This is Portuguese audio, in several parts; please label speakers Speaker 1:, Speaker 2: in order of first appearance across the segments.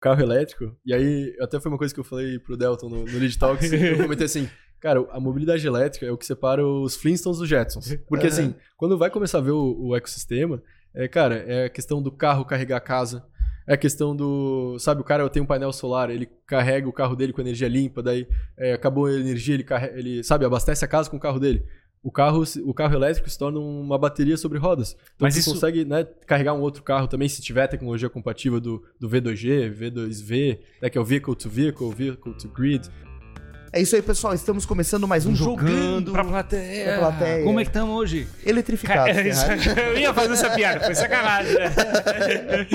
Speaker 1: carro elétrico. E aí, até foi uma coisa que eu falei pro Delton no, no Lead Talks. eu comentei assim, cara, a mobilidade elétrica é o que separa os Flintstones dos Jetsons. Porque
Speaker 2: Uhum.
Speaker 1: assim, quando vai começar a ver o, o ecossistema, é, cara, é a questão do carro carregar a casa. É a questão do. Sabe, o cara tem um painel solar, ele carrega o carro dele com energia limpa, daí é, acabou a energia, ele, carrega, ele, sabe, abastece a casa com o carro dele. O carro, o carro elétrico se torna uma bateria sobre rodas. Então
Speaker 3: Mas
Speaker 1: você
Speaker 3: isso-
Speaker 1: consegue né, carregar um outro carro também, se tiver tecnologia compatível do, do V2G, V2V, né, que é o Vehicle to Vehicle, Vehicle to Grid.
Speaker 2: É isso aí, pessoal. Estamos começando mais um jogando,
Speaker 3: pra plateia.
Speaker 2: pra plateia.
Speaker 3: Como é que estamos hoje?
Speaker 2: eletrificado. Ferrari.
Speaker 3: eu ia fazer essa piada, foi sacanagem. né?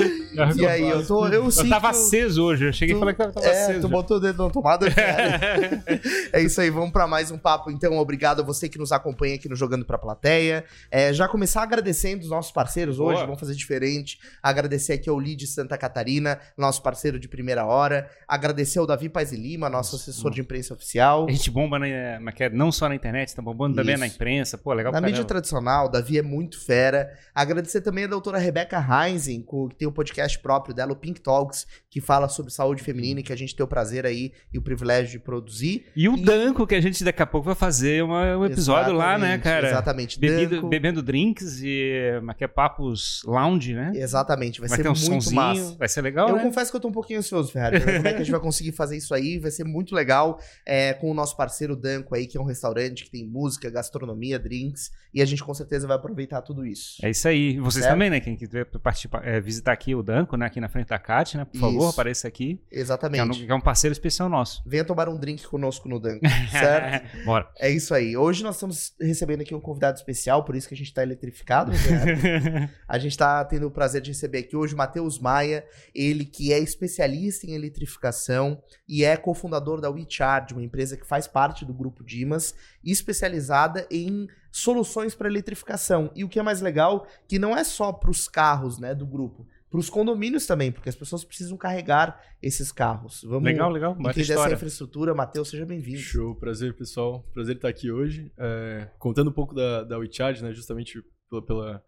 Speaker 2: E aí, eu tô. Eu,
Speaker 3: Eu
Speaker 2: sinto-
Speaker 3: tava aceso hoje, eu cheguei e
Speaker 2: tu-
Speaker 3: falei que eu tava
Speaker 2: É,
Speaker 3: aceso.
Speaker 2: tu botou o dedo na tomada. cara. é isso aí, vamos pra mais um papo. Então, obrigado a você que nos acompanha aqui no Jogando Pra Plateia. É, já começar agradecendo os nossos parceiros hoje,
Speaker 3: Boa.
Speaker 2: vamos fazer diferente. Agradecer aqui ao Lead Santa Catarina, nosso parceiro de primeira hora. Agradecer ao Davi Paz e Lima, nosso assessor de imprensa oficial.
Speaker 3: A gente bomba na, que é, não só na internet, tá bombando também
Speaker 2: Isso.
Speaker 3: na imprensa. Pô, legal
Speaker 2: Na mídia
Speaker 3: caramba.
Speaker 2: tradicional, Davi é muito fera. Agradecer também a doutora Rebeca Heinzen, que tem o podcast próprio dela, o Pink Talks, que fala sobre saúde feminina e que a gente tem o prazer aí e o privilégio de produzir.
Speaker 3: E o
Speaker 2: E-
Speaker 3: Danco, que a gente daqui a pouco vai fazer uma- um episódio lá, né,
Speaker 2: Exatamente,
Speaker 3: cara?
Speaker 2: Exatamente.
Speaker 3: Bebido-
Speaker 2: Danco.
Speaker 3: bebendo drinks e que é papos lounge, né?
Speaker 2: Exatamente, vai,
Speaker 3: Vai,
Speaker 2: ser
Speaker 3: ter um
Speaker 2: muito
Speaker 3: sonzinho,
Speaker 2: massa.
Speaker 3: vai ser legal,
Speaker 2: eu
Speaker 3: né?
Speaker 2: confesso que eu tô um pouquinho ansioso, Ferrari. Como é que a gente vai conseguir fazer isso aí? Vai ser muito legal é, com o nosso parceiro Danco aí, que é um restaurante que tem música, gastronomia, drinks. E a gente com certeza vai aproveitar tudo isso.
Speaker 3: É isso aí. Vocês
Speaker 2: Certo?
Speaker 3: também, né? Quem quiser participar, é, visitar aqui o Danco, né? Aqui na frente da Cat, né? Por favor,
Speaker 2: Isso.
Speaker 3: apareça aqui. Que é, um,
Speaker 2: Exatamente.
Speaker 3: que é um parceiro especial nosso.
Speaker 2: Venha tomar um drink conosco no Danco, certo?
Speaker 3: Bora.
Speaker 2: É isso aí. Hoje nós estamos recebendo aqui um convidado especial, por isso que a gente tá eletrificado. né? a gente tá tendo o prazer de receber aqui hoje o Matheus Maia, ele que é especialista em eletrificação e é cofundador da WeCharge, uma empresa que faz parte do grupo Dimas, especializada em soluções para eletrificação. E o que é mais legal, que não é só para os carros, né, do grupo, para os condomínios também, porque as pessoas precisam carregar esses carros. Vamos
Speaker 3: legal, legal.
Speaker 2: Entender essa
Speaker 3: história.
Speaker 2: infraestrutura. Matheus, seja bem-vindo.
Speaker 1: Show, prazer pessoal, prazer estar aqui hoje. É, contando um pouco da, da WeCharge, né, justamente pela, pela-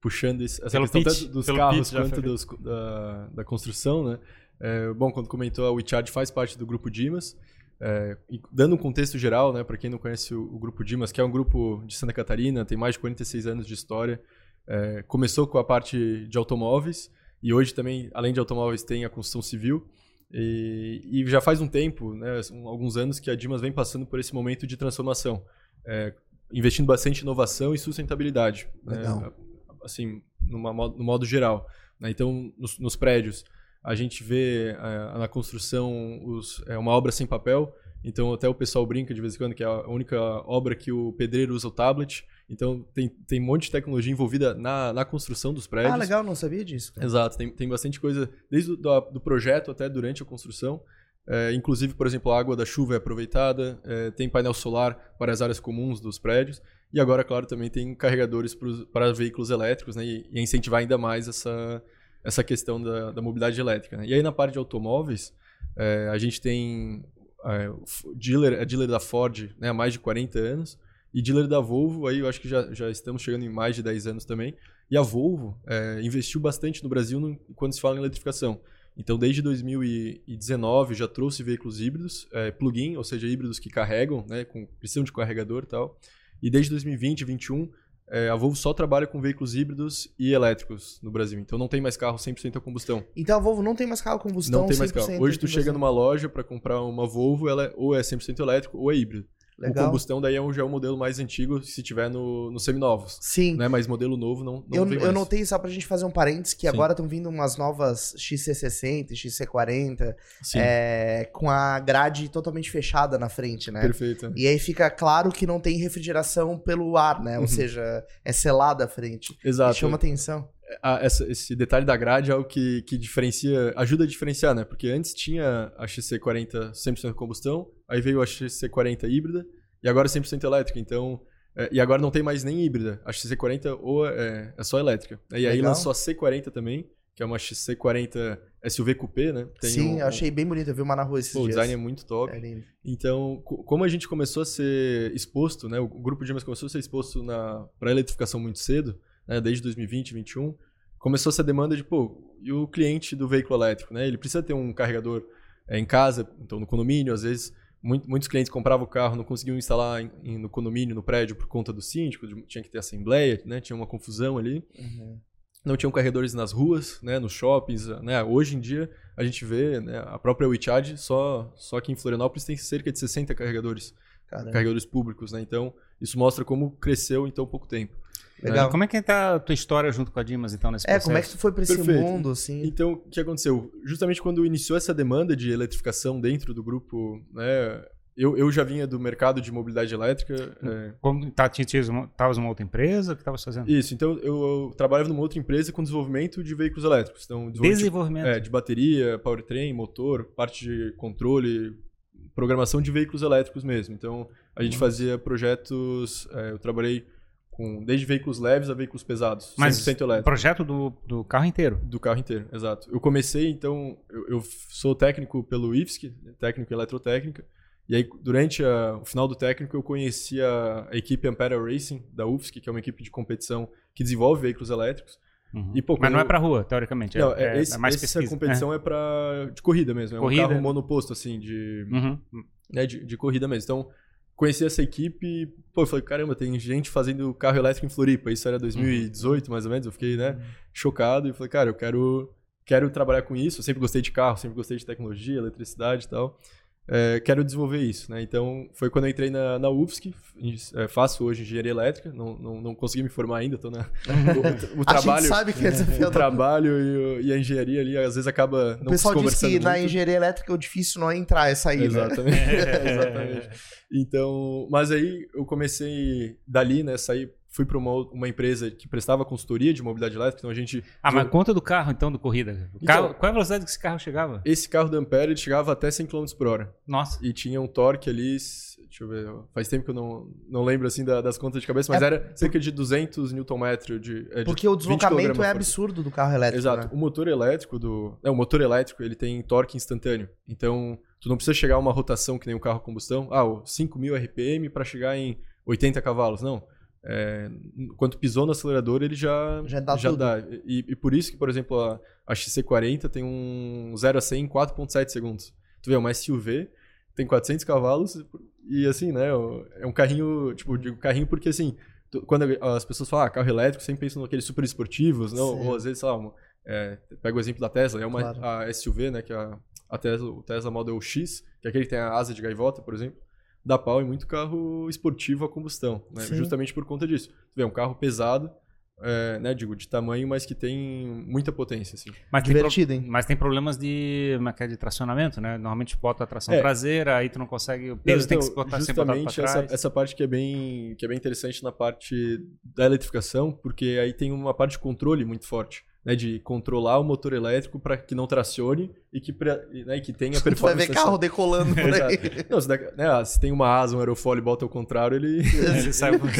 Speaker 1: puxando esse, essa
Speaker 3: Pelo
Speaker 1: questão
Speaker 3: pitch,
Speaker 1: tanto dos carros quanto dos, da, da construção, né. É, bom, quando comentou, a WeCharge faz parte do grupo Dimas. É, dando um contexto geral, né, para quem não conhece o, o grupo Dimas, que é um grupo de Santa Catarina, tem mais de 46 anos de história. É, começou com a parte de automóveis e hoje também, além de automóveis, tem a construção civil. E, e já faz um tempo, né, alguns anos, que a Dimas vem passando por esse momento de transformação, é, investindo bastante em inovação e sustentabilidade. né, assim, numa no modo geral. né? Então, nos, nos prédios, a gente vê é, na construção os- é, uma obra sem papel. Então, até o pessoal brinca de vez em quando que é a única obra que o pedreiro usa o tablet. Então, tem, tem um monte de tecnologia envolvida na, na construção dos prédios.
Speaker 2: Ah, legal, não sabia disso. cara.
Speaker 1: Exato, tem, tem bastante coisa, desde o do, do projeto até durante a construção. É, inclusive, por exemplo, a água da chuva é aproveitada, é, tem painel solar para as áreas comuns dos prédios. E agora, claro, também tem carregadores pros, para veículos elétricos, né? E, e incentivar ainda mais essa, essa questão da, da mobilidade elétrica. Né? E aí, na parte de automóveis, é, a gente tem é, dealer, é dealer da Ford né, há mais de 40 anos. E dealer da Volvo, aí eu acho que já, já estamos chegando em mais de 10 anos também. E a Volvo é, investiu bastante no Brasil no- quando se fala em eletrificação. Então, desde 2019 já trouxe veículos híbridos, é, plug-in, ou seja, híbridos que carregam, né, com precisam de carregador e tal. E desde 2020 e 2021, é, a Volvo só trabalha com veículos híbridos e elétricos no Brasil. Então, não tem mais carro 100% a combustão.
Speaker 2: Então a Volvo não tem mais carro a combustão.
Speaker 1: não tem mais carro.
Speaker 2: 100%
Speaker 1: Hoje, tu chega numa loja para comprar uma Volvo, ela é- ou é 100% elétrico ou é híbrido. O
Speaker 2: Legal.
Speaker 1: combustão daí é um, já é um modelo mais antigo, se tiver no, nos seminovos.
Speaker 2: Sim.
Speaker 1: Né? Mas modelo novo não, não
Speaker 2: eu,
Speaker 1: vem
Speaker 2: eu notei, só pra gente fazer um parênteses, que
Speaker 1: Sim.
Speaker 2: agora estão vindo umas novas XC60, XC40,
Speaker 1: Sim,
Speaker 2: é, com a grade totalmente fechada na frente, né?
Speaker 1: perfeito.
Speaker 2: E aí fica claro que não tem refrigeração pelo ar, né? Ou
Speaker 1: Uhum.
Speaker 2: seja, é selada a frente.
Speaker 1: Exato.
Speaker 2: Chama atenção.
Speaker 1: A- essa- esse detalhe da grade é o que, que diferencia, ajuda a diferenciar, né? Porque antes tinha a XC40 100% combustão, aí veio a XC40 híbrida e agora 100% elétrica. Então, é, e agora não tem mais nem híbrida. A XC40 ou é, é só elétrica. E aí
Speaker 2: Legal.
Speaker 1: lançou a C40 também, que é uma XC40 SUV coupé, né? Tem
Speaker 2: Sim,
Speaker 1: um-
Speaker 2: eu achei bem bonito. Eu vi uma na rua esses
Speaker 1: Pô, o
Speaker 2: dias.
Speaker 1: design é muito top.
Speaker 2: É lindo.
Speaker 1: Então, co- como a gente começou a ser exposto, né, o grupo de Dimas começou a ser exposto para a eletrificação muito cedo, né, desde 2020, 2021, começou essa demanda de, pô, e o cliente do veículo elétrico, né? Ele precisa ter um carregador é, em casa, então no condomínio, às vezes muito, muitos clientes compravam o carro, não conseguiam instalar em, em, no condomínio, no prédio, por conta do síndico, de, tinha que ter assembleia, né? Tinha uma confusão ali. Uhum. Não tinham carregadores nas ruas, né? Nos shoppings, né? Hoje em dia a gente vê, né? A própria WeCharge, só, só que em Florianópolis tem cerca de 60 carregadores, Caramba. carregadores públicos, né? Então isso mostra como cresceu em tão pouco tempo.
Speaker 3: Legal. Como é que tá a tua história junto com a Dimas, então, nesse
Speaker 2: processo? É, como é que tu foi para esse Perfeito. mundo, assim?
Speaker 1: Então, o que aconteceu? Justamente quando iniciou essa demanda de eletrificação dentro do grupo, né, eu, eu já vinha do mercado de mobilidade elétrica.
Speaker 3: É... Como tá, estavas numa outra empresa? O que estavas fazendo?
Speaker 1: Isso, então eu, eu, trabalhava numa outra empresa com desenvolvimento de veículos elétricos. Então,
Speaker 3: desenvolvimento?
Speaker 1: É, de bateria, powertrain, motor, parte de controle, programação de veículos elétricos mesmo. Então, a gente uhum. fazia projetos. É, eu trabalhei com desde veículos leves a veículos pesados,
Speaker 3: Mas 100% elétrico. projeto do, do carro inteiro?
Speaker 1: Do carro inteiro, exato. Eu comecei, então, eu, eu sou técnico pelo IFSC, técnico em eletrotécnica. E aí, durante a, o final do técnico, eu conheci a, a, equipe Ampera Racing, da UFSC, que é uma equipe de competição que desenvolve veículos elétricos.
Speaker 3: Uhum. E, pô, Mas não eu... é para rua, teoricamente. É,
Speaker 1: não, é, é, esse, é mais essa pesquisa. competição é, é para de corrida mesmo. É corrida. um carro monoposto, assim, de, uhum. né, de, de, corrida mesmo. Então, conheci essa equipe e, pô, eu falei, caramba, tem gente fazendo carro elétrico em Floripa. Isso era 2018, uhum. mais ou menos. Eu fiquei, né, uhum. chocado e falei, cara, eu quero, quero trabalhar com isso. Eu sempre gostei de carro, sempre gostei de tecnologia, eletricidade e tal é, quero desenvolver isso, né? Então, foi quando eu entrei na, na UFSC, é, faço hoje engenharia elétrica, não, não, não consegui me formar ainda, tô na, o, o, o trabalho,
Speaker 2: sabe que é
Speaker 1: o trabalho e, o, e, a engenharia ali, às vezes acaba não
Speaker 2: O pessoal diz que muito. na engenharia elétrica o difícil não é entrar, é sair,
Speaker 1: Exatamente, né? exatamente. Então, mas aí eu comecei dali, né, sair fui para uma, uma empresa que prestava consultoria de mobilidade elétrica, então a gente...
Speaker 3: Ah, mas conta do carro, então, do corrida. Então, carro, qual é a velocidade que esse carro chegava?
Speaker 1: Esse carro da Ampere, ele chegava até 100 km por hora.
Speaker 3: Nossa.
Speaker 1: E tinha um torque ali, deixa eu ver, faz tempo que eu não, não lembro, assim, da, das contas de cabeça, mas é, era cerca de 200 Nm de,
Speaker 2: é, Porque o deslocamento é absurdo do carro elétrico,
Speaker 1: Exato.
Speaker 2: Né?
Speaker 1: O motor elétrico do... É, o motor elétrico, ele tem torque instantâneo. Então, tu não precisa chegar a uma rotação que nem o carro a combustão. Ah, 5.000 RPM para chegar em 80 cavalos. Não é, quando pisou no acelerador, ele já,
Speaker 2: já dá.
Speaker 1: Já dá. E, e, por isso que, por exemplo, a, a XC40 tem um 0 a 100 em 4,7 segundos. Tu vê, uma SUV tem 400 cavalos e, assim, né? É um carrinho, tipo, digo carrinho porque, assim, tu, quando as pessoas falam ah, carro elétrico, sempre pensam naqueles super esportivos, não? ou às vezes, sei lá, uma, é, pega o exemplo da Tesla, é uma claro. a SUV, né? Que é a, a Tesla, o Tesla Model X, que é aquele que tem a asa de gaivota, por exemplo dá pau em muito carro esportivo a combustão, né? justamente por conta disso. Você vê, é um carro pesado, é, né, digo, de tamanho, mas que tem muita potência, assim.
Speaker 3: Mas Divertido, hein? Mas tem problemas de, é, é de tracionamento, né? Normalmente bota a tração é. traseira, aí tu não consegue, o peso não, tem então, que botar sempre botado pra
Speaker 1: trás. Essa, essa parte que é, bem, que é bem interessante na parte da eletrificação, porque aí tem uma parte de controle muito forte né, de controlar o motor elétrico para que não tracione e que, né, que tenha
Speaker 2: performance. Você vai ver carro decolando por aí.
Speaker 1: não, se, né, se, tem uma asa, um aerofólio e bota ao contrário, ele,
Speaker 3: ele sai
Speaker 2: voando.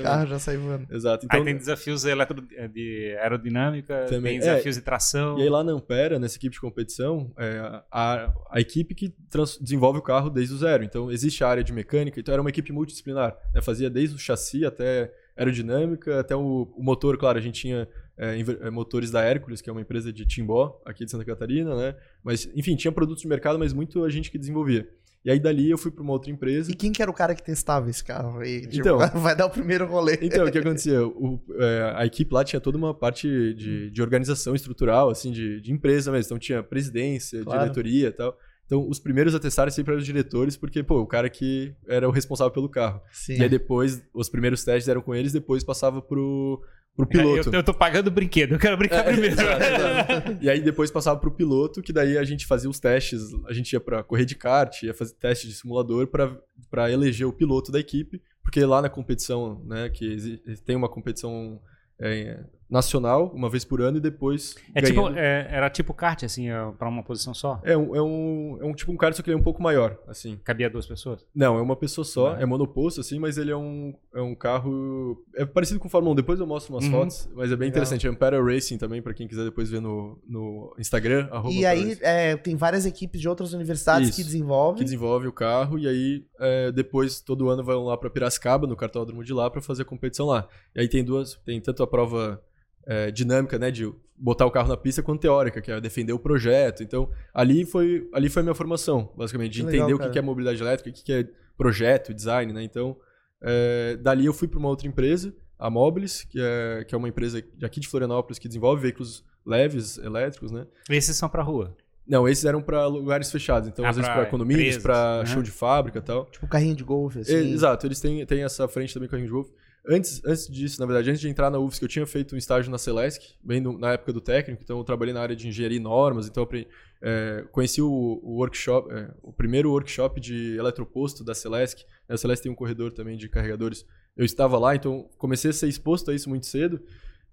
Speaker 2: O carro já sai voando.
Speaker 1: Exato. Então,
Speaker 3: aí tem desafios eletro... de aerodinâmica, também. tem desafios é, de tração.
Speaker 1: E aí lá na Ampera, nessa equipe de competição, é a, a equipe que trans, desenvolve o carro desde o zero. Então existe a área de mecânica, então era uma equipe multidisciplinar. Né, fazia desde o chassi até aerodinâmica, até o, o motor, claro, a gente tinha é, é, motores da Hércules, que é uma empresa de Timbó, aqui de Santa Catarina, né? Mas, enfim, tinha produtos de mercado, mas muito a gente que desenvolvia. E aí dali eu fui para uma outra empresa.
Speaker 2: E quem que era o cara que testava esse carro? E,
Speaker 1: tipo, então,
Speaker 2: vai dar o primeiro rolê.
Speaker 1: Então, o que acontecia? O, é, a equipe lá tinha toda uma parte de, de organização estrutural, assim, de, de empresa mesmo. Então tinha presidência, claro. diretoria e tal. Então, os primeiros a testar sempre eram os diretores, porque, pô, o cara que era o responsável pelo carro. Sim. E aí depois, os primeiros testes eram com eles, depois passava pro, pro piloto.
Speaker 3: Eu, eu tô pagando o brinquedo, eu quero brincar é, primeiro. Exato,
Speaker 1: exato. e aí depois passava pro piloto, que daí a gente fazia os testes, a gente ia para correr de kart, ia fazer teste de simulador para eleger o piloto da equipe, porque lá na competição, né, que tem uma competição é, nacional, uma vez por ano, e depois.
Speaker 3: É tipo, é, era tipo kart, assim, é, para uma posição só?
Speaker 1: É um, é, um, é um tipo um kart, só que ele é um pouco maior, assim.
Speaker 3: Cabia duas pessoas?
Speaker 1: Não, é uma pessoa só, é monoposto, assim, mas ele é um, é um carro. É parecido com o Fórmula 1, depois eu mostro umas uhum. fotos, mas é bem Legal. interessante. É Ampera Racing também, para quem quiser depois ver no, no Instagram.
Speaker 2: e aí é, tem várias equipes de outras universidades Isso, que desenvolvem.
Speaker 1: Que desenvolve o carro, e aí é, depois todo ano vão lá para Piracicaba, no cartódromo de lá, para fazer a competição lá. E aí tem duas, tem tanto a prova é, dinâmica, né, de botar o carro na pista quanto teórica, que é defender o projeto. Então, ali foi, ali foi a minha formação, basicamente, de que entender legal, o que é mobilidade elétrica, o que é projeto, design, né? Então, é, dali eu fui para uma outra empresa, a Mobilis, que é, que é uma empresa aqui de Florianópolis que desenvolve veículos leves, elétricos, né?
Speaker 3: Esses são para rua?
Speaker 1: Não, esses eram para lugares fechados. Então, ah, às vezes para condomínios, para uhum. show de fábrica e tal.
Speaker 2: Tipo carrinho de golfe, assim.
Speaker 1: É, exato, eles têm, têm essa frente também, carrinho de golfe. Antes, antes disso, na verdade, antes de entrar na UFSC, eu tinha feito um estágio na Celesc, bem no, na época do técnico, então eu trabalhei na área de engenharia e normas, então eu é, conheci o, o workshop, é, o primeiro workshop de eletroposto da Celesc. A Celesc tem um corredor também de carregadores. Eu estava lá, então comecei a ser exposto a isso muito cedo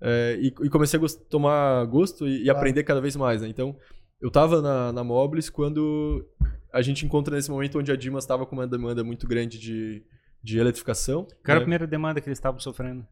Speaker 1: é, e, e, comecei a gost, tomar gosto e, e claro. aprender cada vez mais. Né? Então, eu estava na, na Mobilis quando a gente encontra nesse momento onde a Dimas estava com uma demanda muito grande de de eletrificação.
Speaker 3: Qual era né? a primeira demanda que eles estavam sofrendo?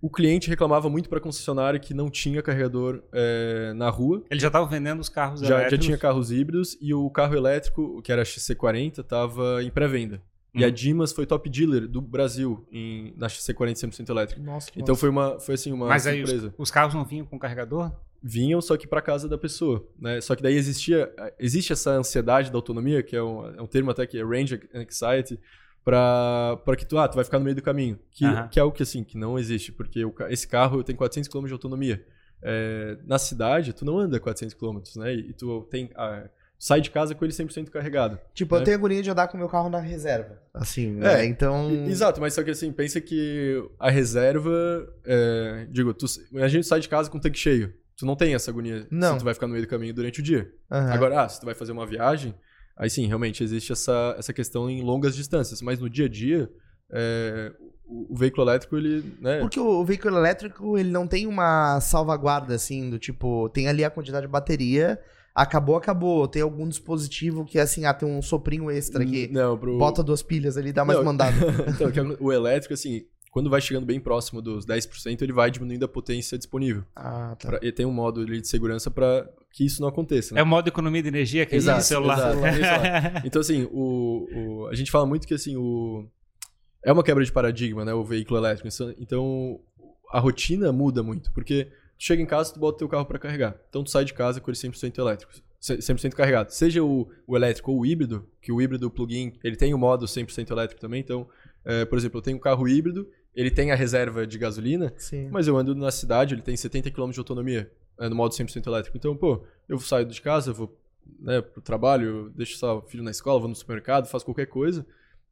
Speaker 1: O cliente reclamava muito para a concessionária que não tinha carregador é, na rua.
Speaker 3: Ele já estava vendendo os carros
Speaker 1: já,
Speaker 3: elétricos?
Speaker 1: Já tinha carros híbridos e o carro elétrico, que era XC40, estava em pré-venda. Hum. E a hum. Dimas foi top dealer do Brasil em, na XC40 100% elétrica. Nossa, então nossa. foi uma foi assim uma
Speaker 3: Mas
Speaker 1: surpresa.
Speaker 3: Aí os, os carros não vinham com carregador?
Speaker 1: vinham só que para casa da pessoa, né? Só que daí existia existe essa ansiedade da autonomia, que é um, é um termo até que é range anxiety, para que tu, ah, tu vai ficar no meio do caminho. Que, uhum. que é o que, assim, que não existe, porque o, esse carro tem 400 km de autonomia. É, na cidade, tu não anda 400 km, né? E, e tu tem... Ah, sai de casa com ele 100% carregado.
Speaker 2: Tipo,
Speaker 1: né?
Speaker 2: eu tenho agonia de andar com o meu carro na reserva. Assim, né? é, então...
Speaker 1: Exato, mas só que assim, pensa que a reserva... É, digo, tu, a gente sai de casa com o tanque cheio. Tu não tem essa agonia não. se tu vai ficar no meio do caminho durante o dia. Uhum. Agora, ah, se tu vai fazer uma viagem, Aí sim, realmente existe essa, essa questão em longas distâncias, mas no dia a dia, é, o, o, veículo elétrico, ele. Né...
Speaker 2: Porque o, o, veículo elétrico, ele não tem uma salvaguarda, assim, do tipo, tem ali a quantidade de bateria. Acabou, acabou. Tem algum dispositivo que, assim, ah, tem um soprinho extra aqui. Não, pro... Bota duas pilhas ali, dá mais não, mandado.
Speaker 1: então, é o elétrico, assim, quando vai chegando bem próximo dos 10%, ele vai diminuindo a potência disponível.
Speaker 2: Ah, tá.
Speaker 1: Pra, e tem um modo de segurança para que isso não aconteça. Né?
Speaker 3: É o modo economia de energia que existe no celular. Exato,
Speaker 1: exato. Então, assim, o, o, a gente fala muito que assim, o, é uma quebra de paradigma, né? O veículo elétrico. Então, a rotina muda muito, porque tu chega em casa, tu bota o teu carro para carregar. Então, tu sai de casa com ele 100% elétrico. 100% carregado. Seja o, o elétrico ou o híbrido, que o híbrido plug-in, ele tem o modo 100% elétrico também. Então, é, por exemplo, eu tenho um carro híbrido ele tem a reserva de gasolina,
Speaker 2: Sim.
Speaker 1: mas eu ando na cidade, ele tem 70 km de autonomia é, no modo 100% elétrico. Então, pô, eu saio de casa, vou né, pro trabalho, deixo o filho na escola, vou no supermercado, faço qualquer coisa.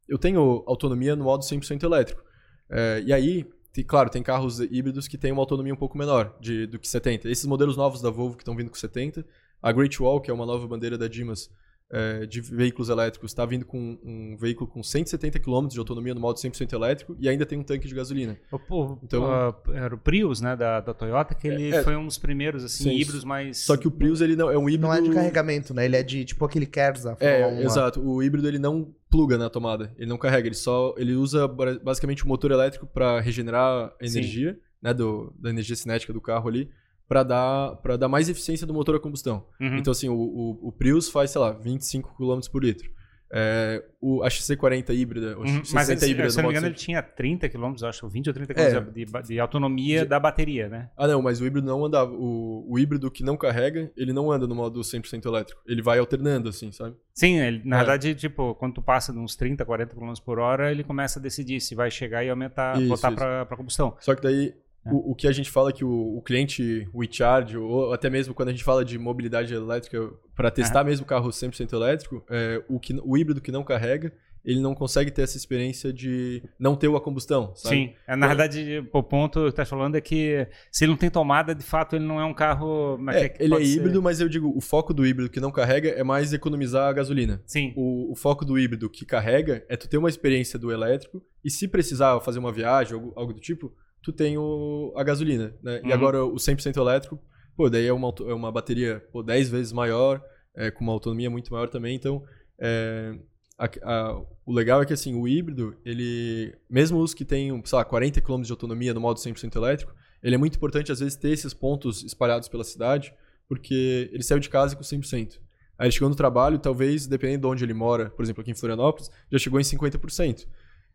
Speaker 1: Eu tenho autonomia no modo 100% elétrico. É, e aí, tem, claro, tem carros híbridos que têm uma autonomia um pouco menor de, do que 70. Esses modelos novos da Volvo que estão vindo com 70, a Great Wall, que é uma nova bandeira da Dimas, é, de veículos elétricos está vindo com um veículo com 170 km de autonomia no modo 100% elétrico e ainda tem um tanque de gasolina.
Speaker 3: O, então, uh, era o Prius, né, da, da Toyota, que ele é, é, foi um dos primeiros assim, sim, híbridos mais
Speaker 1: Só que o Prius ele não é um híbrido
Speaker 2: Não é de carregamento, né? Ele é de tipo aquele Kersa.
Speaker 1: É, exato. O híbrido ele não pluga na tomada, ele não carrega, ele só ele usa basicamente o motor elétrico para regenerar energia, sim. né, do, da energia cinética do carro ali para dar, para dar mais eficiência do motor a combustão. Uhum. Então, assim, o, o, o, Prius faz, sei lá, 25 km por litro. É, o, a XC40 híbrida,
Speaker 3: uhum. Mas híbrida se não me engano, ele tinha 30 km, acho, 20 ou 30 km é. de, de, autonomia de... da bateria, né?
Speaker 1: Ah, não, mas o híbrido não andava. O, o híbrido que não carrega, ele não anda no modo 100% elétrico. Ele vai alternando, assim, sabe?
Speaker 3: Sim, ele, na é. verdade, tipo, quando tu passa de uns 30, 40 km por hora, ele começa a decidir se vai chegar e aumentar, isso, botar para combustão.
Speaker 1: Só que daí é. O, o, que a gente fala que o, o cliente, o e-charge, ou até mesmo quando a gente fala de mobilidade elétrica, para testar uhum. mesmo o carro 100% elétrico, é, o, que, o híbrido que não carrega, ele não consegue ter essa experiência de não ter a combustão, sabe?
Speaker 3: Sim, é, na verdade, o ponto que está falando é que se ele não tem tomada, de fato, ele não é um carro...
Speaker 1: É, é ele é híbrido, ser... mas eu digo, o foco do híbrido que não carrega é mais economizar a gasolina.
Speaker 3: Sim.
Speaker 1: O, o foco do híbrido que carrega é tu ter uma experiência do elétrico e se precisar fazer uma viagem, algo, algo do tipo, tu tem o, a gasolina, né? Uhum. E agora o 100% elétrico, pô, daí é uma, é uma bateria pô, 10 vezes maior, é, com uma autonomia muito maior também, então... É, a, a, o legal é que assim, o híbrido, ele, mesmo os que têm, sei lá, 40 km de autonomia no modo 100% elétrico, ele é muito importante às vezes ter esses pontos espalhados pela cidade, porque ele saiu de casa com 100%. Aí ele chegou no trabalho, talvez, dependendo de onde ele mora, por exemplo, aqui em Florianópolis, já chegou em 50%.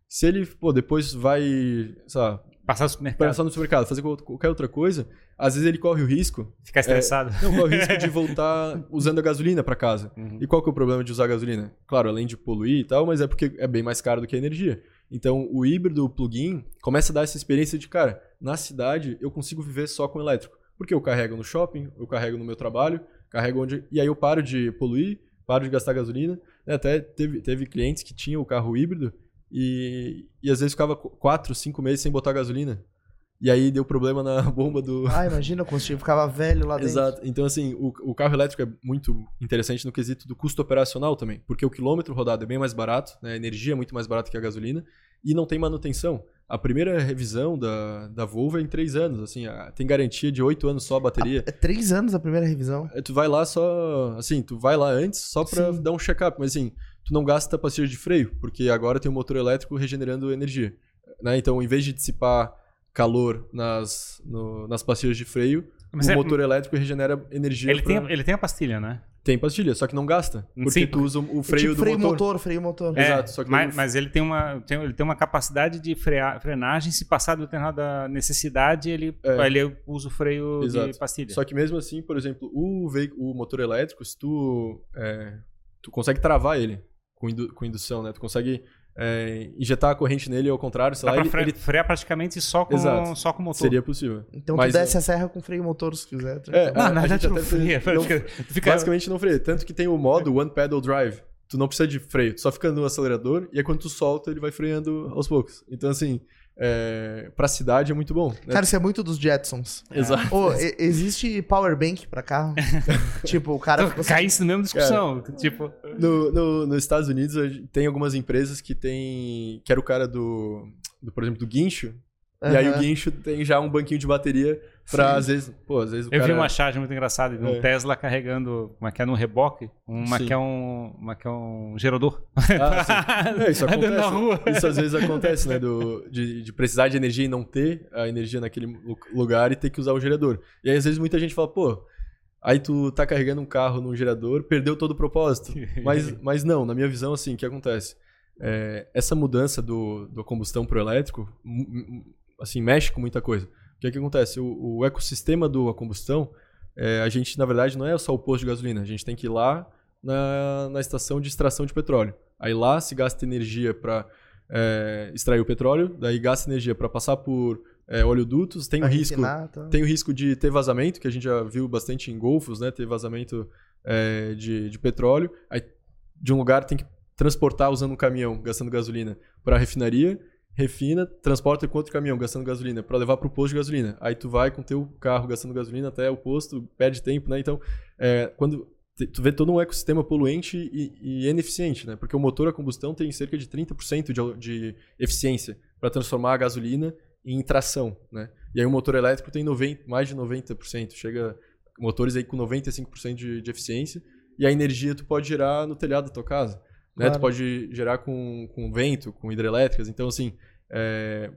Speaker 1: Se ele, pô, depois vai, sei lá,
Speaker 3: Passar no supermercado.
Speaker 1: Passar no supermercado, fazer qualquer outra coisa, às vezes ele corre o risco.
Speaker 3: Ficar estressado.
Speaker 1: É, não, corre o risco de voltar usando a gasolina para casa. Uhum. E qual que é o problema de usar gasolina? Claro, além de poluir e tal, mas é porque é bem mais caro do que a energia. Então, o híbrido, o plug-in, começa a dar essa experiência de, cara, na cidade eu consigo viver só com elétrico. Porque eu carrego no shopping, eu carrego no meu trabalho, carrego onde. E aí eu paro de poluir, paro de gastar gasolina. Né, até teve, teve clientes que tinham o carro híbrido e, e às vezes ficava 4, 5 meses sem botar gasolina. E aí deu problema na bomba do.
Speaker 2: Ah, imagina, o combustível ficava velho lá dentro.
Speaker 1: Exato. Então, assim, o, o carro elétrico é muito interessante no quesito do custo operacional também. Porque o quilômetro rodado é bem mais barato, né? a energia é muito mais barata que a gasolina, e não tem manutenção. A primeira revisão da, da Volvo é em três anos, assim, tem garantia de oito anos só a bateria.
Speaker 2: é três anos a primeira revisão?
Speaker 1: É, tu vai lá só, assim, tu vai lá antes só pra Sim. dar um check-up, mas assim, tu não gasta pastilha de freio, porque agora tem um motor elétrico regenerando energia. Né? Então, em vez de dissipar calor nas, no, nas pastilhas de freio, mas o é, motor elétrico regenera energia.
Speaker 3: Ele, pra... tem, ele tem a pastilha, né?
Speaker 1: Tem pastilha, só que não gasta. Porque Sim. tu usa o freio é tipo do
Speaker 2: freio
Speaker 1: motor.
Speaker 2: motor. Freio motor,
Speaker 3: é, Exato. Só que mas, mas, ele, tem uma, tem, ele tem uma capacidade de frear, frenagem. Se passar do determinada necessidade, ele, é. ele usa o freio Exato. de pastilha.
Speaker 1: Só que mesmo assim, por exemplo, o, veículo, o motor elétrico, se tu, é, tu consegue travar ele com, indu, com indução, né? Tu consegue é, injetar a corrente nele ao contrário, sei
Speaker 3: Dá
Speaker 1: lá.
Speaker 3: Pra ele, ele... frear praticamente só com, Exato. só com motor.
Speaker 1: Seria possível.
Speaker 2: Então Mas, tu desce é... a serra com freio motor se quiser.
Speaker 1: Tá? É, não, na verdade não freia. Não, fica... Basicamente não freia. Tanto que tem o modo One Pedal Drive. Tu não precisa de freio, tu só fica no acelerador e aí quando tu solta ele vai freando aos poucos. Então assim, é, pra cidade é muito bom.
Speaker 2: Né? Cara, isso é muito dos Jetsons.
Speaker 1: Exato.
Speaker 2: Oh, existe power bank pra carro? tipo, o cara...
Speaker 3: Então, cai isso na mesma discussão. Cara, tipo...
Speaker 1: No, no, nos Estados Unidos tem algumas empresas que tem... Que era o cara do, do por exemplo, do guincho. Uhum. E aí o guincho tem já um banquinho de bateria pra, Sim. às vezes, pô, às vezes
Speaker 3: Eu
Speaker 1: cara...
Speaker 3: vi uma charge muito engraçada de um é. Tesla carregando, uma que é no reboque, uma que é um, uma que é um gerador.
Speaker 1: Ah, é, isso acontece. Isso às vezes acontece, né, do, de, de, precisar de energia e não ter a energia naquele lugar e ter que usar o gerador. E aí às vezes muita gente fala, pô, aí tu tá carregando um carro num gerador, perdeu todo o propósito. Mas, mas não, na minha visão, assim, o que acontece? É, essa mudança do, do combustão pro elétrico assim, mexe com muita coisa. O que, é que acontece? O, o ecossistema do combustão, é, a gente, na verdade, não é só o posto de gasolina. A gente tem que ir lá na, na estação de extração de petróleo. Aí lá se gasta energia para é, extrair o petróleo, daí gasta energia para passar por é, oleodutos, tem o risco, tá. tem o risco de ter vazamento, que a gente já viu bastante em golfos, né? Ter vazamento é, de, de petróleo. Aí de um lugar tem que transportar usando um caminhão, gastando gasolina, para a refinaria refina, transporta com outro caminhão gastando gasolina para levar para o posto de gasolina. Aí tu vai com teu carro gastando gasolina até o posto, perde tempo, né? Então, é, quando tu vê todo um ecossistema poluente e, e, ineficiente, né? Porque o motor a combustão tem cerca de 30% de, de eficiência para transformar a gasolina em tração, né? E aí o motor elétrico tem 90, mais de 90%, chega motores aí com 95% de, de eficiência e a energia tu pode gerar no telhado da tua casa. Né? Claro. Tu pode gerar com, com vento, com hidrelétricas. Então, assim, é,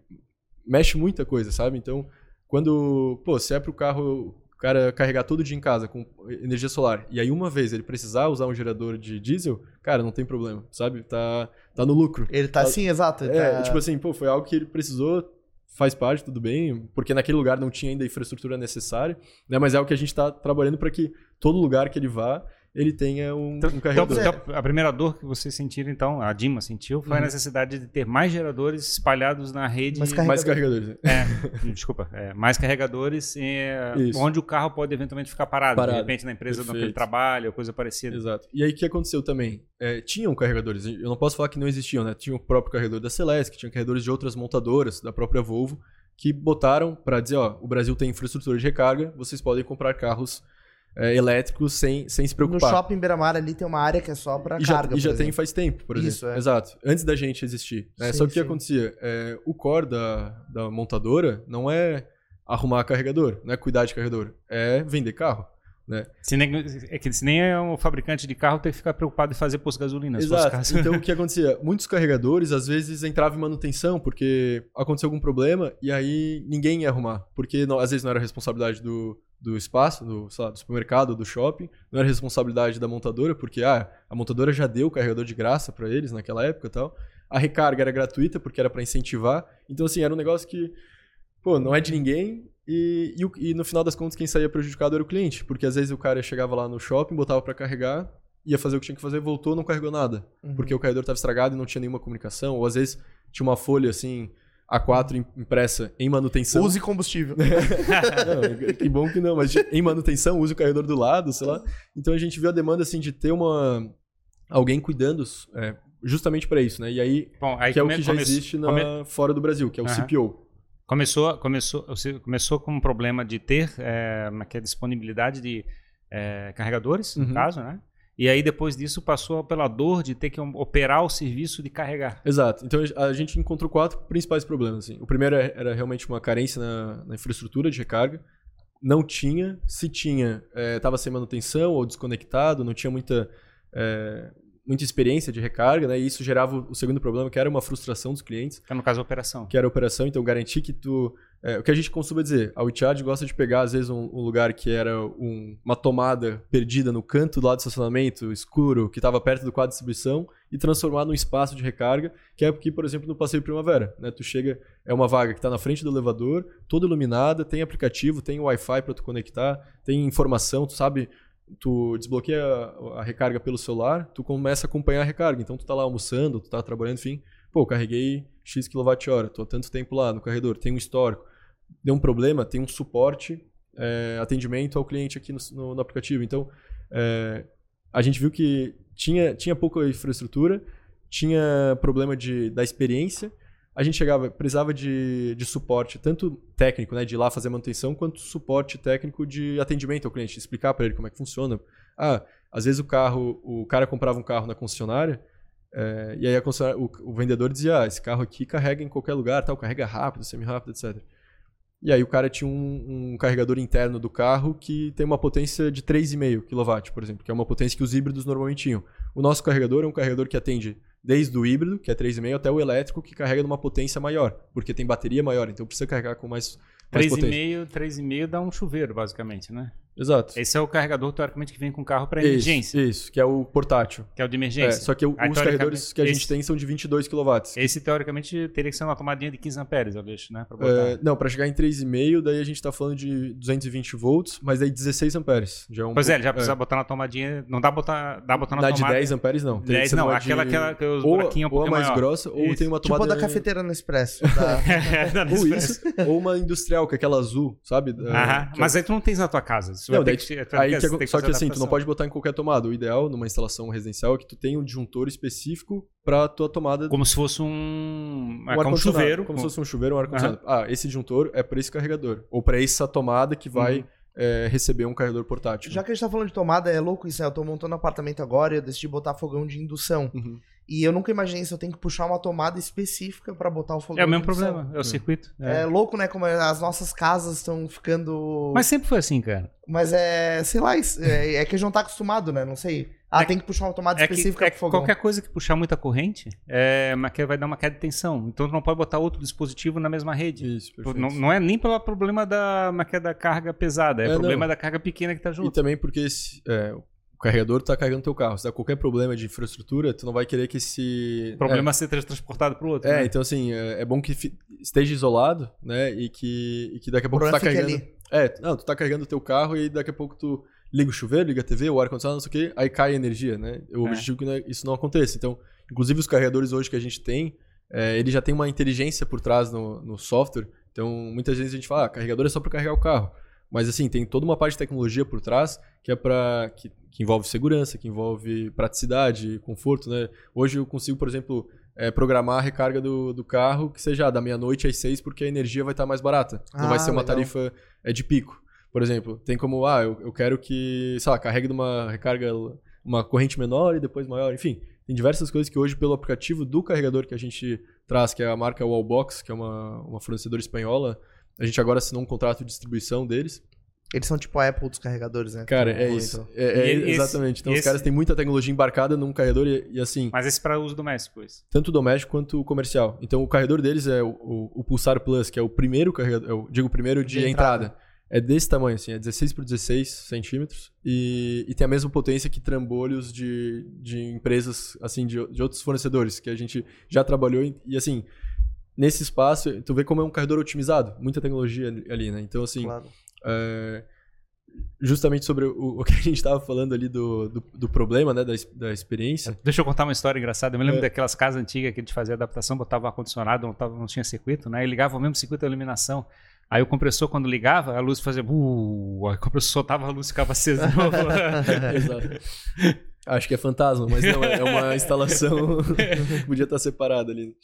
Speaker 1: mexe muita coisa, sabe? Então, quando, pô, se é para o carro o cara carregar todo dia em casa com energia solar e aí uma vez ele precisar usar um gerador de diesel, cara, não tem problema, sabe? Tá, tá no lucro.
Speaker 2: Ele tá, tá assim, exato.
Speaker 1: É,
Speaker 2: tá...
Speaker 1: tipo assim, pô, foi algo que ele precisou, faz parte, tudo bem, porque naquele lugar não tinha ainda a infraestrutura necessária, né? Mas é o que a gente está trabalhando para que todo lugar que ele vá, ele tenha um, então, um carregador.
Speaker 3: Então, então, a primeira dor que vocês sentiram, então, a Dima sentiu, foi uhum. a necessidade de ter mais geradores espalhados na rede.
Speaker 1: Mais carregadores. Mais carregadores.
Speaker 3: É, desculpa, é, mais carregadores é, onde o carro pode eventualmente ficar parado, parado. de repente na empresa onde ele trabalha, ou coisa parecida.
Speaker 1: Exato. E aí o que aconteceu também? É, tinham carregadores, eu não posso falar que não existiam, né? Tinha o próprio carregador da Celeste, tinha carregadores de outras montadoras, da própria Volvo, que botaram para dizer, ó, o Brasil tem infraestrutura de recarga, vocês podem comprar carros é, elétricos sem, sem se preocupar.
Speaker 2: No shopping Beira-Mar ali tem uma área que é só para carga.
Speaker 1: e já tem faz tempo, por exemplo. Isso, é. Exato. Antes da gente existir. Né? Sim, só que o que acontecia? É, o core da, da montadora não é arrumar carregador, não é cuidar de carregador. É vender carro. Né?
Speaker 3: Se nem, é que se nem é um fabricante de carro tem que ficar preocupado em fazer posto de gasolina.
Speaker 1: Exato. Então o que acontecia? Muitos carregadores às vezes entravam em manutenção porque aconteceu algum problema e aí ninguém ia arrumar. Porque não, às vezes não era responsabilidade do, do espaço, do, lá, do, supermercado, do shopping, não era responsabilidade da montadora, porque ah, a montadora já deu o carregador de graça para eles naquela época e tal. A recarga era gratuita porque era para incentivar. Então assim, era um negócio que pô, não é de ninguém. E, e, e, no final das contas, quem saía prejudicado era o cliente. Porque às vezes o cara chegava lá no shopping, botava para carregar, ia fazer o que tinha que fazer, voltou, não carregou nada. Uhum. Porque o carregador estava estragado e não tinha nenhuma comunicação. Ou às vezes tinha uma folha assim, A4 impressa em manutenção.
Speaker 2: Use combustível.
Speaker 1: não, que bom que não, mas em manutenção, use o carregador do lado, sei lá. Então a gente viu a demanda assim de ter uma alguém cuidando é, justamente para isso, né? E aí, Bom, aí que é o que já existe na, come... fora do Brasil, que é o uhum. CPO.
Speaker 3: Começou, começou, começou com um problema de ter é, que é disponibilidade de é, carregadores, uhum. no caso, né? E aí, depois disso, passou pela dor de ter que operar o serviço de carregar.
Speaker 1: Exato. Então, a gente encontrou quatro principais problemas. Assim. O primeiro é, era realmente uma carência na, na infraestrutura de recarga. Não tinha. Se tinha, estava é, sem manutenção ou desconectado, não tinha muita é, muita experiência de recarga, né? E isso gerava o segundo problema, que era uma frustração dos clientes.
Speaker 3: Que é no caso a operação.
Speaker 1: Que era a operação, então garantir que tu... É, o que a gente costuma dizer, a WeCharge gosta de pegar, às vezes, um, um lugar que era um, uma tomada perdida no canto do lado do estacionamento, escuro, que estava perto do quadro de distribuição, e transformar num espaço de recarga, que é aqui, por exemplo, no Passeio Primavera. Né? Tu chega, é uma vaga que está na frente do elevador, toda iluminada, tem aplicativo, tem Wi-Fi para tu conectar, tem informação, tu sabe tu desbloqueia a recarga pelo celular, tu começa a acompanhar a recarga. Então tu tá lá almoçando, tu tá trabalhando, enfim. Pô, carreguei X kWh, tô há tanto tempo lá no carregador, tem um histórico. Deu um problema, tem um suporte, é, atendimento ao cliente aqui no, no, no aplicativo. Então, é, a gente viu que tinha, tinha pouca infraestrutura, tinha problema de, da experiência a gente chegava, precisava de, de suporte, tanto técnico, né, de ir lá fazer manutenção, quanto suporte técnico de atendimento ao cliente, explicar para ele como é que funciona. Ah, às vezes o carro, o cara comprava um carro na concessionária, é, e aí o, o, vendedor dizia, ah, esse carro aqui carrega em qualquer lugar, tal, carrega rápido, semi-rápido, etc. E aí o cara tinha um, um, carregador interno do carro que tem uma potência de 3,5 kW, por exemplo, que é uma potência que os híbridos normalmente tinham. O nosso carregador é um carregador que atende desde o híbrido, que é 3,5, até o elétrico, que carrega numa potência maior, porque tem bateria maior, então precisa carregar com mais, mais 3,5, potência.
Speaker 3: 3,5 dá um chuveiro, basicamente, né?
Speaker 1: Exato.
Speaker 3: Esse é o carregador, teoricamente, que vem com carro para emergência.
Speaker 1: Isso, isso, que é o portátil.
Speaker 3: Que é o de emergência. É,
Speaker 1: só que o, os carregadores que a gente esse, tem são de 22 kW.
Speaker 3: Esse, teoricamente, teria que ser uma tomadinha de 15 amperes, eu deixo, né?
Speaker 1: Pra é, não, para chegar em 3,5, daí a gente está falando de 220 volts, mas aí 16 amperes. Já é um
Speaker 3: pois é, pouco, é, já precisa é. botar na tomadinha. Não dá botar, dá botar na
Speaker 1: dá
Speaker 3: tomada.
Speaker 1: de 10 amperes, não.
Speaker 3: 10, não, aquela, de... aquela que os
Speaker 1: ou, buraquinhos um ou a mais maior. grossa, ou isso. tem uma tomada...
Speaker 2: Tipo da cafeteira no Expresso. Da...
Speaker 1: é, ou isso, ou uma industrial, que é aquela azul, sabe?
Speaker 3: Aham, mas aí tu não tens na tua casa. Não, daí,
Speaker 1: Aí que, que só que assim, tu não pode botar em qualquer tomada. O ideal numa instalação residencial é que tu tenha um disjuntor específico para tua tomada.
Speaker 3: Como se fosse um, um, um chuveiro.
Speaker 1: Como se fosse um chuveiro, um ar-condicionado. Uhum. Ah, esse disjuntor é para esse carregador. Ou para essa tomada que vai. Uhum. É, receber um carregador portátil.
Speaker 2: Já que a gente tá falando de tomada, é louco isso, né? Eu tô montando um apartamento agora e eu decidi botar fogão de indução. Uhum. E eu nunca imaginei se eu tenho que puxar uma tomada específica para botar o fogão.
Speaker 3: É o mesmo problema, é o circuito.
Speaker 2: É. é. louco, né? Como as nossas casas estão ficando.
Speaker 3: Mas sempre foi assim, cara.
Speaker 2: Mas é, sei lá, é, é que a gente não tá acostumado, né? Não sei. Ah, é, tem que puxar uma tomada é específica
Speaker 3: que, é
Speaker 2: pro fogão.
Speaker 3: Qualquer coisa que puxar muita corrente é, vai dar uma queda de tensão. Então tu não pode botar outro dispositivo na mesma rede. Isso, perfeito. Não, não é nem pelo problema da, da carga pesada, é, é problema não. da carga pequena que tá junto.
Speaker 1: E também porque esse, é, carregador está carregando teu carro. Se dá qualquer problema de infraestrutura, tu não vai querer que esse...
Speaker 3: O problema é, seja transportado para o outro.
Speaker 1: É, né? então assim, é, é, bom que esteja isolado, né? E que, e que daqui a pouco tu tá carregando... Ali. É, não, tu tá carregando o teu carro e daqui a pouco tu liga o chuveiro, liga a TV, o ar-condicionado, não sei o quê, aí cai a energia, né? O é. objetivo é que isso não aconteça. Então, inclusive os carregadores hoje que a gente tem, é, ele já tem uma inteligência por trás no, no software. Então, muitas vezes a gente fala, ah, carregador é só para carregar o carro. Mas assim, tem toda uma parte de tecnologia por trás que é para que, que, envolve segurança, que envolve praticidade, conforto, né? Hoje eu consigo, por exemplo, é, programar a recarga do, do carro que seja da meia-noite às seis, porque a energia vai estar mais barata. Ah, Não vai ser uma legal. tarifa é, de pico. Por exemplo, tem como, ah, eu, eu quero que, sei lá, carregue numa recarga, uma corrente menor e depois maior, enfim. Tem diversas coisas que hoje, pelo aplicativo do carregador que a gente traz, que é a marca Wallbox, que é uma, uma fornecedora espanhola, a gente agora assinou um contrato de distribuição deles.
Speaker 2: Eles são tipo a Apple dos carregadores, né?
Speaker 1: Cara, é isso. É, é esse, exatamente. Então, esse... os caras têm muita tecnologia embarcada num carregador e, e assim.
Speaker 3: Mas esse para uso doméstico, isso.
Speaker 1: Tanto doméstico quanto comercial. Então, o carregador deles é o, o, o Pulsar Plus, que é o primeiro carregador, eu digo o primeiro de, de entrada. entrada. É desse tamanho, assim, é 16 por 16 centímetros e, e tem a mesma potência que trambolhos de, de empresas, assim, de, de outros fornecedores que a gente já trabalhou e, e assim, nesse espaço, tu vê como é um carregador otimizado, muita tecnologia ali, né? Então, assim,
Speaker 2: Claro.
Speaker 1: é, justamente sobre o, o que a gente estava falando ali do, do, do problema, né, da, da experiência.
Speaker 3: Deixa eu contar uma história engraçada. Eu me lembro
Speaker 1: É.
Speaker 3: daquelas casas antigas que a gente fazia adaptação, botava ar-condicionado, não, tava- não tinha circuito, né? E ligava o mesmo circuito de iluminação. Aí o compressor, quando ligava, a luz fazia. Uh, aí o compressor soltava a luz e ficava acesa de novo.
Speaker 1: Exato. Acho que é fantasma, mas não, é uma instalação que podia estar separada ali.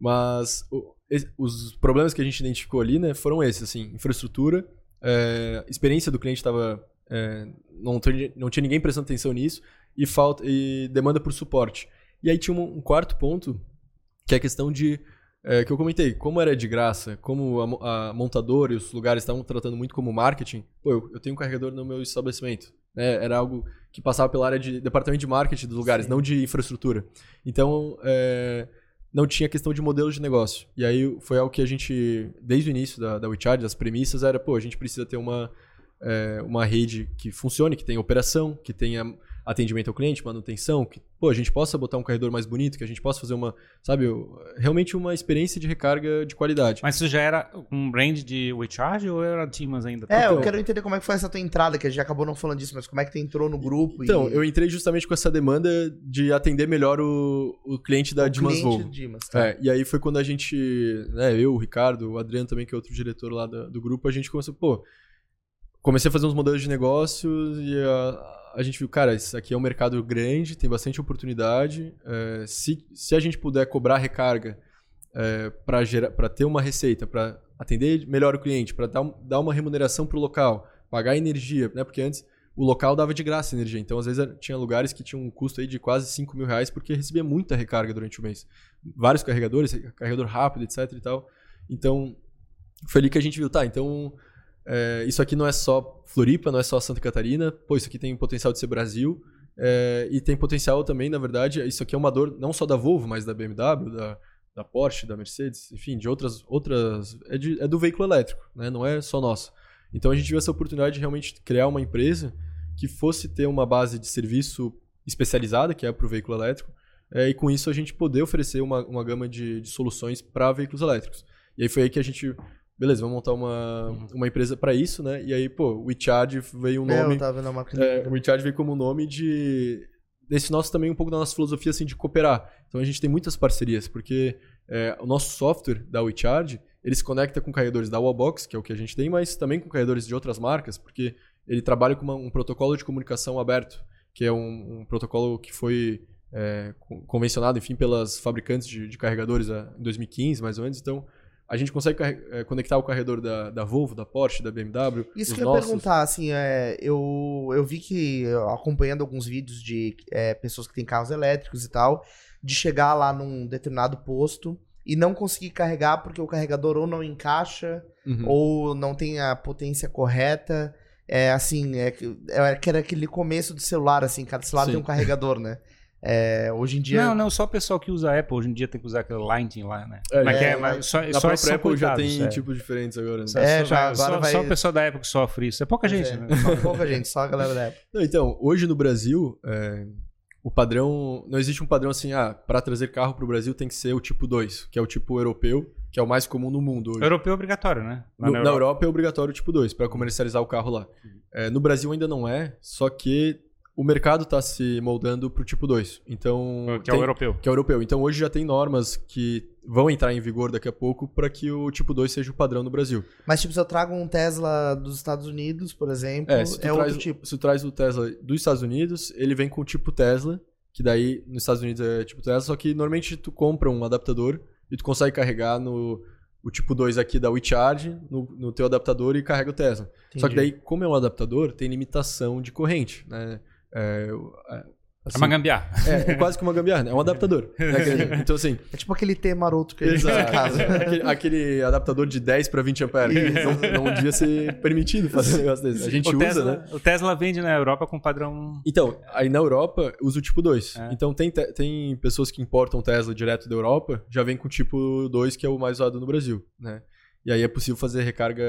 Speaker 1: Mas o- os problemas que a gente identificou ali, né, foram esses, assim, infraestrutura, é, experiência do cliente estava não, tinha- não tinha ninguém prestando atenção nisso e falta e demanda por suporte. E aí tinha um, um quarto ponto que é a questão de é, que eu comentei, como era de graça, como a, a montadora e os lugares estavam tratando muito como marketing, pô, eu, eu tenho um carregador no meu estabelecimento. né? Era algo que passava pela área de departamento de marketing dos lugares,
Speaker 2: Sim.
Speaker 1: não de infraestrutura. Então, é, não tinha questão de modelo de negócio. E aí foi algo que a gente, desde o início da, da WeCharge, as premissas era, pô, a gente precisa ter uma, é, uma rede que funcione, que tenha operação, que tenha atendimento ao cliente, manutenção, que pô, a gente possa botar um carregador mais bonito, que a gente possa fazer uma, sabe, o- realmente uma experiência de recarga de qualidade.
Speaker 3: Mas isso já era um brand de WeCharge ou era Timas ainda?
Speaker 2: É, eu
Speaker 1: Então-
Speaker 2: quero entender como é que foi essa tua entrada, que a gente acabou não falando disso, mas como é que tu entrou no grupo
Speaker 1: Então,
Speaker 2: e...
Speaker 1: eu entrei justamente com essa demanda de atender melhor o, o cliente da
Speaker 2: o
Speaker 1: Dimas
Speaker 2: cliente
Speaker 1: Volvo.
Speaker 2: Dimas, tá?
Speaker 1: É, e aí foi quando a gente, né, eu, o Ricardo, o Adriano também, que é outro diretor lá da- do grupo, a gente começou, pô, comecei a fazer uns modelos de negócios e a, a gente viu, cara, isso aqui é um mercado grande, tem bastante oportunidade, é, se, se a gente puder cobrar recarga é, para ter uma receita, para atender melhor o cliente, para dar, dar uma remuneração para o local, pagar energia, né, porque antes o local dava de graça energia, então às vezes tinha lugares que tinham um custo aí de quase 5 mil reais porque recebia muita recarga durante o mês vários carregadores, carregador rápido, etc e tal. Então, foi ali que a gente viu, tá, então é, isso aqui não é só Floripa, não é só Santa Catarina, pô, isso aqui tem potencial de ser Brasil, é, e tem potencial também, na verdade, isso aqui é uma dor não só da Volvo, mas da BMW, da, da Porsche, da Mercedes, enfim, de outras, outras é, de- é do veículo elétrico, né, não é só nosso. Então a gente viu essa oportunidade de realmente criar uma empresa que fosse ter uma base de serviço especializada, que é para o veículo elétrico, é, e com isso a gente poder oferecer uma, uma gama de, de soluções para veículos elétricos. E aí foi aí que a gente, beleza, vamos montar uma, uma empresa para isso, né? E aí, pô, o WeCharge veio um
Speaker 2: É,
Speaker 1: nome.
Speaker 2: eu tava vendo a marca
Speaker 1: É, o WeCharge veio como nome de. Desse nosso também, um pouco da nossa filosofia assim, de cooperar. Então a gente tem muitas parcerias, porque é, o nosso software da WeCharge, ele se conecta com carregadores da Wallbox, que é o que a gente tem, mas também com carregadores de outras marcas, porque ele trabalha com uma- um protocolo de comunicação aberto, que é um, um protocolo que foi é, con- convencionado, enfim, pelas fabricantes de, de carregadores ah, em 2015, mais ou menos. Então, a gente consegue eh, conectar o carregador da, da Volvo, da Porsche, da BMW.
Speaker 2: Isso que eu ia
Speaker 1: nossos.
Speaker 2: perguntar, assim, é, eu, eu vi que, acompanhando alguns vídeos de é, pessoas que têm carros elétricos e tal, de chegar lá num determinado posto e não conseguir carregar porque o carregador ou não encaixa
Speaker 1: Uhum.
Speaker 2: ou não tem a potência correta. É assim, é, que- é que era aquele começo do celular, assim, cada celular
Speaker 1: Sim.
Speaker 2: tem um carregador, né? É, hoje em dia.
Speaker 3: Não, não, só o pessoal que usa Apple hoje em dia tem que usar aquele Lightning lá, né?
Speaker 1: É,
Speaker 3: Mas
Speaker 2: é,
Speaker 3: é, mas só,
Speaker 1: Na
Speaker 3: só
Speaker 1: própria Apple já
Speaker 3: cuidados,
Speaker 1: tem
Speaker 3: é.
Speaker 1: tipos diferentes agora. Né?
Speaker 3: Só,
Speaker 2: É,
Speaker 3: só,
Speaker 2: já
Speaker 3: vai-
Speaker 2: agora
Speaker 3: só,
Speaker 2: vai-
Speaker 3: só o pessoal da Apple que sofre isso. É pouca gente,
Speaker 2: é,
Speaker 3: né?
Speaker 2: Só pouca gente, só a galera da Apple.
Speaker 1: Não, Então, hoje no Brasil, é, o padrão. Não existe um padrão assim, ah, para trazer carro para o Brasil tem que ser o tipo 2, que é o tipo europeu, que é o mais comum no mundo hoje.
Speaker 3: Europeu é obrigatório, né? Lá
Speaker 1: No- na, Europa. é obrigatório o tipo 2 para comercializar o carro lá. É, no Brasil ainda não é, só que o mercado está se moldando para o tipo 2. Então,
Speaker 3: Que é
Speaker 1: tem-
Speaker 3: o europeu.
Speaker 1: que é o europeu. Então hoje já tem normas que vão entrar em vigor daqui a pouco para que o tipo 2 seja o padrão no Brasil.
Speaker 2: Mas, tipo, se eu trago um Tesla dos Estados Unidos, por exemplo,
Speaker 1: É,
Speaker 2: é,
Speaker 1: tu,
Speaker 2: outro
Speaker 1: traz,
Speaker 2: tipo.
Speaker 1: se tu traz o Tesla dos Estados Unidos, ele vem com o tipo Tesla, que daí nos Estados Unidos é tipo Tesla, só que normalmente tu compra um adaptador e tu consegue carregar no o tipo 2 aqui da WeCharge no, no teu adaptador e carrega o Tesla. Só que daí, como é um adaptador, tem limitação de corrente, né? É, é,
Speaker 3: É
Speaker 1: assim,
Speaker 3: uma gambiarra.
Speaker 1: é, é quase que uma gambiarra, né? é um adaptador. né? Então assim,
Speaker 2: É tipo aquele T maroto que a gente tem em casa.
Speaker 1: aquele, aquele adaptador de 10 para 20 amperes. Não, não devia ser permitido fazer um negócio desse. A gente
Speaker 3: o,
Speaker 1: usa,
Speaker 3: Tesla,
Speaker 1: né?
Speaker 3: o Tesla vende na Europa com padrão.
Speaker 1: Então, aí na Europa usa o tipo 2.
Speaker 3: É.
Speaker 1: Então tem, te- tem pessoas que importam Tesla direto da Europa, já vem com o tipo 2, que é o mais usado no Brasil, né? E aí é possível fazer recarga.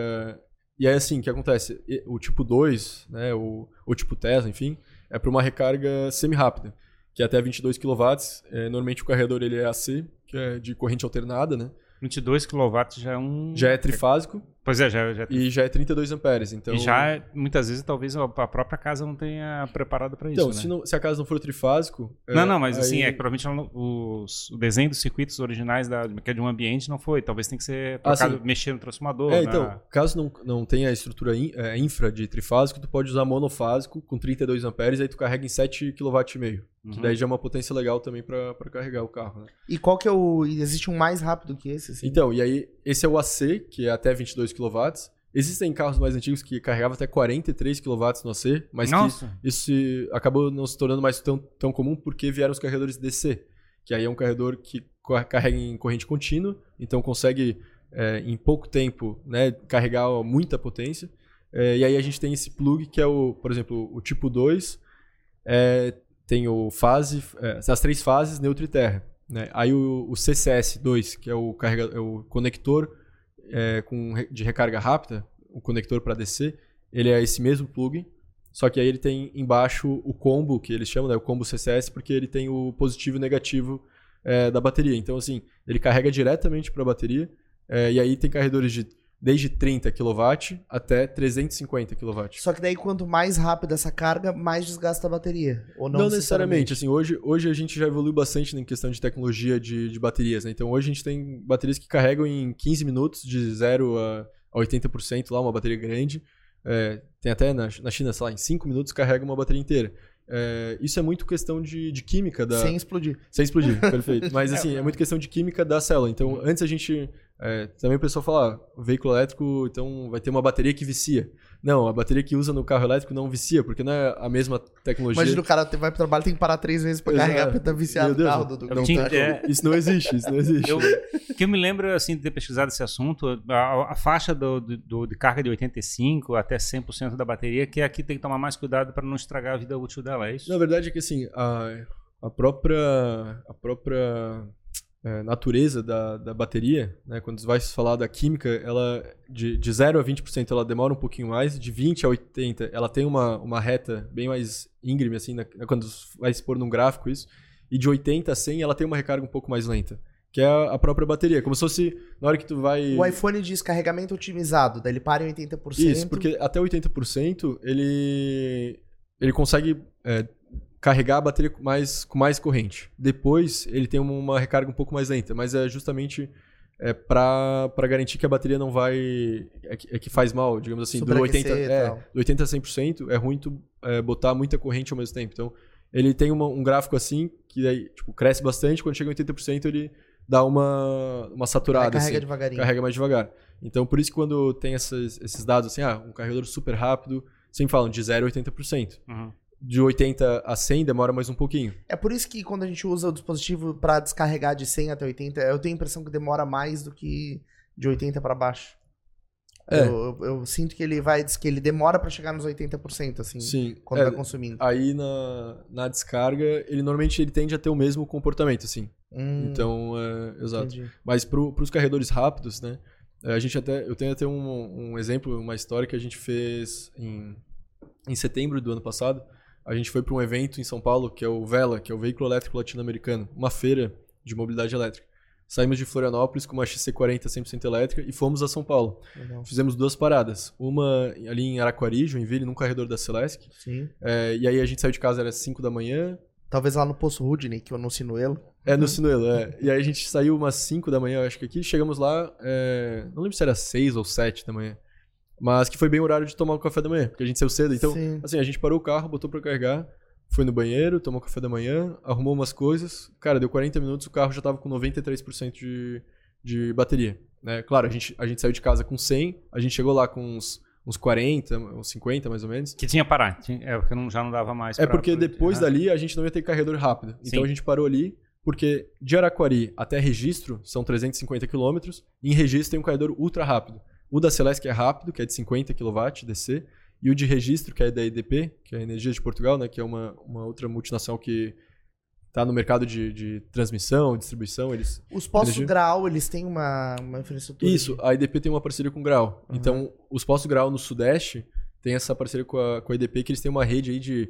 Speaker 1: E aí assim, o que acontece? O tipo 2, né, o, o tipo Tesla, enfim, é para uma recarga semi-rápida, que é até 22 kW. É, normalmente o carregador ele é AC, que é de corrente alternada, né?
Speaker 3: 22 kW já é um.
Speaker 1: Já é trifásico.
Speaker 3: Pois é, já, já
Speaker 1: E já é 32 amperes. Então,
Speaker 3: E já, muitas vezes, talvez a própria casa não tenha preparado para isso.
Speaker 1: então
Speaker 3: né?
Speaker 1: se, não- se a casa não for trifásico.
Speaker 3: Não,
Speaker 1: é,
Speaker 3: não, mas assim,
Speaker 1: aí-
Speaker 3: é que provavelmente não- os, o desenho dos circuitos originais da, que é de um ambiente não foi. Talvez tenha que ser
Speaker 1: Ah,
Speaker 3: trocado,
Speaker 1: sim.
Speaker 3: mexer no transformador.
Speaker 1: É,
Speaker 3: né?
Speaker 1: então, caso não, não tenha a estrutura in- é, infra de trifásico, tu pode usar monofásico com 32 amperes, aí tu carrega em 7 kW meio. Que
Speaker 3: Uhum.
Speaker 1: daí já é uma potência legal também pra pra carregar o carro, né?
Speaker 2: E qual que é o. Existe um mais rápido que esse? assim?
Speaker 1: Então, e aí, esse é o AC, que é até 22 kW. Existem carros mais antigos que carregavam até 43 kW no AC, mas isso acabou não se tornando mais tão, tão comum porque vieram os carregadores DC, que aí é um carregador que carrega em corrente contínua, então consegue é, em pouco tempo né, carregar muita potência. É, e aí a gente tem esse plug que é o, por exemplo, o tipo 2, é, tem o fase, é, as três fases, neutro e terra. Né? Aí o, o CCS2, que é o, carrega, é o conector é, com, de recarga rápida, o conector para DC, ele é esse mesmo plug, só que aí ele tem embaixo o combo, que eles chamam, né, o combo CCS, porque ele tem o positivo e negativo é, da bateria. Então, assim, ele carrega diretamente para a bateria, é, e aí tem carregadores de desde 30 kW até 350 kW.
Speaker 2: Só que daí, quanto mais rápida essa carga, mais desgasta a bateria. Ou não,
Speaker 1: Não, necessariamente. Assim, hoje, hoje a gente já evoluiu bastante em questão de tecnologia de, de baterias. Né? Então hoje a gente tem baterias que carregam em 15 minutos, de 0 a, a 80% lá, uma bateria grande. É, tem até na, na China, sei lá, em 5 minutos carrega uma bateria inteira. É, isso é muito questão de, de química da.
Speaker 2: Sem explodir.
Speaker 1: Sem explodir, perfeito. Mas assim, é muito questão de química da célula. Então, antes a gente. É, também o pessoal fala, ah, veículo elétrico, então vai ter uma bateria que vicia. Não, a bateria que usa no carro elétrico não vicia, porque não é a mesma tecnologia.
Speaker 2: Imagina o cara vai pro trabalho tem que parar três vezes pra
Speaker 1: Exato.
Speaker 2: carregar porque tá viciado
Speaker 1: Meu
Speaker 2: no
Speaker 1: Deus,
Speaker 2: carro do, do
Speaker 1: não
Speaker 3: tinha- é.
Speaker 1: Isso não existe, isso não existe.
Speaker 3: Eu, que eu me lembro assim, de ter pesquisado esse assunto, a, a faixa do, do- do- de carga de 85% até 100% da bateria, que aqui tem que tomar mais cuidado para não estragar a vida útil dela, é isso?
Speaker 1: Na verdade é que assim, a, a própria, a própria é, natureza da, da bateria, né, quando vai se falar da química, ela de, de 0 a 20% ela demora um pouquinho mais, de 20 a 80 ela tem uma, uma reta bem mais íngreme, assim, na- quando vai se pôr num gráfico isso, e de 80 a 100 ela tem uma recarga um pouco mais lenta, que é a, a própria bateria, como se fosse na hora que tu vai...
Speaker 2: O iPhone diz carregamento otimizado, daí ele para em 80%.
Speaker 1: Isso, porque até 80% ele, ele consegue é, carregar a bateria com mais, com mais corrente. Depois ele tem uma, recarga um pouco mais lenta, mas é justamente é, para garantir que a bateria não vai. É que, é que faz mal, digamos assim. Do 80,
Speaker 2: Superaquecer e
Speaker 1: é, do 80 a 100% é ruim tu é, botar muita corrente ao mesmo tempo. Então ele tem uma- um gráfico assim que aí, tipo, cresce bastante, quando chega a 80% ele dá uma, uma
Speaker 2: Aí
Speaker 1: saturada.
Speaker 2: carrega
Speaker 1: assim
Speaker 2: devagarinho.
Speaker 1: carrega mais devagar. Então, por isso que quando tem esses, esses dados assim, ah, um carregador super rápido, sempre falam de 0 a 80%.
Speaker 3: Uhum.
Speaker 1: De 80 a 100 demora mais um pouquinho.
Speaker 2: É por isso que quando a gente usa o dispositivo pra descarregar de 100 até 80, eu tenho a impressão que demora mais do que de 80 pra baixo.
Speaker 1: É.
Speaker 2: Eu, eu- eu sinto que ele vai, que ele demora pra chegar nos 80%, assim,
Speaker 1: Sim.
Speaker 2: quando
Speaker 1: É,
Speaker 2: vai consumindo.
Speaker 1: aí na, na descarga, ele normalmente ele tende a ter o mesmo comportamento, assim.
Speaker 2: Hum,
Speaker 1: Então, é, exato.
Speaker 2: entendi.
Speaker 1: Mas para os carregadores rápidos, né? é, A gente até, eu tenho até um, um exemplo, uma história que a gente fez em, em setembro do ano passado. A gente foi para um evento em São Paulo, que é o Vela, que é o Veículo Elétrico Latino-Americano, uma feira de mobilidade elétrica. Saímos de Florianópolis com uma XC40 100% elétrica e fomos a São Paulo.
Speaker 2: Legal.
Speaker 1: Fizemos duas paradas. Uma ali em Araquari, Joinville, num carregador da Celesc.
Speaker 2: Sim.
Speaker 1: É, e aí a gente saiu de casa, era 5 da manhã.
Speaker 2: Talvez lá no Poço Rudney, que eu no Sinuelo.
Speaker 1: É, no Sinuelo, é. E aí a gente saiu umas 5 da manhã, eu acho que aqui. Chegamos lá, é, não lembro se era 6 ou 7 da manhã. Mas que foi bem o horário de tomar o café da manhã, porque a gente saiu cedo. Então,
Speaker 2: Sim.
Speaker 1: assim, a gente parou o carro, botou pra carregar, foi no banheiro, tomou café da manhã, arrumou umas coisas. Cara, deu 40 minutos, o carro já tava com 93% de, de bateria. Né? Claro, a gente, a gente saiu de casa com 100, a gente chegou lá com uns, uns 40, uns 50 mais ou menos.
Speaker 3: Que tinha parar, tinha- é porque não, já não dava mais
Speaker 1: É
Speaker 3: pra-
Speaker 1: porque
Speaker 3: pra-
Speaker 1: depois
Speaker 3: Ah.
Speaker 1: dali a gente não ia ter carregador rápido. Então
Speaker 3: Sim.
Speaker 1: a gente parou ali, porque de Araquari até registro são 350 km, e em registro tem um carregador ultra rápido. O da Celeste que é rápido, que é de 50 kW DC, e o de registro, que é da EDP, que é a Energia de Portugal, né, que é uma, uma outra multinacional que está no mercado de, de transmissão, distribuição, eles
Speaker 2: Os postos
Speaker 1: Energia.
Speaker 2: grau, eles têm uma, uma infraestrutura.
Speaker 1: isso,
Speaker 2: de-
Speaker 1: a EDP tem uma parceria com o Grau.
Speaker 2: Uhum.
Speaker 1: Então, os postos Grau no Sudeste tem essa parceria com a, com a EDP, que eles têm uma rede aí de.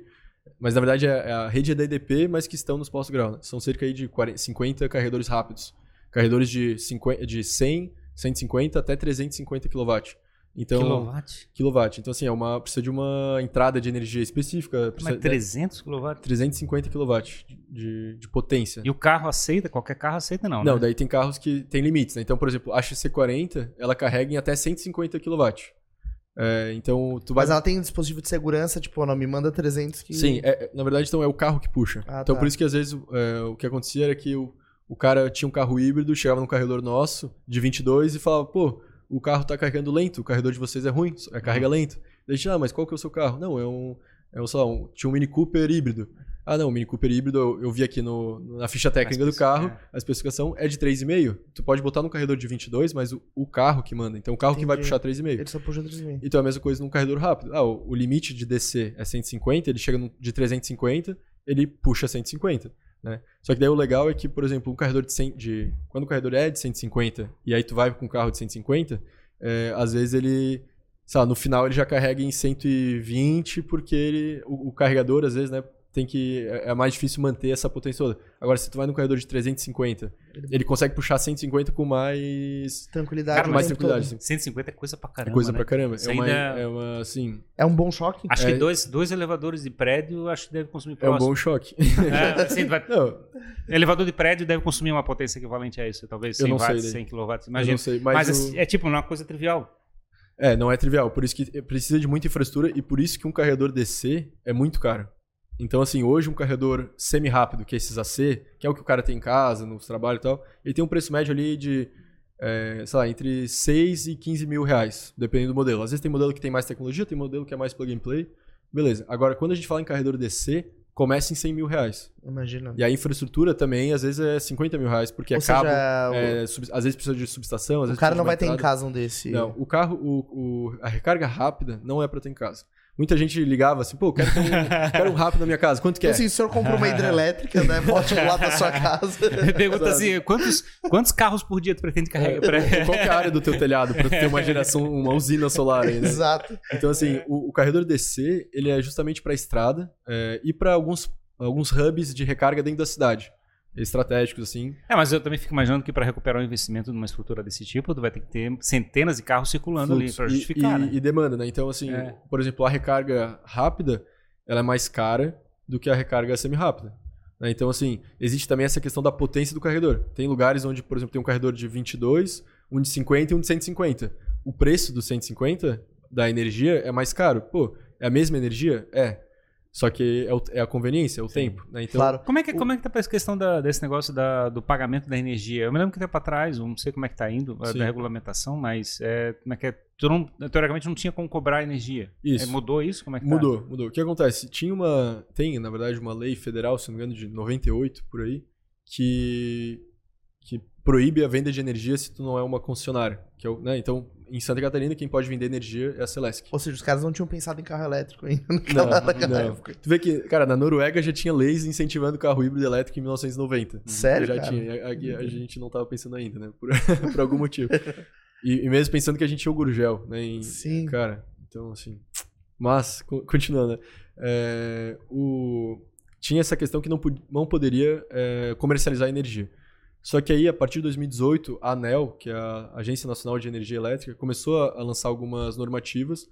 Speaker 1: Mas na verdade é, é a rede é da EDP, mas que estão nos postos Grau. né? São cerca aí de 40, 50 carregadores rápidos. carregadores de, 50, de 100, 150 até 350 kW. Então,
Speaker 3: Kilowatt?
Speaker 1: kilowatt. Então, assim, é uma, precisa de uma entrada de energia específica.
Speaker 3: Mas
Speaker 1: Precisa,
Speaker 3: 300 kW?
Speaker 1: 350 kW de, de potência.
Speaker 3: E o carro aceita? Qualquer carro aceita, não,
Speaker 1: Não,
Speaker 3: né?
Speaker 1: daí tem carros que tem limites, né? Então, por exemplo, a XC40, ela carrega em até 150 kW. É, então, tu vai...
Speaker 2: Mas ela tem um dispositivo de segurança, tipo, não, me manda 300 que...
Speaker 1: Sim, é- é- na verdade, então, é o carro que puxa.
Speaker 2: Ah,
Speaker 1: então,
Speaker 2: tá.
Speaker 1: por isso que às vezes é, o que acontecia era que o, o cara tinha um carro híbrido, chegava num carregador nosso, de 22, e falava, pô, o carro tá carregando lento, o carregador de vocês é ruim, é, carrega
Speaker 2: Uhum.
Speaker 1: lento. Daí a gente, ah, mas qual que é o seu carro? Não, é um, é um, sei lá, um, tinha um Mini Cooper híbrido. Ah, não, o Mini Cooper híbrido, eu, eu vi aqui no, na ficha técnica do carro,
Speaker 3: é.
Speaker 1: a especificação é de 3,5. Tu pode botar no carregador de 22, mas o, o carro que manda. Então, o carro que vai
Speaker 2: Entendi.
Speaker 1: puxar 3,5.
Speaker 2: Ele só puxa 3,5.
Speaker 1: Então é a mesma coisa num carregador rápido. Ah, o, o limite de DC é 150, ele chega no- de 350, ele puxa 150. Né? Só que daí o legal é que, por exemplo, um carregador de, 100, de quando o carregador é de 150 e aí tu vai com um carro de 150, é, às vezes ele, sei lá, no final ele já carrega em 120 porque ele, o, o carregador às vezes, né, tem que é é mais difícil manter essa potência toda. Agora se tu vai no carregador de 350, ele consegue puxar 150 com mais
Speaker 2: Tranquilidade.
Speaker 3: Cara,
Speaker 1: mais tranquilidade, assim.
Speaker 3: 150 é coisa pra
Speaker 1: É
Speaker 3: caramba,
Speaker 1: coisa
Speaker 3: né?
Speaker 1: pra caramba.
Speaker 3: Isso
Speaker 1: É uma,
Speaker 3: ainda-
Speaker 1: é uma assim,
Speaker 2: É um bom choque?
Speaker 3: Acho
Speaker 1: É-
Speaker 3: que dois, dois elevadores de prédio, acho que deve consumir
Speaker 1: é um
Speaker 3: próximo.
Speaker 1: bom choque.
Speaker 3: É, assim, vai-
Speaker 1: Não,
Speaker 3: elevador de prédio deve consumir uma potência equivalente a isso, talvez
Speaker 1: Eu
Speaker 3: 100
Speaker 1: não sei
Speaker 3: watts,
Speaker 1: daí.
Speaker 3: 100 kW. Imagina.
Speaker 1: não sei, mas,
Speaker 3: Mas,
Speaker 1: o-
Speaker 3: é tipo, não é uma coisa trivial.
Speaker 1: É, não é trivial. Por isso que precisa de muita infraestrutura e por isso que um carregador DC é muito caro. Então, assim, hoje um carregador semi-rápido, que é esses AC, que é o que o cara tem em casa, nos trabalhos e tal, ele tem um preço médio ali de, é, sei lá, entre 6 e 15 mil reais, dependendo do modelo. Às vezes tem modelo que tem mais tecnologia, tem modelo que é mais plug and play. Beleza. Agora, quando a gente fala em carregador DC, começa em 100 mil reais.
Speaker 2: Imagina.
Speaker 1: E a infraestrutura também, às vezes, é 50 mil reais, porque
Speaker 2: Ou
Speaker 1: é cabo,
Speaker 2: seja, o-
Speaker 1: é, sub- às vezes precisa de subestação, às
Speaker 2: o
Speaker 1: vezes
Speaker 2: cara não vai ter em casa um desse.
Speaker 1: Não, o carro, o, o- a recarga rápida não é pra ter em casa. Muita gente ligava assim, pô, quero, ter um, quero um rápido na minha casa, quanto que
Speaker 2: Então,
Speaker 1: é?
Speaker 2: assim, se o senhor comprou uma hidrelétrica, né? Bote lado da sua casa.
Speaker 3: Pergunta assim, quantos, quantos carros por dia tu pretende carregar? pra-
Speaker 1: Qual que é a área do teu telhado pra tu ter uma geração, uma usina solar aí, né?
Speaker 2: Exato.
Speaker 1: Então, assim, o, o carregador DC, ele é justamente pra estrada é, e pra alguns, alguns hubs de recarga dentro da cidade. Estratégicos, assim.
Speaker 3: É, mas eu também fico imaginando que para recuperar o investimento numa estrutura desse tipo, tu vai ter que ter centenas de carros circulando ali
Speaker 1: fluxo
Speaker 3: para
Speaker 1: e-
Speaker 3: justificar,
Speaker 1: e,
Speaker 3: né?
Speaker 1: e demanda, né? Então, assim,
Speaker 3: É.
Speaker 1: por exemplo, a recarga rápida, ela é mais cara do que a recarga semi-rápida. né? Então, assim, existe também essa questão da potência do carregador. Tem lugares onde, por exemplo, tem um carregador de 22, um de 50 e um de 150. O preço do 150 da energia é mais caro. Pô, é a mesma energia? É. Só que é, o- é a conveniência, é o tempo. Né? Então,
Speaker 2: Claro.
Speaker 3: Como é que, como é que tá essa questão da- desse negócio da- do pagamento da energia? Eu me lembro que tempo atrás, eu não sei como é que tá indo, a
Speaker 1: Sim.
Speaker 3: da regulamentação, mas é, como é que é? Não, teoricamente não tinha como cobrar energia.
Speaker 1: Isso.
Speaker 3: É, mudou isso? Como é que tá?
Speaker 1: Mudou, mudou. O que acontece? Tinha uma. Tem, na verdade, uma lei federal, se não me engano, de 98 por aí, que. que proíbe a venda de energia se tu não é uma concessionária. Que é o, né? Então, em Santa Catarina, quem pode vender energia é a Celesc.
Speaker 2: Ou seja, os caras não tinham pensado em carro elétrico ainda
Speaker 1: Não,
Speaker 2: naquela, naquela
Speaker 1: não.
Speaker 2: época.
Speaker 1: Tu vê que, cara, na Noruega já tinha leis incentivando carro híbrido elétrico em 1990.
Speaker 2: Sério,
Speaker 1: já
Speaker 2: cara?
Speaker 1: tinha. Aqui a gente não tava pensando ainda, né? Por, por algum motivo. E, e mesmo pensando que a gente tinha o Gurgel, né? em-
Speaker 2: Sim.
Speaker 1: Cara, então assim. Mas, co- continuando, né? É, o, tinha essa questão que não, não poderia é, comercializar energia. Só que aí, a partir de 2018, a ANEL, que é a Agência Nacional de Energia Elétrica, começou a, lançar algumas normativas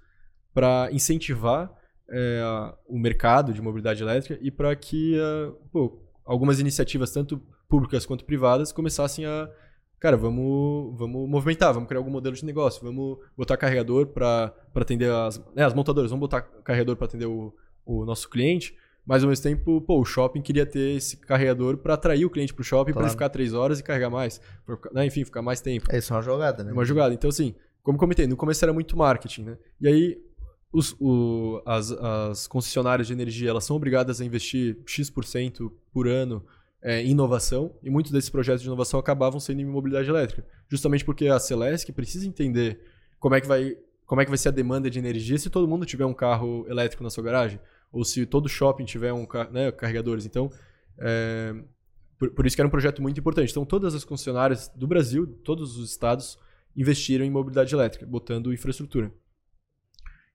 Speaker 1: para incentivar é, o mercado de mobilidade elétrica e para que ah, pô, algumas iniciativas, tanto públicas quanto privadas, começassem a. Cara, vamos, vamos movimentar, vamos criar algum modelo de negócio, vamos botar carregador para atender as, né, as montadoras, vamos botar carregador para atender o, o nosso cliente, mas ao mesmo tempo, pô, o shopping queria ter esse carregador para atrair o cliente para o shopping, para
Speaker 2: Claro.
Speaker 1: ele ficar três horas e carregar mais, ficar- né, enfim, ficar mais tempo.
Speaker 2: É isso, é uma jogada, né?
Speaker 1: É uma jogada. Então, assim, como comentei, no começo era muito marketing, né? E aí, os, o- as, as concessionárias de energia, elas são obrigadas a investir X% por ano é, em inovação, e muitos desses projetos de inovação acabavam sendo em mobilidade elétrica. Justamente porque a Celesc precisa entender como é que vai, como é que vai ser a demanda de energia se todo mundo tiver um carro elétrico na sua garagem, ou se todo shopping tiver um né, carregadores. Então, é, por, por isso que era um projeto muito importante. Então, todas as concessionárias do Brasil, todos os estados, investiram em mobilidade elétrica, botando infraestrutura.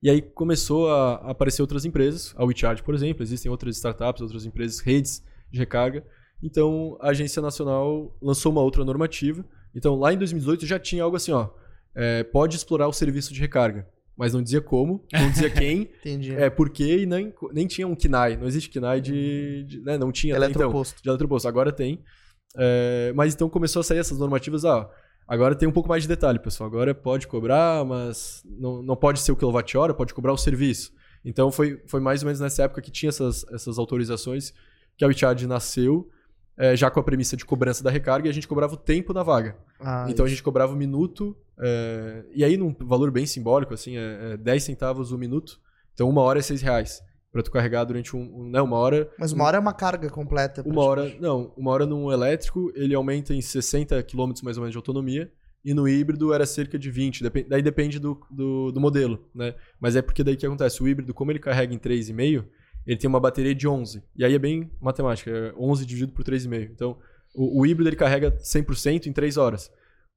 Speaker 1: E aí começou a aparecer outras empresas, a WeCharge, por exemplo, existem outras startups, outras empresas, redes de recarga, Então a Agência Nacional lançou uma outra normativa. Então lá em 2018 já tinha algo assim, ó, é, pode explorar o serviço de recarga. Mas não dizia como, não dizia quem,
Speaker 2: Entendi.
Speaker 1: é, por quê e nem, nem tinha um KNAI. Não existe KNAI de. de né, não tinha. até Então,
Speaker 2: Eletroposto.
Speaker 1: de eletroposto. Agora tem. É, mas então começou a sair essas normativas. Ah, agora tem um pouco mais de detalhe, pessoal. Agora pode cobrar, mas não, não pode ser o quilowatt-hora, pode cobrar o serviço. Então foi, foi mais ou menos nessa época que tinha essas, essas autorizações que a WeCharge nasceu, é, já com a premissa de cobrança da recarga, e a gente cobrava o tempo na vaga.
Speaker 2: Ah,
Speaker 1: Então a
Speaker 2: isso.
Speaker 1: gente cobrava o minuto, é, e aí num valor bem simbólico, assim, é, é 10 centavos o minuto. Então uma hora é 6 reais. Pra tu carregar durante um. um né, uma hora.
Speaker 2: Mas uma hora é uma carga completa.
Speaker 1: Uma hora. Não, uma hora num elétrico, ele aumenta em 60 km mais ou menos de autonomia. E no híbrido era cerca de 20. depen- daí depende do, do, do modelo, né? Mas é porque daí que acontece? O híbrido, como ele carrega em 3,5, ele tem uma bateria de 11. E aí é bem matemática, é 11 dividido por 3,5. Então, o, o híbrido ele carrega 100% em 3 horas.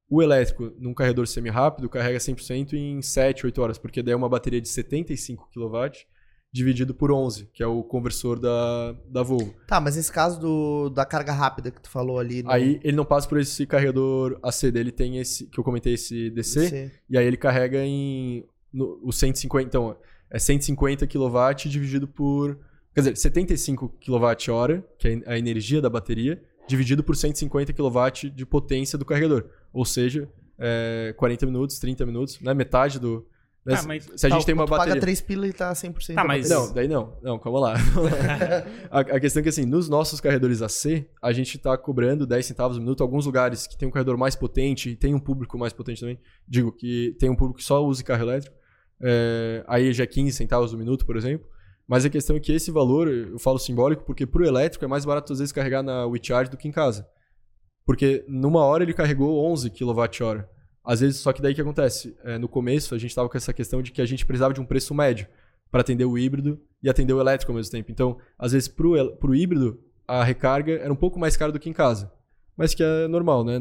Speaker 1: O elétrico, num carregador semi-rápido, carrega 100% em 7, 8 horas, porque daí é uma bateria de 75 kW dividido por 11, que é o conversor da, da Volvo.
Speaker 2: Tá, mas nesse caso do, da carga rápida que tu falou ali. no-
Speaker 1: Aí ele não passa por esse carregador AC dele, tem esse, que eu comentei, esse DC,
Speaker 2: Sim.
Speaker 1: e aí ele carrega em no, o 150, então é 150 kW dividido por, quer dizer, 75 kWh, que é a energia da bateria, dividido por 150 kW de potência do carregador. Ou seja, é, 40 minutos, 30 minutos, né, metade do... né,
Speaker 3: Ah,
Speaker 1: se-
Speaker 3: mas-
Speaker 1: se a gente
Speaker 2: Tá,
Speaker 1: tem uma
Speaker 2: tu paga
Speaker 1: bateria...
Speaker 2: 3 pila e tá 100%
Speaker 3: Tá, mas-
Speaker 2: bateria.
Speaker 1: Não, daí não. Não, calma lá. a, a questão é que, assim, nos nossos carregadores AC, a gente tá cobrando 10 centavos o minuto. Alguns lugares que tem um carregador mais potente e tem um público mais potente também, digo que tem um público que só usa carro elétrico, é, aí já é 15 centavos o minuto, por exemplo. Mas a questão é que esse valor, eu falo simbólico, porque pro elétrico é mais barato às vezes carregar na WeCharge do que em casa. Porque numa hora ele carregou 11 kWh. Às vezes, só que daí o que acontece? É, no começo a gente tava com essa questão de que a gente precisava de um preço médio para atender o híbrido e atender o elétrico ao mesmo tempo. Então, às vezes, pro, pro híbrido, a recarga era um pouco mais cara do que em casa. Mas que é normal, né?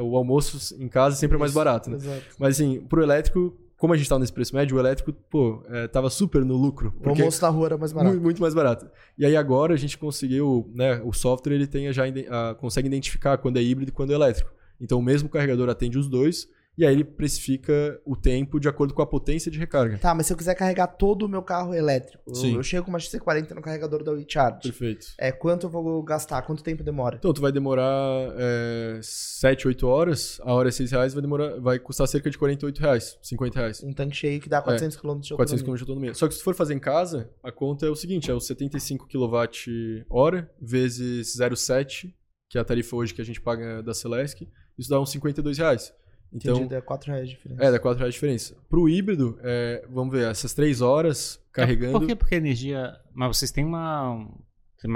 Speaker 1: O almoço em casa sempre é mais barato, né?
Speaker 2: Exato.
Speaker 1: Mas assim, pro elétrico, como a gente tava nesse preço médio, o elétrico, pô, é, tava super no lucro.
Speaker 2: O almoço na rua era mais barato.
Speaker 1: muito, muito mais barato. E aí agora a gente conseguiu, né? O software ele tem já ah, consegue identificar quando é híbrido e quando é elétrico. Então o mesmo carregador atende os dois e aí ele precifica o tempo de acordo com a potência de recarga.
Speaker 2: Tá, mas se eu quiser carregar todo o meu carro elétrico, eu-
Speaker 1: Sim.
Speaker 2: eu chego com uma XC40 no carregador da WeCharge.
Speaker 1: Perfeito.
Speaker 2: É, quanto eu vou gastar? Quanto tempo demora?
Speaker 1: Então, tu vai demorar é, 7, 8 horas, a hora é 6 reais, vai, demorar, vai custar cerca de 48 reais, 50 reais.
Speaker 2: Um tanque cheio que dá 400 km de
Speaker 1: 400
Speaker 2: autonomia.
Speaker 1: km de autonomia. Só que se tu for fazer em casa, a conta é o seguinte, é os 75 kWh vezes 0,7, que é a tarifa hoje que a gente paga da Celesc, isso dá uns 52 reais. Então,
Speaker 2: Entendi, dá 4 reais de diferença.
Speaker 1: é, dá 4 reais de diferença. Pro híbrido, é, vamos ver, essas 3 horas carregando...
Speaker 3: Por que? Porque a energia. Mas vocês têm uma.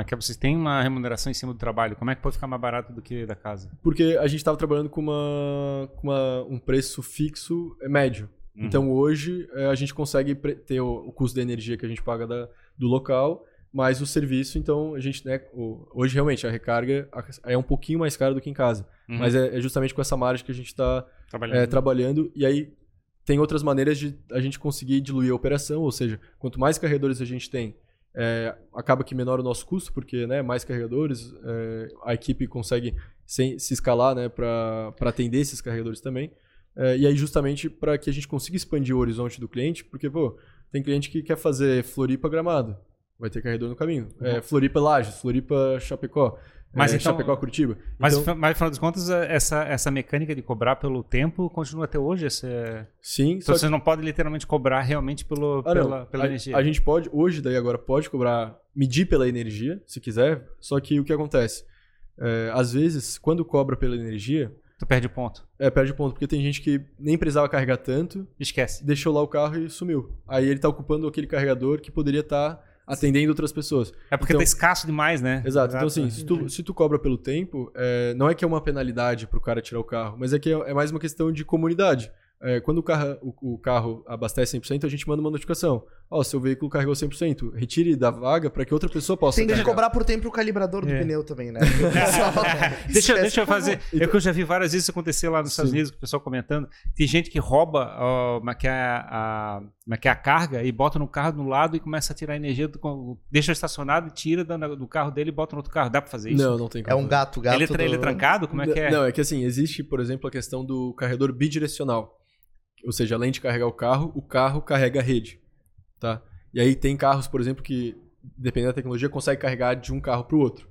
Speaker 3: É que? Vocês têm uma remuneração em cima do trabalho. Como é que pode ficar mais barato do que da casa?
Speaker 1: Porque a gente estava trabalhando com, uma, com uma- um preço fixo é, médio.
Speaker 3: Uhum.
Speaker 1: Então hoje é, a gente consegue ter o, o custo da energia que a gente paga da- do local, mais o serviço. Então a gente, né, o- hoje realmente a recarga é um pouquinho mais cara do que em casa.
Speaker 3: Uhum.
Speaker 1: Mas é, é justamente com essa margem que a gente está
Speaker 3: Trabalhando.
Speaker 1: é, trabalhando. E aí tem outras maneiras de a gente conseguir diluir a operação, ou seja, quanto mais carregadores a gente tem, é, acaba que menor o nosso custo, porque né, mais carregadores, é, a equipe consegue sem- se escalar né, para atender esses carregadores também. É, e aí justamente para que a gente consiga expandir o horizonte do cliente, porque pô, tem cliente que quer fazer Floripa Gramado, vai ter carregador no caminho. É, Floripa Lages, Floripa Chapecó,
Speaker 3: Mas
Speaker 1: é,
Speaker 3: então-
Speaker 1: Chapecó Curitiba.
Speaker 3: Mas,
Speaker 1: Então-
Speaker 3: mas, afinal das contas, essa, essa mecânica de cobrar pelo tempo continua até hoje? Esse,
Speaker 1: sim,
Speaker 3: então
Speaker 1: só
Speaker 3: você não pode literalmente cobrar realmente pelo,
Speaker 1: Ah, não.
Speaker 3: pela, pela
Speaker 1: a,
Speaker 3: energia.
Speaker 1: a gente pode, hoje daí agora, pode cobrar, medir pela energia, se quiser, só que o que acontece? É, às vezes, quando cobra pela energia,
Speaker 3: Tu perde ponto.
Speaker 1: é, perde ponto, porque tem gente que nem precisava carregar tanto,
Speaker 3: Esquece.
Speaker 1: deixou lá o carro e sumiu. Aí ele tá ocupando aquele carregador que poderia estar atendendo outras pessoas.
Speaker 3: É porque
Speaker 1: Então-
Speaker 3: tá escasso demais, né?
Speaker 1: Exato. Então, assim, se tu, se tu cobra pelo tempo, é, não é que é uma penalidade pro cara tirar o carro, mas é que é, é mais uma questão de comunidade. É, quando o carro, o, o carro abastece 100%, a gente manda uma notificação. Ó, seu veículo carregou 100%, retire da vaga para que outra pessoa possa
Speaker 2: Tem que
Speaker 1: carregar.
Speaker 2: cobrar por tempo o calibrador do
Speaker 3: É.
Speaker 2: pneu também, né?
Speaker 3: Deixa, deixa eu fazer. É que eu já vi várias vezes isso acontecer lá nos Estados
Speaker 1: Sim.
Speaker 3: Unidos, o pessoal comentando. Tem gente que rouba ó, é que é a, a, como é que é a carga e bota no carro do lado e começa a tirar energia, do, deixa estacionado e tira do, do carro dele e bota no outro carro. Dá pra fazer isso?
Speaker 1: Não, não tem como.
Speaker 2: É um gato, gato.
Speaker 3: ele, é tra- ele é
Speaker 2: do-
Speaker 3: trancado? Como é que é?
Speaker 1: Não, é que assim, existe, por exemplo, a questão do carregador bidirecional. Ou seja, além de carregar o carro, o carro carrega a rede. Tá? E aí tem carros, por exemplo, que, dependendo da tecnologia, consegue carregar de um carro para o outro.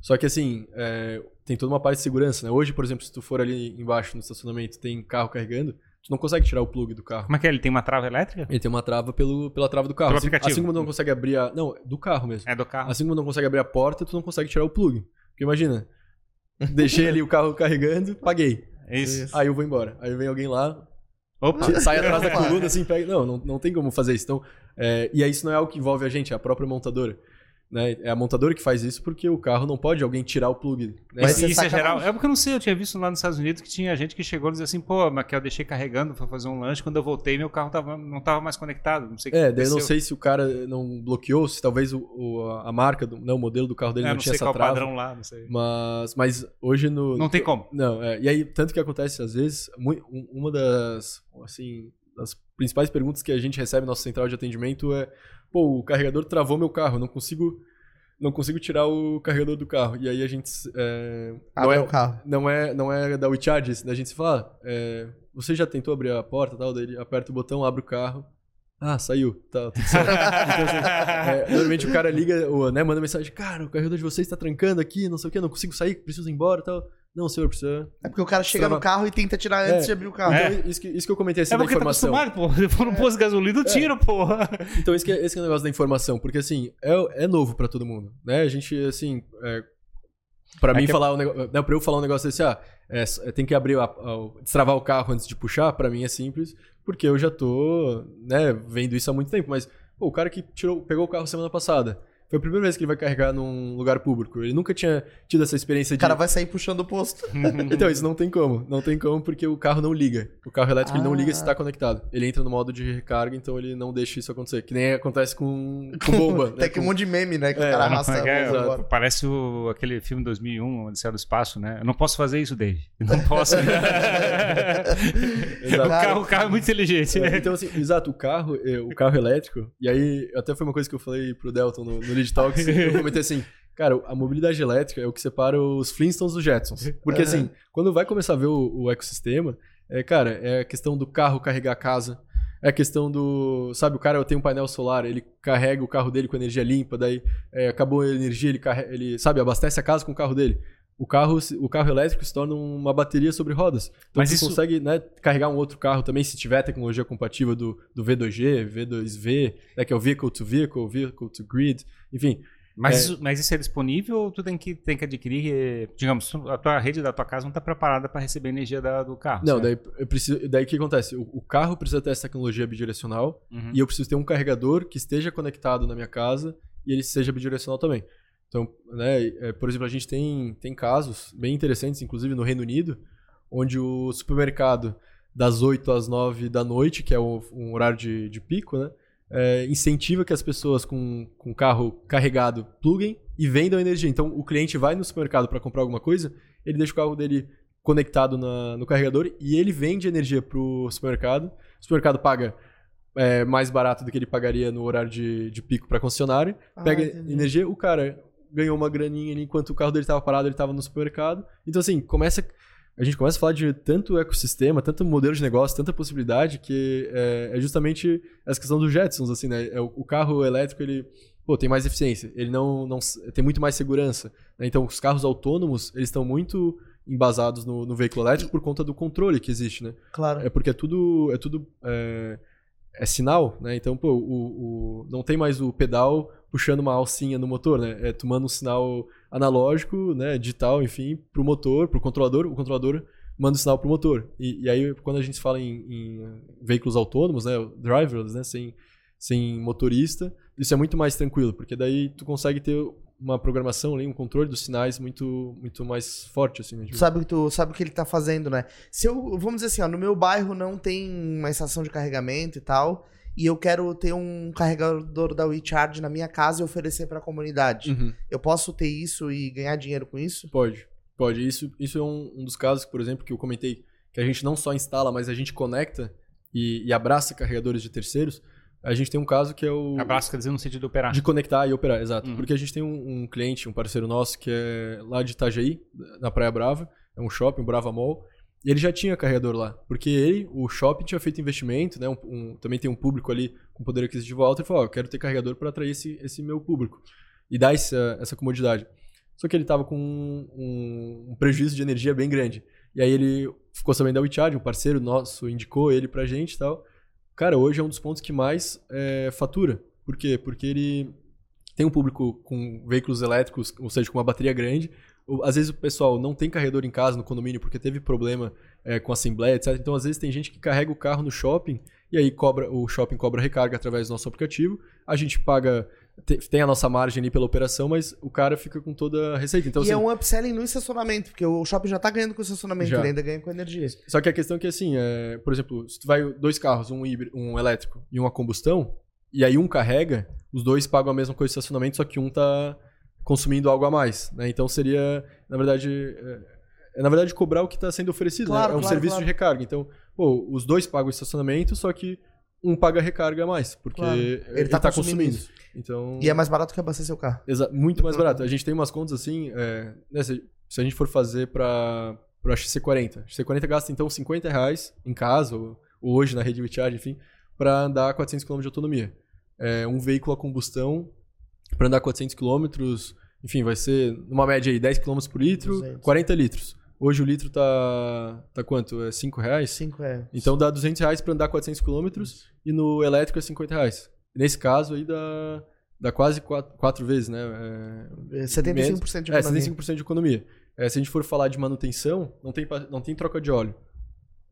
Speaker 1: Só que assim, é, tem toda uma parte de segurança, né? Hoje, por exemplo, se tu for ali embaixo no estacionamento, tem carro carregando, tu não consegue tirar o plug do carro.
Speaker 3: Como é que é? Ele tem uma trava elétrica?
Speaker 1: Ele tem uma trava pelo, pela trava do carro.
Speaker 3: Pelo
Speaker 1: assim,
Speaker 3: aplicativo.
Speaker 1: assim como não consegue abrir a. Não, do carro mesmo.
Speaker 3: É do carro.
Speaker 1: Assim como não consegue abrir a porta, tu não consegue tirar o plug. Porque imagina, deixei ali o carro carregando, paguei.
Speaker 3: É isso.
Speaker 1: Aí eu vou embora. Aí vem alguém lá,
Speaker 3: Opa!
Speaker 1: sai atrás da coluna, assim, pega. Não, não, não tem como fazer isso. Então, é, e aí isso não é algo que envolve a gente, é a própria montadora. Né? É a montadora que faz isso porque o carro não pode alguém tirar o plug. Né?
Speaker 2: Mas
Speaker 3: Isso,
Speaker 2: isso é
Speaker 3: geral. É porque eu não sei, eu tinha visto lá nos Estados Unidos que tinha gente que chegou e dizia assim, pô, mas que eu deixei carregando pra fazer um lanche, quando eu voltei meu carro tava, não tava mais conectado. Não sei o que
Speaker 1: É, daí eu não sei se o cara não bloqueou, se talvez o, o- a marca, do, não, o modelo do carro dele
Speaker 3: É,
Speaker 1: não,
Speaker 3: não
Speaker 1: tinha
Speaker 3: sei
Speaker 1: essa trava.
Speaker 3: padrão lá, não sei.
Speaker 1: Mas, mas hoje no.
Speaker 3: Não tem como.
Speaker 1: Não, é, e aí, tanto que acontece às vezes, um- uma das, assim, das principais perguntas que a gente recebe na nossa central de atendimento é: pô, o carregador travou meu carro, não consigo, não consigo tirar o carregador do carro. E aí a gente. É, não,
Speaker 2: Abre
Speaker 1: é,
Speaker 2: o carro.
Speaker 1: não, é, não é da WeCharge, né? a gente se fala: é, você já tentou abrir a porta e tal? Daí ele aperta o botão, abre o carro. Ah, saiu. Tá, tudo certo. Então, assim, é, normalmente o cara liga, ou, né, manda mensagem: cara, o carregador de vocês está trancando aqui, não sei o que, não consigo sair, preciso ir embora e tal. Não, senhor, precisa.
Speaker 2: É porque o cara chega
Speaker 1: Trava-
Speaker 2: no carro e tenta tirar antes
Speaker 1: É.
Speaker 2: de abrir o carro.
Speaker 3: É.
Speaker 1: Então, isso, que, isso que eu comentei assim
Speaker 3: É
Speaker 1: da
Speaker 3: tá
Speaker 1: informação.
Speaker 3: acostumado, pô. Se for no posto de gasolina, eu tiro, porra.
Speaker 1: então, esse que, é, esse que é o negócio da informação, porque assim, é, é novo pra todo mundo, né? A gente, assim, é, pra
Speaker 3: É
Speaker 1: mim falar um negócio, né, pra eu falar um negócio desse, ah, é, é, tem que abrir, a, a- destravar o carro antes de puxar, pra mim é simples, porque eu já tô, né, vendo isso há muito tempo, mas, pô, o cara que tirou, pegou o carro semana passada, foi a primeira vez que ele vai carregar num lugar público, ele nunca tinha tido essa experiência
Speaker 2: O
Speaker 1: de...
Speaker 2: cara vai sair puxando o posto.
Speaker 1: Então, isso não tem como. Não tem como porque o carro não liga. O carro elétrico ele não liga se
Speaker 2: Ah.
Speaker 1: está conectado. Ele entra no modo de recarga, então ele não deixa isso acontecer. Que nem acontece com, com bomba. né?
Speaker 2: Tem que um monte de meme, né? Que
Speaker 1: É,
Speaker 2: o cara arrasta
Speaker 3: é é? Parece o- aquele filme 2001, Odisseia do Espaço, né? Eu não posso fazer isso, Dave. Eu Não posso. o, carro, o carro é muito inteligente.
Speaker 1: É, Então, assim, exato, o carro, é, o carro elétrico, e aí até foi uma coisa que eu falei pro Delton no, no Lead Talks, eu comentei assim, cara, a mobilidade elétrica é o que separa os Flintstones dos Jetsons. Porque assim, quando vai começar a ver o, o ecossistema, é, cara, é a questão do carro carregar a casa, é a questão do, sabe, o cara tem um painel solar, ele carrega o carro dele com energia limpa, daí é, acabou a energia, ele, carrega, ele, sabe, abastece a casa com o carro dele. O carro, o carro elétrico se torna uma bateria sobre rodas. Então
Speaker 3: Mas
Speaker 1: você
Speaker 3: isso-
Speaker 1: consegue né, carregar um outro carro também, se tiver tecnologia compatível do, do V2G, V2V, né, que é o Vehicle to Vehicle, Vehicle to Grid, enfim.
Speaker 3: Mas,
Speaker 1: É.
Speaker 3: isso, mas isso é disponível ou tu tem que, tem que adquirir? eh, Digamos, a tua rede da tua casa não está preparada para receber energia da- do carro.
Speaker 1: Não,
Speaker 3: certo?
Speaker 1: daí, eu preciso, daí o que acontece? O, o carro precisa ter essa tecnologia bidirecional
Speaker 3: Uhum.
Speaker 1: e eu preciso ter um carregador que esteja conectado na minha casa e ele seja bidirecional também. Então, né, é, por exemplo, a gente tem, tem casos bem interessantes, inclusive no Reino Unido, onde o supermercado das 8 às 9 da noite, que é o- um horário de, de pico, né, é, incentiva que as pessoas com, com carro carregado pluguem e vendam energia. Então, o cliente vai no supermercado para comprar alguma coisa, ele deixa o carro dele conectado na- no carregador e ele vende energia pro supermercado. O supermercado paga é, mais barato do que ele pagaria no horário de, de pico para concessionária.
Speaker 2: Ah,
Speaker 1: Pega
Speaker 2: entendi.
Speaker 1: energia, o cara ganhou uma graninha ali enquanto o carro dele estava parado, ele estava no supermercado. Então, assim, começa. A gente começa a falar de tanto ecossistema, tanto modelo de negócio, tanta possibilidade, que é, é justamente essa questão dos Jetsons, assim, né? É o, o carro elétrico, ele pô, tem mais eficiência, ele não, não tem muito mais segurança. né? Então, os carros autônomos, eles estão muito embasados no, no veículo elétrico por conta do controle que existe, né?
Speaker 2: Claro.
Speaker 1: É porque é tudo. É tudo. É, é sinal, né? Então, pô, o, o- não tem mais o pedal puxando uma alcinha no motor, né? É tomando um sinal analógico, né? Digital, enfim, pro motor, pro controlador. O controlador manda o sinal pro motor. E, e aí, quando a gente fala em, em veículos autônomos, né? Driverless, né? Sem, sem motorista, isso é muito mais tranquilo, porque daí tu consegue ter uma programação ali, um controle dos sinais muito, muito mais forte, assim. né?
Speaker 2: Sabe, o que tu sabe o que ele tá fazendo, né? Se eu, vamos dizer assim, ó, no meu bairro não tem uma estação de carregamento e tal, e eu quero ter um carregador da WeCharge na minha casa e oferecer para a comunidade.
Speaker 1: Uhum.
Speaker 2: Eu posso ter isso e ganhar dinheiro com isso?
Speaker 1: Pode, pode. Isso, isso é um, um dos casos, por exemplo, que eu comentei, que a gente não só instala, mas a gente conecta e, e abraça carregadores de terceiros. A gente tem um caso que é o.
Speaker 3: Abraço quer dizer no sentido de operar.
Speaker 1: De conectar e operar, exato.
Speaker 3: Uhum.
Speaker 1: Porque a gente tem um, um cliente, um parceiro nosso, que é lá de Itajaí, na Praia Brava. É um shopping, um Brava Mall. E ele já tinha carregador lá. Porque ele, o shopping, tinha feito investimento, né? Um- também tem um público ali com poder aquisitivo alto. Ele falou: Ó, eu quero ter carregador para atrair esse, esse meu público. E dar essa, essa comodidade. Só que ele tava com um, um- um prejuízo de energia bem grande. E aí ele ficou sabendo da WeCharge, um parceiro nosso indicou ele pra gente e tal. Cara, hoje é um dos pontos que mais é, fatura. Por quê? Porque ele tem um público com veículos elétricos, ou seja, com uma bateria grande. Às vezes o pessoal não tem carregador em casa, no condomínio, porque teve problema é, com assembleia, etc. Então, às vezes tem gente que carrega o carro no shopping e aí cobra o shopping cobra recarga através do nosso aplicativo. A gente paga, tem a nossa margem ali pela operação, mas o cara fica com toda a receita. Então,
Speaker 2: e é
Speaker 1: assim,
Speaker 2: um upselling no estacionamento, porque o shopping já tá ganhando com o estacionamento,
Speaker 1: Já.
Speaker 2: ele ainda ganha com energia.
Speaker 1: Só que a questão é que, assim, é, por exemplo, se tu vai dois carros, um, híbrido, um elétrico e um a combustão, e aí um carrega, os dois pagam a mesma coisa de estacionamento, só que um tá consumindo algo a mais, né? Então seria, na verdade, é, é, na verdade cobrar o que está sendo oferecido,
Speaker 2: Claro,
Speaker 1: né? É um
Speaker 2: claro,
Speaker 1: serviço
Speaker 2: claro.
Speaker 1: de recarga. Então, pô, os dois pagam o estacionamento, só que um paga recarga a mais, porque
Speaker 2: Claro.
Speaker 1: ele, tá, consumindo.
Speaker 2: isso.
Speaker 1: Então,
Speaker 2: E é mais barato que abastecer seu carro.
Speaker 1: Exa- muito mais barato. A gente tem umas contas assim, é, né, se, se a gente for fazer para a XC40. A XC40 gasta então 50 reais em casa, ou, ou hoje na rede WeCharge, enfim, para andar 400 km de autonomia. É, um veículo a combustão, para andar 400 km, enfim, vai ser numa média aí 10 km por litro,
Speaker 2: 200.
Speaker 1: 40 litros. Hoje o litro tá, tá quanto? É 5 reais?
Speaker 2: Cinco é.
Speaker 1: Então dá 200 reais para andar 400 km e no elétrico é 50 reais. Nesse caso aí dá, dá quase 4, vezes, né? É,
Speaker 2: É 75% de
Speaker 1: é,
Speaker 2: economia.
Speaker 1: 75% de economia. É, se a gente for falar de manutenção, não tem, não tem troca de óleo.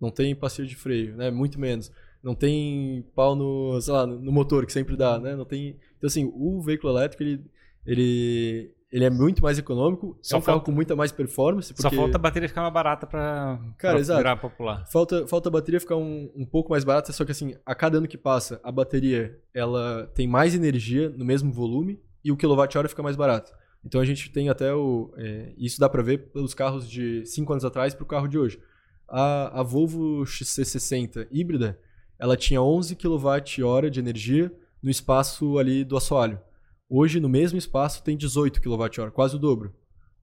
Speaker 1: Não tem passeio de freio, né? Muito menos. Não tem pau no, sei lá, no motor, que sempre dá, né? Não tem... Então, assim, o veículo elétrico, ele, ele, ele é muito mais econômico.
Speaker 3: Só
Speaker 1: é um carro
Speaker 3: falta-
Speaker 1: com muita mais performance.
Speaker 3: Só
Speaker 1: porque-
Speaker 3: falta a bateria ficar mais barata
Speaker 1: exato.
Speaker 3: virar popular.
Speaker 1: Falta, falta a bateria ficar um, um pouco mais barata, só que assim, a cada ano que passa, a bateria ela tem mais energia no mesmo volume e o quilowatt-hora fica mais barato. Então a gente tem até o. é, isso dá pra ver pelos carros de 5 anos atrás pro carro de hoje. A, a Volvo XC60 híbrida, ela tinha 11 kWh de energia no espaço ali do assoalho. Hoje, no mesmo espaço, tem 18 kWh, quase o dobro.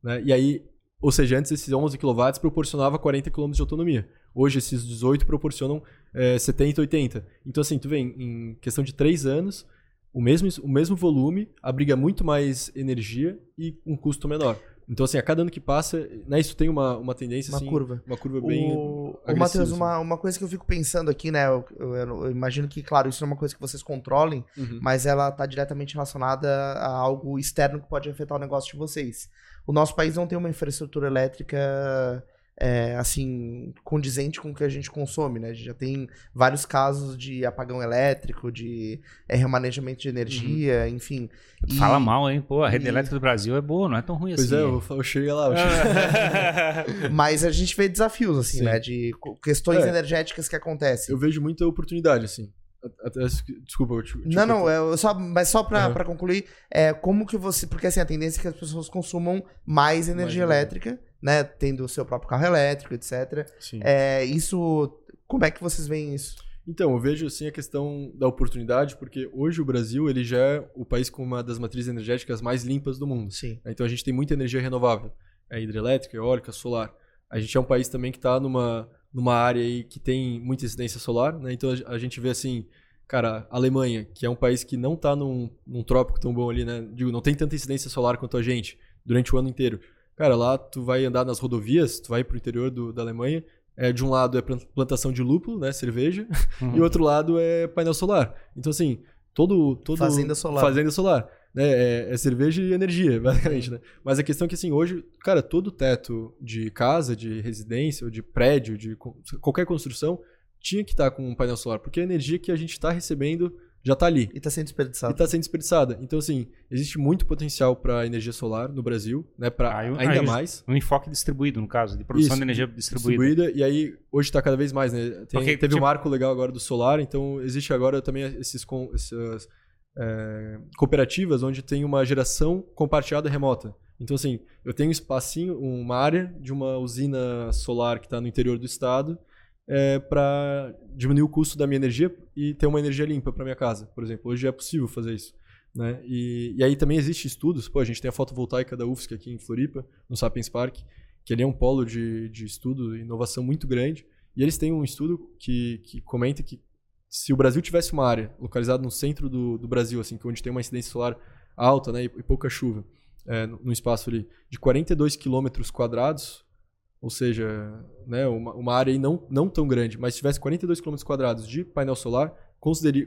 Speaker 1: Né? E aí, ou seja, antes esses 11 kW proporcionava 40 km de autonomia. Hoje esses 18 proporcionam é, 70, 80. Então assim, tu vê, em questão de 3 anos, o mesmo, o mesmo volume abriga muito mais energia e um custo menor. Então assim, a cada ano que passa, né, isso tem uma, uma tendência
Speaker 2: Uma
Speaker 1: assim,
Speaker 2: curva.
Speaker 1: uma curva bem
Speaker 2: O, o
Speaker 1: agressiva,
Speaker 2: Matheus,
Speaker 1: assim.
Speaker 2: uma, uma coisa que eu fico pensando aqui, né? Eu, eu- eu imagino que, claro, isso não é uma coisa que vocês controlem,
Speaker 1: Uhum.
Speaker 2: mas ela está diretamente relacionada a algo externo que pode afetar o negócio de vocês. O nosso país não tem uma infraestrutura elétrica é, assim condizente com o que a gente consome, né? A gente já tem vários casos de apagão elétrico, de é, remanejamento de energia, enfim. E-
Speaker 3: Fala mal, hein? Pô, a rede
Speaker 2: e-
Speaker 3: elétrica do Brasil é boa, não é tão ruim
Speaker 1: Pois
Speaker 3: assim.
Speaker 1: é, eu, eu cheguei lá. Eu cheguei...
Speaker 2: Mas a gente vê desafios, assim,
Speaker 1: Sim.
Speaker 2: né? De questões
Speaker 1: É.
Speaker 2: energéticas que acontecem.
Speaker 1: eu vejo muita oportunidade, assim. Até- desculpa, eu te, te
Speaker 2: Não, não, eu só, mas só pra,
Speaker 1: Aham.
Speaker 2: pra concluir, é, como que você. Porque assim, a tendência é que as pessoas consumam mais energia
Speaker 1: energia.
Speaker 2: elétrica, né? Tendo o seu próprio carro elétrico, etc.
Speaker 1: Sim.
Speaker 2: É, isso. Como é que vocês veem isso?
Speaker 1: Então, eu vejo assim a questão da oportunidade, porque hoje o Brasil ele já é o país com uma das matrizes energéticas mais limpas do mundo.
Speaker 2: Sim.
Speaker 1: Então a gente tem muita energia renovável, é hidrelétrica, eólica, solar. A gente é um país também que está numa, numa área aí que tem muita incidência solar, né? Então a- a gente vê assim, cara, a Alemanha, que é um país que não está num, num trópico tão bom ali, né? Digo, não tem tanta incidência solar quanto a gente durante o ano inteiro. Cara, lá tu vai andar nas rodovias, tu vai pro interior do- da Alemanha, é, de um lado é plan- plantação de lúpulo, né, cerveja,
Speaker 3: Uhum.
Speaker 1: e o outro lado é painel solar. Então, assim, todo. todo
Speaker 2: Fazenda solar.
Speaker 1: Fazenda solar. Né? É, é cerveja e energia, basicamente, né? Mas a questão é que, assim, hoje, cara, todo teto de casa, de residência, ou de prédio, de qualquer construção, tinha que estar com um painel solar, porque é a energia que a gente está recebendo já está ali.
Speaker 2: E está sendo desperdiçado.
Speaker 1: E está sendo desperdiçada. Então, assim, existe muito potencial para energia solar no Brasil, né? Para ainda aí, mais.
Speaker 3: Um enfoque distribuído, no caso, de produção Isso, de energia distribuída. distribuída.
Speaker 1: E aí, hoje está cada vez mais, né? Tem, Porque, teve tipo... um marco legal agora do solar, então existe agora também esses, essas é, cooperativas onde tem uma geração compartilhada remota. Então, assim, eu tenho um espacinho, uma área de uma usina solar que está no interior do estado é, para diminuir o custo da minha energia e ter uma energia limpa para minha casa, por exemplo. Hoje é possível fazer isso. Né? E, e aí também existe estudos, pô, a gente tem a fotovoltaica da UFSC aqui em Floripa, no Sapiens Park, que ali é um polo de, de estudo e inovação muito grande. E eles têm um estudo que, que comenta que se o Brasil tivesse uma área localizada no centro do, do Brasil, assim, é onde tem uma incidência solar alta né, e, e pouca chuva, é, no espaço ali de 42 quilômetros quadrados, ou seja, né, uma, uma área não, não tão grande, mas se tivesse 42 quilômetros quadrados de painel solar,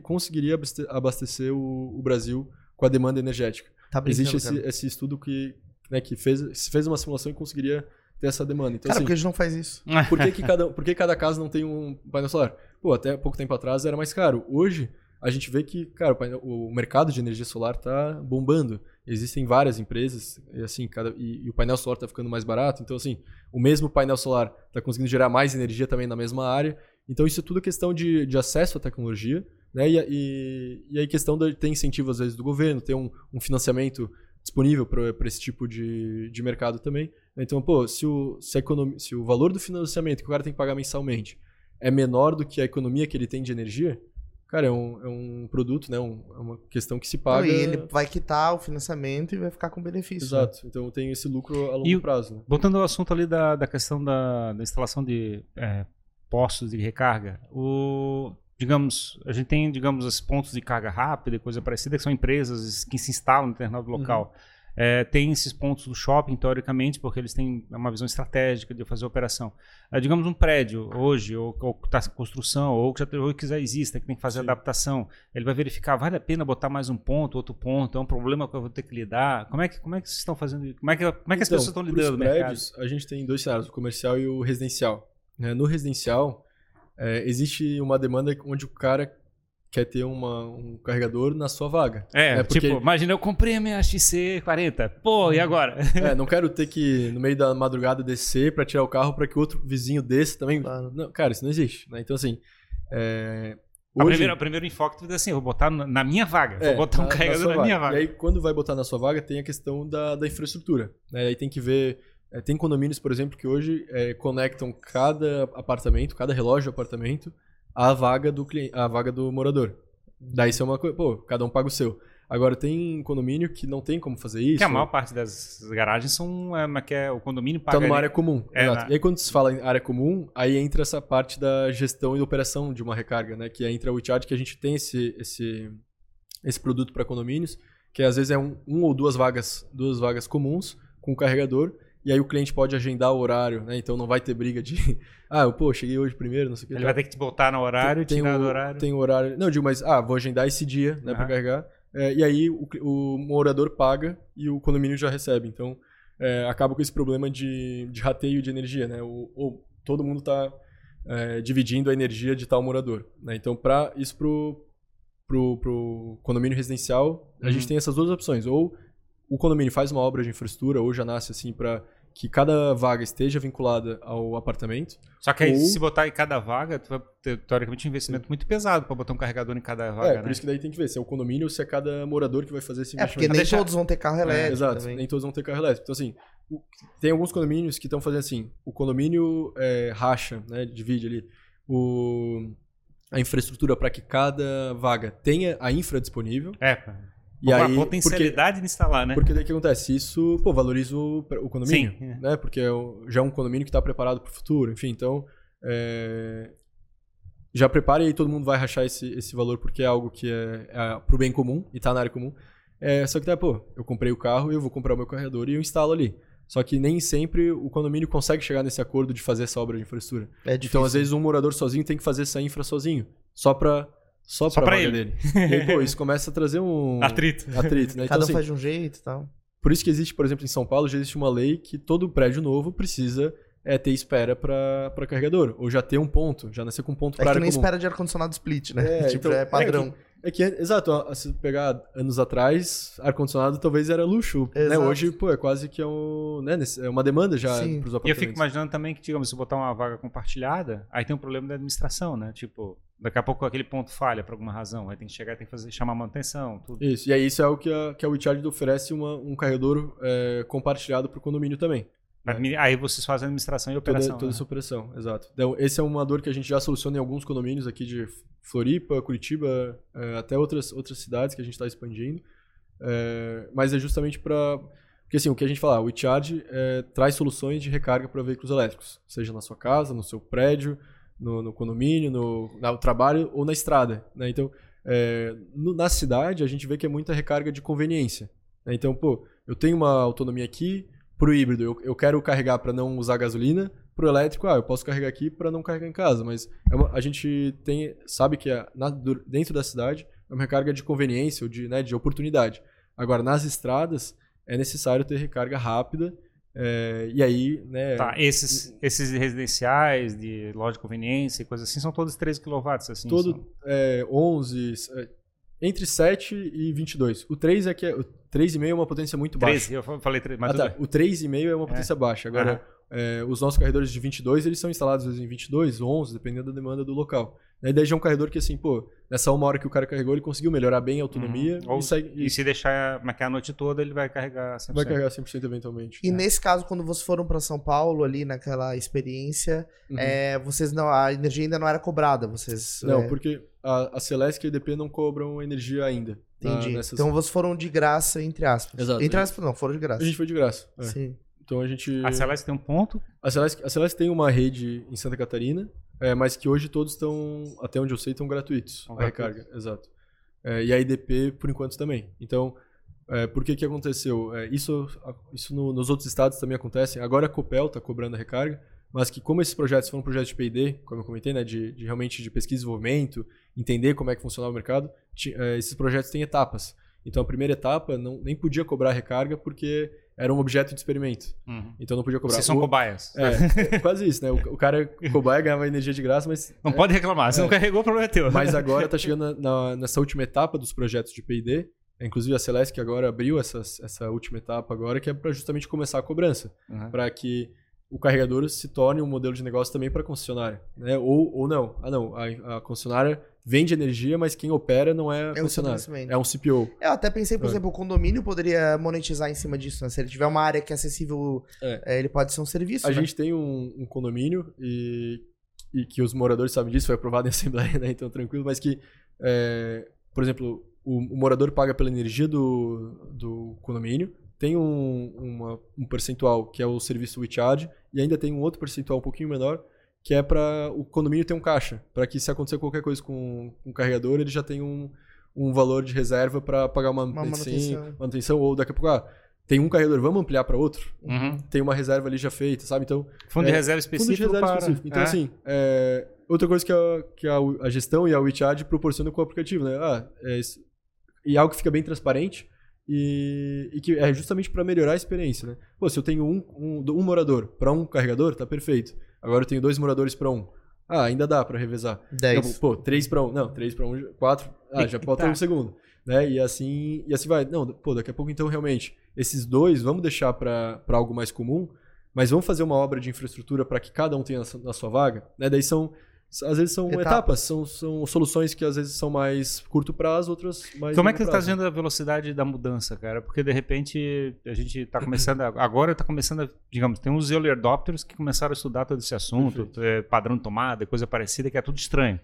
Speaker 1: conseguiria abastecer o, o, Brasil com a demanda energética. Tá Existe esse, esse, estudo que, né, que fez, fez uma simulação e conseguiria ter essa demanda. Então,
Speaker 2: cara,
Speaker 1: assim,
Speaker 2: por que a gente não faz isso?
Speaker 1: Por que, que, cada, por que cada casa não tem um painel solar? Pô, até pouco tempo atrás era mais caro. Hoje, a gente vê que, cara, o, mercado de energia solar está bombando. Existem várias empresas, e assim, cada, e, e o painel solar está ficando mais barato. Então, assim, o mesmo painel solar está conseguindo gerar mais energia também na mesma área. Então, isso é tudo questão de, de acesso à tecnologia, né? E, e, e aí, questão de ter incentivo, às vezes, do governo, ter um, um financiamento disponível para esse tipo de, de mercado também. Então, pô, se o, se, economia, se o valor do financiamento que o cara tem que pagar mensalmente é menor do que a economia que ele tem de energia, cara, é um, é um produto, né? Um, é uma questão que se paga.
Speaker 2: Não, e ele vai quitar o financiamento e vai ficar com benefício.
Speaker 1: Né? Exato. Né? Então tem esse lucro a longo e, prazo. Né?
Speaker 3: Voltando ao assunto ali da, da questão da, da instalação de é, postos de recarga, o, digamos, a gente tem, digamos, esses pontos de carga rápida e coisa parecida, que são empresas que se instalam em determinado local. Uhum. É, tem esses pontos do shopping, teoricamente, porque eles têm uma visão estratégica de fazer a operação. É, digamos, um prédio hoje, ou que está em construção, ou que já, ou que já exista, que tem que fazer Sim. adaptação, ele vai verificar, vale a pena botar mais um ponto, outro ponto, é um problema que eu vou ter que lidar. Como é que, como é que vocês estão fazendo Como é que, como é que as então, pessoas estão lidando
Speaker 1: no prédios, mercado? A gente tem dois cenários, o comercial e o residencial. Né? No residencial, é, existe uma demanda onde o cara quer ter uma, um carregador na sua vaga.
Speaker 3: É, né? Porque... tipo, imagina eu comprei a minha XC40, pô, e agora?
Speaker 1: É, não quero ter que, no meio da madrugada, descer para tirar o carro para que outro vizinho desse também. Claro. Não, cara, isso não existe. Né? Então, assim. É...
Speaker 3: Hoje... primeira, o primeiro enfoque é assim, eu vou botar na minha vaga, é, vou botar um na, carregador na, na minha vaga.
Speaker 1: E aí, quando vai botar na sua vaga, tem a questão da, da infraestrutura. Né? Aí tem que ver é, tem condomínios, por exemplo, que hoje é, conectam cada apartamento, cada relógio do apartamento a vaga do cliente, a vaga do morador. Daí isso é uma coisa, pô, cada um paga o seu. Agora tem condomínio que não tem como fazer isso.
Speaker 3: Que a maior parte das garagens são é, que é, o condomínio paga.
Speaker 1: Tá numa área comum. É, exato. Né? E aí quando se fala em área comum, aí entra essa parte da gestão e operação de uma recarga, né? Que entra o WeChat, que a gente tem esse, esse, esse produto para condomínios, que às vezes é um, um ou duas vagas, duas vagas comuns com o carregador e aí o cliente pode agendar o horário, né? Então não vai ter briga de, ah, eu, pô, cheguei hoje primeiro, não sei o que.
Speaker 3: Ele tá. vai ter que te botar no horário, tem, tirar o, do horário.
Speaker 1: Tem o horário. Não, eu digo, mas, ah, vou agendar esse dia, né, uhum. para carregar. É, e aí o, o morador paga e o condomínio já recebe. Então é, acaba com esse problema de, de rateio de energia, né? Ou, todo mundo está é, dividindo a energia de tal morador. Né? Então, para isso pro, pro, pro condomínio residencial, a gente uhum. tem essas duas opções. Ou o condomínio faz uma obra de infraestrutura ou já nasce assim para que cada vaga esteja vinculada ao apartamento.
Speaker 3: Só que aí, ou... se botar em cada vaga, tu vai ter, teoricamente, um investimento muito pesado para botar um carregador em cada vaga. É,
Speaker 1: por né? isso que daí tem que ver se é o condomínio ou se é cada morador que vai fazer esse
Speaker 2: investimento. É, porque nem deixar... todos vão ter carro é, elétrico. É,
Speaker 1: exato, também. nem todos vão ter carro elétrico. Então, assim, tem alguns condomínios que estão fazendo assim: o condomínio é, racha, né, divide ali o, a infraestrutura para que cada vaga tenha a infra disponível.
Speaker 3: É, e Uma aí, potencialidade porque, de instalar, né?
Speaker 1: Porque daí o que acontece? Isso, pô, valoriza o, o condomínio, Sim, é. né? Porque é já é um condomínio que está preparado para o futuro, enfim, então é, já prepare e todo mundo vai rachar esse, esse valor porque é algo que é, é pro bem comum e está na área comum. É, só que, tá, pô, eu comprei o carro e eu vou comprar o meu carregador e eu instalo ali. Só que nem sempre o condomínio consegue chegar nesse acordo de fazer essa obra de infraestrutura. É então, às vezes, um morador sozinho tem que fazer essa infra sozinho, só para só, Só pra, pra ele. dele. E aí, pô, isso começa a trazer um...
Speaker 3: Atrito.
Speaker 1: Atrito, né?
Speaker 2: Cada então, um assim, faz de um jeito e tal.
Speaker 1: Por isso que existe, por exemplo, em São Paulo, já existe uma lei que todo prédio novo precisa é, ter espera para carregador. Ou já ter um ponto, já nascer com um ponto
Speaker 2: é
Speaker 1: para área
Speaker 2: nem
Speaker 1: comum.
Speaker 2: espera de ar-condicionado split, né? É, tipo, então, é padrão.
Speaker 1: É, É que, exato, ó, se pegar anos atrás, ar-condicionado talvez era luxo. Né?
Speaker 2: Exato.
Speaker 1: Hoje, pô, é quase que é, um, né, é uma demanda já
Speaker 2: Sim.
Speaker 1: pros
Speaker 3: E eu
Speaker 1: apartamentos.
Speaker 3: fico imaginando também que, digamos, se botar uma vaga compartilhada, aí tem um problema da administração, né? Tipo, daqui a pouco aquele ponto falha por alguma razão, aí tem que chegar e tem que fazer, chamar manutenção, tudo.
Speaker 1: Isso, e aí isso é o que a, que a WeCharge oferece uma, um carregador é, compartilhado pro condomínio também.
Speaker 3: Admi- Aí vocês fazem administração e
Speaker 1: Toda,
Speaker 3: operação.
Speaker 1: toda
Speaker 3: né?
Speaker 1: essa operação, exato. Então, esse é uma dor que a gente já soluciona em alguns condomínios aqui de Floripa, Curitiba, é, até outras, outras cidades que a gente está expandindo. É, mas é justamente para. Porque assim, o que a gente fala, o WeCharge é, traz soluções de recarga para veículos elétricos, seja na sua casa, no seu prédio, no, no condomínio, no, no trabalho ou na estrada. Né? Então, é, no- na cidade, a gente vê que é muita recarga de conveniência. né? Então, pô, eu tenho uma autonomia aqui, pro híbrido, eu, eu quero carregar para não usar gasolina, pro elétrico, ah, eu posso carregar aqui para não carregar em casa, mas é uma- a gente tem, sabe que é na- dentro da cidade é uma recarga de conveniência ou de, né, de oportunidade. Agora, nas estradas, é necessário ter recarga rápida, é, e aí, né...
Speaker 3: Tá, esses, esses residenciais de loja de conveniência e coisas assim são todos 13 kW, assim.
Speaker 1: todo
Speaker 3: são-
Speaker 1: é, 11, é, entre 7 e 22. O 3 é que é, o 3,5 é uma potência muito baixa.
Speaker 3: 13, eu fa- falei 13, mas
Speaker 1: Ah, tá.
Speaker 3: bem.
Speaker 1: O 3,5 é uma potência baixa. Agora, é, os nossos carregadores de 22, eles são instalados vezes em 22, 11, dependendo da demanda do local. Daí daí já é um carregador que, assim, pô, nessa uma hora que o cara carregou, ele conseguiu melhorar bem a autonomia
Speaker 3: Uhum. Ou-
Speaker 1: e, segue, e
Speaker 3: E se deixar marcar a noite toda, ele vai carregar 100%.
Speaker 1: vai carregar 100% eventualmente.
Speaker 2: E
Speaker 3: É.
Speaker 2: nesse caso, quando vocês foram pra São Paulo, ali naquela experiência,
Speaker 1: Uhum.
Speaker 2: é, vocês não, a energia ainda não era cobrada, vocês...
Speaker 1: Não,
Speaker 2: é,
Speaker 1: porque a, a Celeste e a EDP não cobram energia ainda. na-
Speaker 2: Entendi.
Speaker 1: nessas-
Speaker 2: Então vocês foram de graça, entre aspas.
Speaker 1: Exato.
Speaker 2: Entre aspas, não, foram de graça.
Speaker 1: A gente foi de graça. é.
Speaker 2: Sim.
Speaker 1: Então a gente...
Speaker 3: A Celeste tem um ponto.
Speaker 1: A Celeste, a Celeste tem uma rede em Santa Catarina, é, mas que hoje todos estão, até onde eu sei, estão gratuitos. A recarga, exato. É, e a IDP, por enquanto, também. Então, é, por que que aconteceu? É, isso isso no- nos outros estados também acontece. Agora a Copel está cobrando a recarga, mas que como esses projetos foram projetos de P&D, como eu comentei, né, de, de realmente de pesquisa e desenvolvimento, entender como é que funcionava o mercado, é, esses projetos têm etapas. Então, a primeira etapa não, nem podia cobrar recarga porque era um objeto de experimento. Então, não podia cobrar.
Speaker 3: Vocês são
Speaker 1: O-
Speaker 3: cobaias.
Speaker 1: é, é quase isso, né? O, o cara cobaia ganhava energia de graça, mas.
Speaker 3: Não
Speaker 1: é,
Speaker 3: pode reclamar. Se não carregou, o problema é teu.
Speaker 1: Mas agora tá chegando na- na- nessa última etapa dos projetos de PD. Inclusive a Celeste que agora abriu essas- essa última etapa agora, que é para justamente começar a cobrança.
Speaker 3: Uhum.
Speaker 1: para que o carregador se torne um modelo de negócio também para a concessionária. Né? Ou, ou não. Ah, não. A, a concessionária vende energia, mas quem opera não é a
Speaker 2: o
Speaker 1: concessionária. É um CPO.
Speaker 2: Eu até pensei, por
Speaker 1: É.
Speaker 2: exemplo, o condomínio poderia monetizar em cima disso, né? Se ele tiver uma área que é acessível,
Speaker 1: É.
Speaker 2: é, ele pode ser um serviço,
Speaker 1: A
Speaker 2: né?
Speaker 1: gente tem um, um condomínio e, e que os moradores sabem disso, foi aprovado em assembleia, né? então tranquilo, mas que, é, por exemplo, o, o morador paga pela energia do, do condomínio, tem um, uma- um percentual que é o serviço WeCharge e ainda tem um outro percentual um pouquinho menor que é para o condomínio ter um caixa, para que se acontecer qualquer coisa com, com o carregador, ele já tem um, um valor de reserva para pagar uma,
Speaker 2: Uma
Speaker 1: manutenção,
Speaker 2: manutenção.
Speaker 1: manutenção, ou daqui a pouco, ah, tem um carregador, vamos ampliar para outro?
Speaker 3: Uhum.
Speaker 1: Tem uma reserva ali já feita, sabe? Então,
Speaker 3: Fundo de
Speaker 1: É,
Speaker 3: reserva
Speaker 1: Fundo de
Speaker 3: específico
Speaker 1: reserva
Speaker 3: para...
Speaker 1: específico. Então,
Speaker 3: É.
Speaker 1: assim, é, outra coisa que, a, que a, a gestão e a WeChat proporcionam com o aplicativo, né? Ah, é isso- e algo que fica bem transparente e, e que é justamente para melhorar a experiência, né? Pô, se eu tenho um, um, um morador para um carregador, tá perfeito. Agora eu tenho dois moradores para um. Ah, ainda dá para revezar.
Speaker 2: 10.
Speaker 1: Não, pô, três para um. Não, três para um, quatro. Ah, já falta
Speaker 3: Tá.
Speaker 1: um segundo. Né? E assim, e assim vai. Não, pô, daqui a pouco então realmente esses dois vamos deixar para algo mais comum, mas vamos fazer uma obra de infraestrutura para que cada um tenha na sua vaga, né? Daí são às vezes são
Speaker 2: Etapas.
Speaker 1: etapas, são, são soluções que às vezes são mais curto prazo, outras mais
Speaker 3: Como é que você está vendo a velocidade da mudança, cara? Porque de repente a gente está começando, a- agora está começando, a, digamos, tem uns early adopters que começaram a estudar todo esse assunto, é, padrão de tomada, coisa parecida, que é tudo estranho.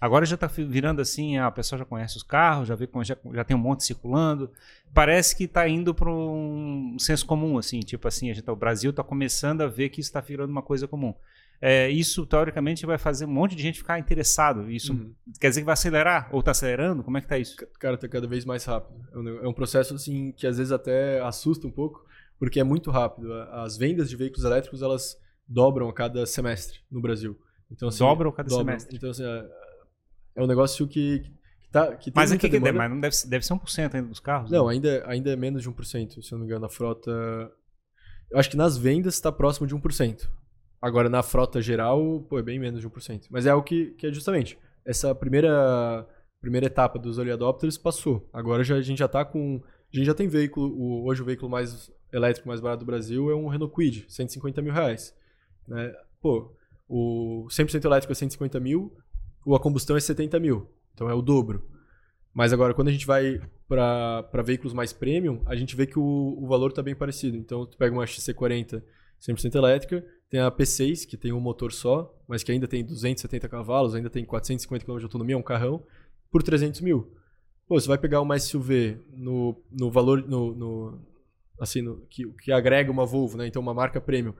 Speaker 3: Agora já está virando assim, ah, a pessoa já conhece os carros, já vê como já, já tem um monte circulando. Parece que está indo para um senso comum, assim, tipo assim, a gente, tá- o Brasil está começando a ver que isso está virando uma coisa comum. É, isso, teoricamente, vai fazer um monte de gente ficar interessado. Isso
Speaker 1: Uhum.
Speaker 3: quer dizer que vai acelerar? Ou está acelerando? Como é que está isso?
Speaker 1: Cara, tá cada vez mais rápido. É um, é um processo assim que às vezes até assusta um pouco, porque é muito rápido. As vendas de veículos elétricos, elas dobram a cada semestre no Brasil. Então, assim,
Speaker 3: Dobram a cada semestre.
Speaker 1: Então, assim, é, é um negócio que, que, tá, que tem
Speaker 3: Mas aqui que mas não deve, ser- deve ser 1% ainda dos carros.
Speaker 1: Não,
Speaker 3: né?
Speaker 1: ainda, ainda é menos de 1%, se eu não me engano. A frota. Eu acho que nas vendas está próximo de 1%. Agora, na frota geral, pô, é bem menos de 1%. Mas é o que, que é justamente essa primeira primeira etapa dos early adopters passou. Agora já, a gente já tá com. A gente já tem veículo. O, hoje o veículo mais elétrico mais barato do Brasil é um Renault Kwid, 150 mil reais. Né? Pô, o 100% elétrico é 150 mil, o a combustão é 70 mil. Então é o dobro. Mas agora, quando a gente vai para veículos mais premium, a gente vê que o, o valor está bem parecido. Então, tu pega uma XC40 100% elétrica, tem a P6, que tem um motor só, mas que ainda tem 270 cavalos, ainda tem 450 km de autonomia, um carrão, por 300 mil. Pô, você vai pegar uma SUV no, no valor, no, no assim, no, que, que agrega uma Volvo, né? Então, uma marca premium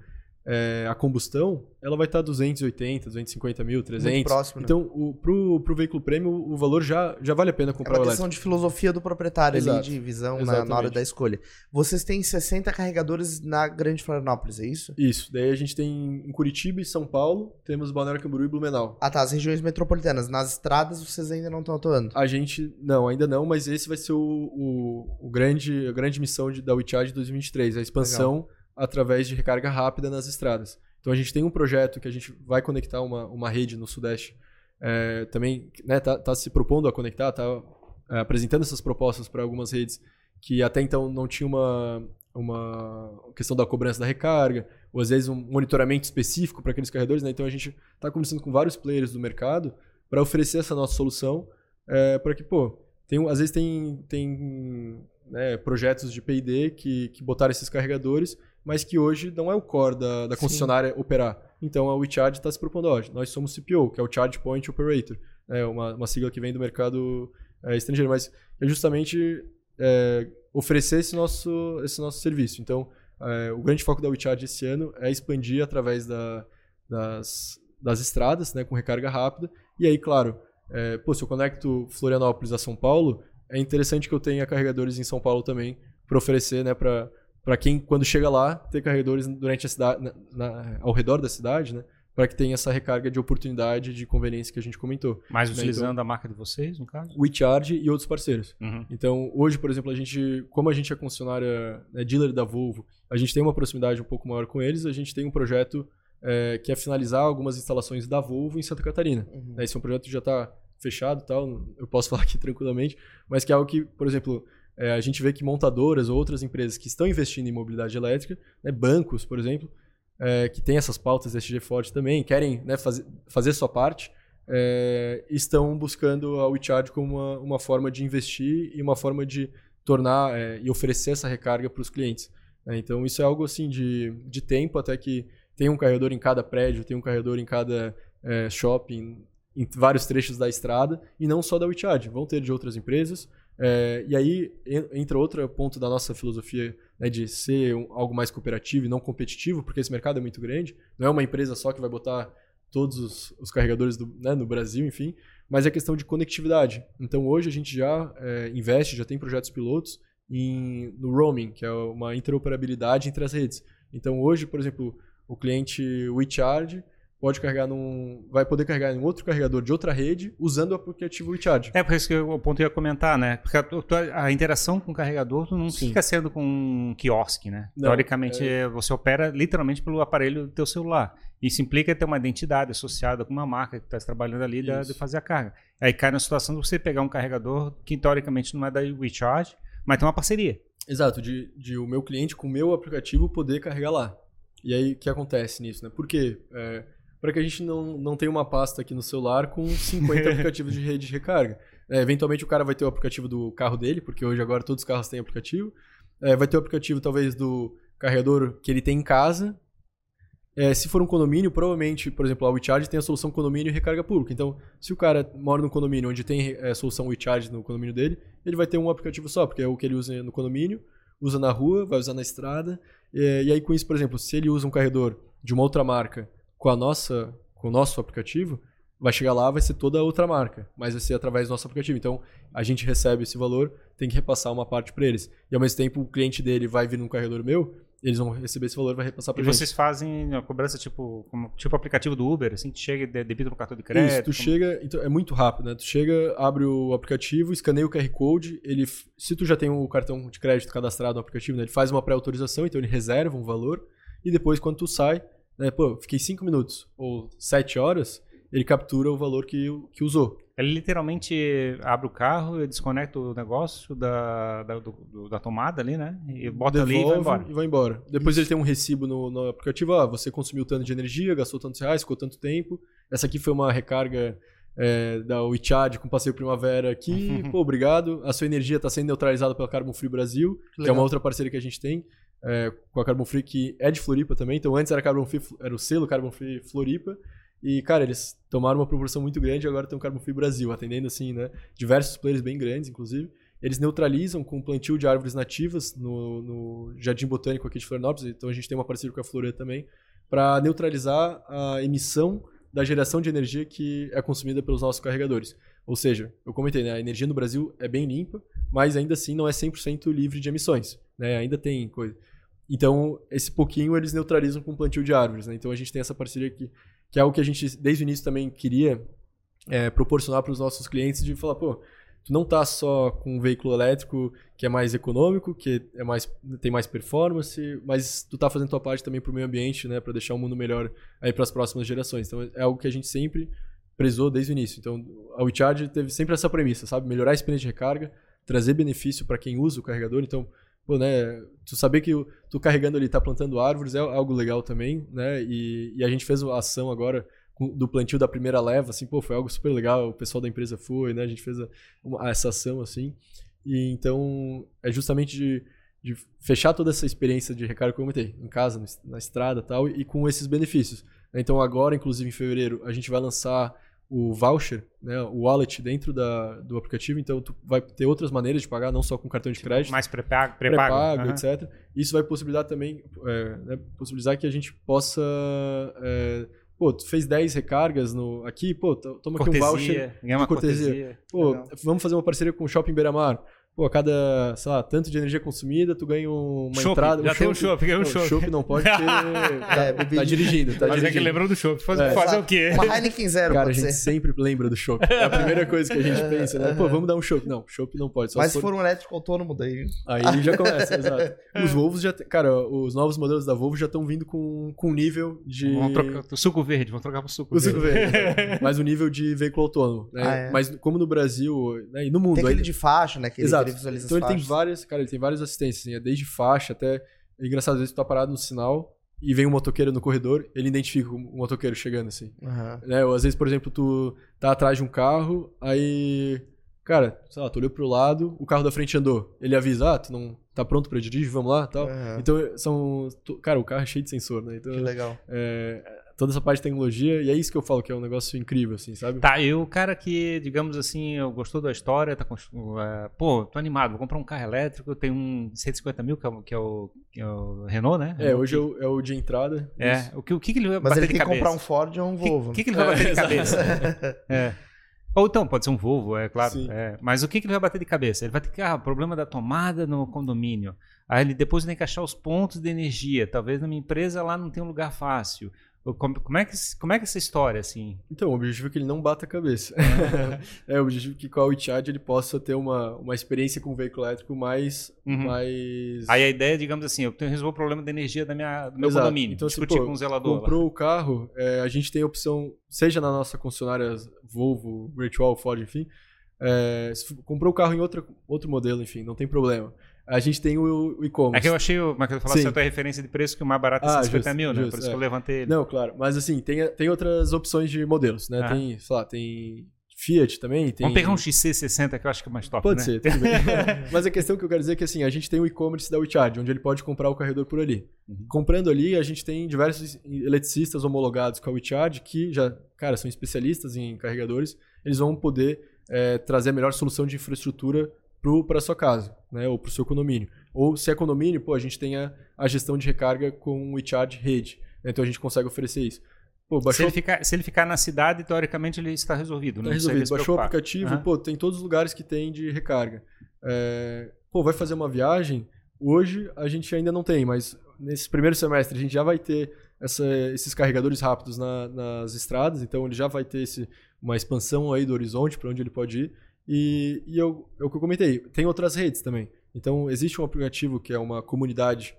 Speaker 1: é, a combustão, ela vai estar 280, 250 mil, 300. Muito próximo, né? Então, o, pro, pro veículo premium, o valor já, já vale a pena comprar é
Speaker 2: uma questão de filosofia do proprietário Exato. ali, de visão na, na, hora da escolha. Vocês têm 60 carregadores na Grande Florianópolis, é isso?
Speaker 1: Isso. Daí a gente tem em Curitiba e São Paulo, temos Balneário Camboriú e Blumenau.
Speaker 2: Ah tá, as regiões metropolitanas. Nas estradas vocês ainda não estão atuando?
Speaker 1: A gente, não, ainda não, mas esse vai ser o, o, o grande, a grande missão de, da WeCharge 2023, a expansão... Legal através de recarga rápida nas estradas. Então a gente tem um projeto que a gente vai conectar uma, uma rede no Sudeste, é, também está né, tá, tá se propondo a conectar, está é, apresentando essas propostas para algumas redes que até então não tinha uma, uma questão da cobrança da recarga, ou às vezes um monitoramento específico para aqueles carregadores. Né? Então a gente está conversando com vários players do mercado para oferecer essa nossa solução é, para que, pô, tem, às vezes tem, tem né, projetos de P&D que, que botaram esses carregadores mas que hoje não é o core da, da concessionária Sim. operar. Então a WeCharge está se propondo, ó, nós somos CPO, que é o Charge Point Operator, é uma, uma sigla que vem do mercado é, estrangeiro, mas é justamente é, oferecer esse nosso, esse nosso serviço. Então, é, o grande foco da WeCharge esse ano é expandir através da, das, das estradas, né, com recarga rápida. E aí, claro, é, pô, se eu conecto Florianópolis a São Paulo, é interessante que eu tenha carregadores em São Paulo também para oferecer, né, para para quem, quando chega lá, ter carregadores durante a cidade, na, na, ao redor da cidade, né? Para que tenha essa recarga de oportunidade, de conveniência que a gente comentou.
Speaker 3: Mas né? utilizando então, a marca de vocês, no caso?
Speaker 1: WeCharge e outros parceiros. Uhum. Então, hoje, por exemplo, a gente, como a gente é concessionária, né, dealer da Volvo, a gente tem uma proximidade um pouco maior com eles, a gente tem um projeto é, que é finalizar algumas instalações da Volvo em Santa Catarina. Uhum. Esse é um projeto que já está fechado tal, eu posso falar aqui tranquilamente, mas que é algo que, por exemplo, é, a gente vê que montadoras ou outras empresas que estão investindo em mobilidade elétrica, né, bancos, por exemplo, é, que têm essas pautas SG forte também, querem né, fazer, fazer sua parte, é, estão buscando a WeCharge como uma, uma forma de investir e uma forma de tornar é, e oferecer essa recarga para os clientes. Né. então isso é algo assim de, de tempo até que tem um carregador em cada prédio, tem um carregador em cada é, shopping, em vários trechos da estrada, e não só da WeCharge, vão ter de outras empresas. É, e aí entra outro ponto da nossa filosofia né, de ser um, algo mais cooperativo e não competitivo, porque esse mercado é muito grande. Não é uma empresa só que vai botar todos os, os carregadores do, né, no Brasil, enfim, mas é questão de conectividade. Então hoje a gente já é, investe, já tem projetos pilotos em, no roaming, que é uma interoperabilidade entre as redes. Então hoje, por exemplo, o cliente WeCharge pode carregar num. vai poder carregar em outro carregador de outra rede usando o aplicativo WeCharge.
Speaker 3: É, por isso que o ponto eu ia comentar, né? Porque a, a, interação com o carregador não Sim. fica sendo com um quiosque, né? Não, Teoricamente, é... você opera literalmente pelo aparelho do teu celular. Isso implica ter uma identidade associada com uma marca que está trabalhando ali de, de, fazer a carga. Aí cai na situação de você pegar um carregador que teoricamente não é da WeCharge, mas tem uma parceria.
Speaker 1: Exato, de, de o meu cliente com o meu aplicativo poder carregar lá. E aí o que acontece nisso, né? Por quê? É, para que a gente não, não tenha uma pasta aqui no celular com 50 aplicativos de rede de recarga. É, eventualmente o cara vai ter o aplicativo do carro dele, porque hoje agora todos os carros têm aplicativo. É, vai ter o aplicativo talvez do carregador que ele tem em casa. É, se for um condomínio, provavelmente, por exemplo, a WeCharge tem a solução condomínio e recarga pública. Então, se o cara mora num condomínio onde tem a é, solução WeCharge no condomínio dele, ele vai ter um aplicativo só, porque é o que ele usa no condomínio, usa na rua, vai usar na estrada. É, e aí, com isso, por exemplo, se ele usa um carregador de uma outra marca com a nossa, com o nosso aplicativo, vai chegar lá, vai ser toda outra marca, mas vai ser através do nosso aplicativo. Então, a gente recebe esse valor, tem que repassar uma parte para eles. E ao mesmo tempo, o cliente dele vai vir num carregador meu, eles vão receber esse valor e vai repassar para
Speaker 3: gente. E vocês fazem a cobrança tipo, como, tipo aplicativo do Uber, assim, que chega e debita no cartão de crédito? Isso,
Speaker 1: tu como... chega, então é muito rápido, né? Tu chega, abre o aplicativo, escaneia o QR Code, ele, se tu já tem o cartão de crédito cadastrado no aplicativo, né, ele faz uma pré-autorização, então ele reserva um valor, e depois quando tu sai, né, pô, fiquei 5 minutos ou 7 horas, ele captura o valor que, que usou.
Speaker 3: Ele literalmente abre o carro e desconecta o negócio da, da, do- da tomada ali, né? E bota ali e vai
Speaker 1: Devolve
Speaker 3: embora.
Speaker 1: E vai embora. Depois ele tem um recibo no, no aplicativo. Ah, você consumiu tanto de energia, gastou tantos reais, ficou tanto tempo. Essa aqui foi uma recarga é, da WeChat com passeio primavera aqui. Pô, obrigado. A sua energia está sendo neutralizada pela Carbon Free Brasil, que é uma outra parceria que a gente tem. É, com a Carbon Free, que é de Floripa também. Então antes era Carbon Free, era o selo Carbon Free Floripa. E, cara, eles tomaram uma proporção muito grande e agora tem o Carbon Free Brasil, atendendo, assim, né? Diversos players bem grandes, inclusive. Eles neutralizam com plantio de árvores nativas no, no Jardim Botânico aqui de Florianópolis. Então a gente tem uma parceria com a Florê também, para neutralizar a emissão da geração de energia que é consumida pelos nossos carregadores. Ou seja, eu comentei, né? A energia no Brasil é bem limpa, mas ainda assim não é 100% livre de emissões, né? Ainda tem coisa. Então, esse pouquinho eles neutralizam com o plantio de árvores, né? Então a gente tem essa parceria aqui, que é algo que a gente desde o início também queria é, proporcionar para os nossos clientes de falar, pô, tu não tá só com um veículo elétrico que é mais econômico, que é mais tem mais performance, mas tu tá fazendo tua parte também para o meio ambiente, né, para deixar o mundo melhor aí para as próximas gerações. Então é algo que a gente sempre prezou desde o início. Então a WeCharge teve sempre essa premissa, sabe, melhorar a experiência de recarga, trazer benefício para quem usa o carregador. Então Pô, né, tu saber que tu carregando ali tá plantando árvores é algo legal também, né? E, e a gente fez a ação agora do plantio da primeira leva, assim, pô, foi algo super legal, o pessoal da empresa foi, né? A gente fez a- essa ação, assim. E então, é justamente de, de fechar toda essa experiência de recarga que eu comentei, em casa, na estrada tal, e com esses benefícios. Então, agora, inclusive em fevereiro, a gente vai lançar o voucher, né, o wallet dentro da, do aplicativo, então tu vai ter outras maneiras de pagar, não só com cartão de crédito,
Speaker 3: Mais pré-pago, pré-pago.
Speaker 1: pré-pago,
Speaker 3: aham.
Speaker 1: etc. Isso vai possibilitar também, é, né, possibilitar que a gente possa, é, pô, tu fez 10 recargas no, aqui, pô, to- toma aqui um voucher,
Speaker 3: Cortesia, ganha uma
Speaker 1: de cortesia.
Speaker 3: cortesia.
Speaker 1: pô,
Speaker 2: Legal.
Speaker 1: vamos fazer uma parceria com o Shopping Beira-Mar. Pô, a cada, sei lá, tanto de energia consumida, tu ganha uma
Speaker 3: Chopp,
Speaker 1: entrada.
Speaker 3: já tem um chopp, ganha um chopp.
Speaker 1: chopp não pode ter.
Speaker 2: É,
Speaker 1: tá,
Speaker 2: bebida.
Speaker 1: tá dirigindo, tá
Speaker 3: Mas é que
Speaker 1: dirigindo.
Speaker 3: lembrou do show. Fazer,
Speaker 1: É.
Speaker 3: fazer o quê?
Speaker 2: Uma Heineken Zero,
Speaker 1: Cara, a gente
Speaker 2: ser.
Speaker 1: sempre lembra do chopp. É a primeira coisa que a gente pensa, né? Pô, vamos dar um chopp. Não, chopp não pode. Só
Speaker 2: Mas
Speaker 1: se
Speaker 2: for um elétrico autônomo, daí.
Speaker 1: Aí já começa, exato. Os Volvos já. te- Cara, os novos modelos da Volvo já estão vindo com, com nível de.
Speaker 3: Vamos trocar o suco verde, vamos trocar pro suco
Speaker 1: O suco
Speaker 3: verde.
Speaker 1: verde. Mas o nível de veículo autônomo. Né?
Speaker 2: Ah, é.
Speaker 1: Mas como no Brasil né, e no mundo.
Speaker 2: Tem aquele
Speaker 1: ainda-
Speaker 2: de faixa, né? Que ele,
Speaker 1: Exato.
Speaker 2: visualiza
Speaker 1: Então
Speaker 2: as
Speaker 1: ele tem
Speaker 2: faixas.
Speaker 1: várias. Cara, ele tem várias assistências, assim, é desde faixa até. É engraçado, às vezes tu tá parado no sinal e vem um motoqueiro no corredor, ele identifica o motoqueiro chegando, assim.
Speaker 2: Aham.
Speaker 1: né? Ou às vezes, por exemplo, tu tá atrás de um carro, aí, cara, sei lá, tu olhou pro lado, o carro da frente andou. Ele avisa, ah, tu não tá pronto pra dirigir, vamos lá, tal.
Speaker 2: Aham.
Speaker 1: Então, são, tu- cara, o carro é cheio de sensor, né? Então,
Speaker 2: Que legal.
Speaker 1: é, toda essa parte de tecnologia, e é isso que eu falo que é um negócio incrível, assim, sabe?
Speaker 3: Tá, e o cara que, digamos assim, eu gostou da história, tá é, pô, tô animado, vou comprar um carro elétrico, tem um 150 mil, que é o, que é o, que é o Renault, né?
Speaker 1: É, hoje é o, é o de entrada.
Speaker 3: É,
Speaker 1: Isso.
Speaker 3: o que, o que, que ele vai
Speaker 2: Mas
Speaker 3: bater
Speaker 2: ele
Speaker 3: de
Speaker 2: tem que
Speaker 3: cabeça?
Speaker 2: comprar um Ford ou um
Speaker 3: O que,
Speaker 2: Volvo.
Speaker 3: que, que ele vai bater de cabeça? É. Ou então, pode ser um Volvo, é claro. É. Mas o que, que ele vai bater de cabeça? Ele vai ter que, ah, problema da tomada no condomínio. Aí ele depois tem que achar os pontos de energia. Talvez na minha empresa lá não tem um lugar fácil. Como, como, é que, como é que essa história, assim?
Speaker 1: Então, o objetivo é que ele não bata a cabeça. é, o objetivo é que com a WeChat ele possa ter uma, uma experiência com o veículo elétrico mais...
Speaker 3: Uhum.
Speaker 1: mais...
Speaker 3: Aí a ideia, digamos assim, eu tenho que resolver o problema da energia da minha, do meu
Speaker 1: Exato.
Speaker 3: condomínio.
Speaker 1: Então, assim,
Speaker 3: discutir
Speaker 1: pô,
Speaker 3: com o zelador. lá.
Speaker 1: comprou o carro, é, a gente tem a opção, seja na nossa concessionária Volvo, Virtual, Ford, enfim, é, comprou o carro em outra, outro modelo, enfim, não tem problema. A gente tem o, o e-commerce.
Speaker 3: É que eu achei, o- mas que eu falasse a tua referência de preço que o mais barato é
Speaker 1: Ah,
Speaker 3: 150
Speaker 1: justo,
Speaker 3: mil, né?
Speaker 1: justo,
Speaker 3: Por isso
Speaker 1: é.
Speaker 3: que eu levantei ele.
Speaker 1: Não, claro, mas assim, tem, tem outras opções de modelos, né?
Speaker 3: Ah.
Speaker 1: Tem, sei lá, tem Fiat também, tem...
Speaker 3: Vamos pegar um XC60 que eu acho que é mais top,
Speaker 1: Pode
Speaker 3: né?
Speaker 1: ser, tudo bem. Mas a questão que eu quero dizer é que assim, a gente tem o e-commerce da WeCharge, onde ele pode comprar o carregador por ali.
Speaker 3: Uhum.
Speaker 1: Comprando ali, a gente tem diversos eletricistas homologados com a WeCharge que já, cara, são especialistas em carregadores. Eles vão poder é, trazer a melhor solução de infraestrutura para sua casa, né, ou para o seu condomínio. Ou se é condomínio, pô, a gente tem a, a gestão de recarga com o WeCharge Rede. né, Então a gente consegue oferecer isso. Pô,
Speaker 3: Se
Speaker 1: baixou
Speaker 3: ele, ficar, se ele ficar na cidade, teoricamente ele está resolvido. Não
Speaker 1: Tá
Speaker 3: precisa
Speaker 1: resolvido.
Speaker 3: se
Speaker 1: Baixou o aplicativo,
Speaker 3: Aham.
Speaker 1: pô, tem todos os lugares que tem de recarga. É, pô, vai fazer uma viagem. Hoje a gente ainda não tem, mas nesse primeiro semestre a gente já vai ter essa- esses carregadores rápidos na- nas estradas, então ele já vai ter esse- uma expansão aí do horizonte para onde ele pode ir. E, e eu, é o que eu comentei, tem outras redes também. Então existe um aplicativo que é uma comunidade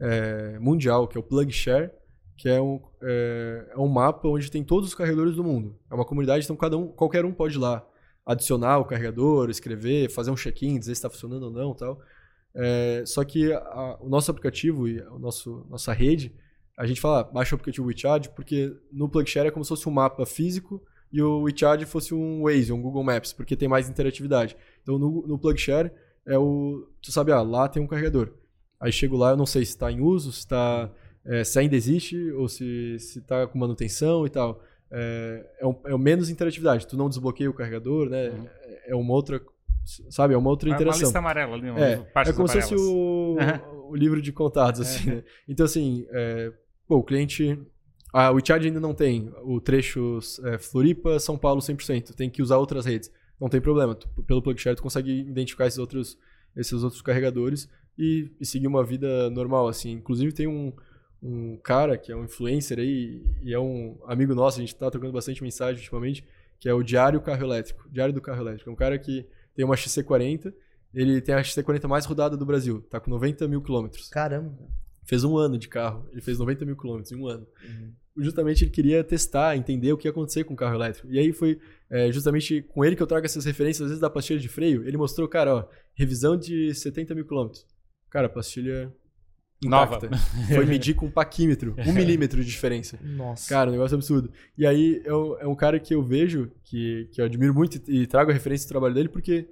Speaker 1: é, mundial, que é o PlugShare, que é um, é, é um mapa onde tem todos os carregadores do mundo. É uma comunidade, então cada um, qualquer um pode ir lá adicionar o carregador, escrever, fazer um check-in, dizer se está funcionando ou não tal. É, só que a, o nosso aplicativo e a nosso, nossa rede, a gente fala, baixa o aplicativo WeCharge, porque no PlugShare é como se fosse um mapa físico e o WeCharge fosse um Waze, um Google Maps, porque tem mais interatividade. Então no, no PlugShare é o. Tu sabe, ah, lá tem um carregador. Aí chego lá, eu não sei se está em uso, se, tá, é, se ainda existe ou se está com manutenção e tal. É, é, um, é menos interatividade. Tu não desbloqueia o carregador, né? Uhum. É, é uma outra sabe? É uma outra interação. Uma
Speaker 3: lista amarela ali,
Speaker 1: é, é como se fosse o, o, livro de contatos, assim, é. né? Então, assim, é, pô, o cliente... A WeChat ainda não tem o trecho é, Floripa, São Paulo 100%. Tem que usar outras redes. Não tem problema. Tu, pelo PlugShare, tu consegue identificar esses outros, esses outros carregadores e, e seguir uma vida normal, assim. Inclusive, tem um, um cara que é um influencer aí e é um amigo nosso, a gente tá trocando bastante mensagem ultimamente, que é o Diário Carro Elétrico. Diário do Carro Elétrico. É um cara que tem uma XC40. Ele tem a XC40 mais rodada do Brasil. Tá com 90 mil quilômetros.
Speaker 2: Caramba.
Speaker 1: Fez um ano de carro. Ele fez 90 mil quilômetros em um ano. Uhum. Justamente ele queria testar, entender o que ia acontecer com o carro elétrico. E aí foi é, justamente com ele que eu trago essas referências, às vezes, da pastilha de freio. Ele mostrou, cara, ó, revisão de 70 mil quilômetros. Cara, pastilha intacta. Nova. Foi medir com um paquímetro, um milímetro de diferença.
Speaker 2: Nossa.
Speaker 1: Cara, um negócio absurdo. E aí é um, é um cara que eu vejo, que, que eu admiro muito e, e trago a referência do trabalho dele, porque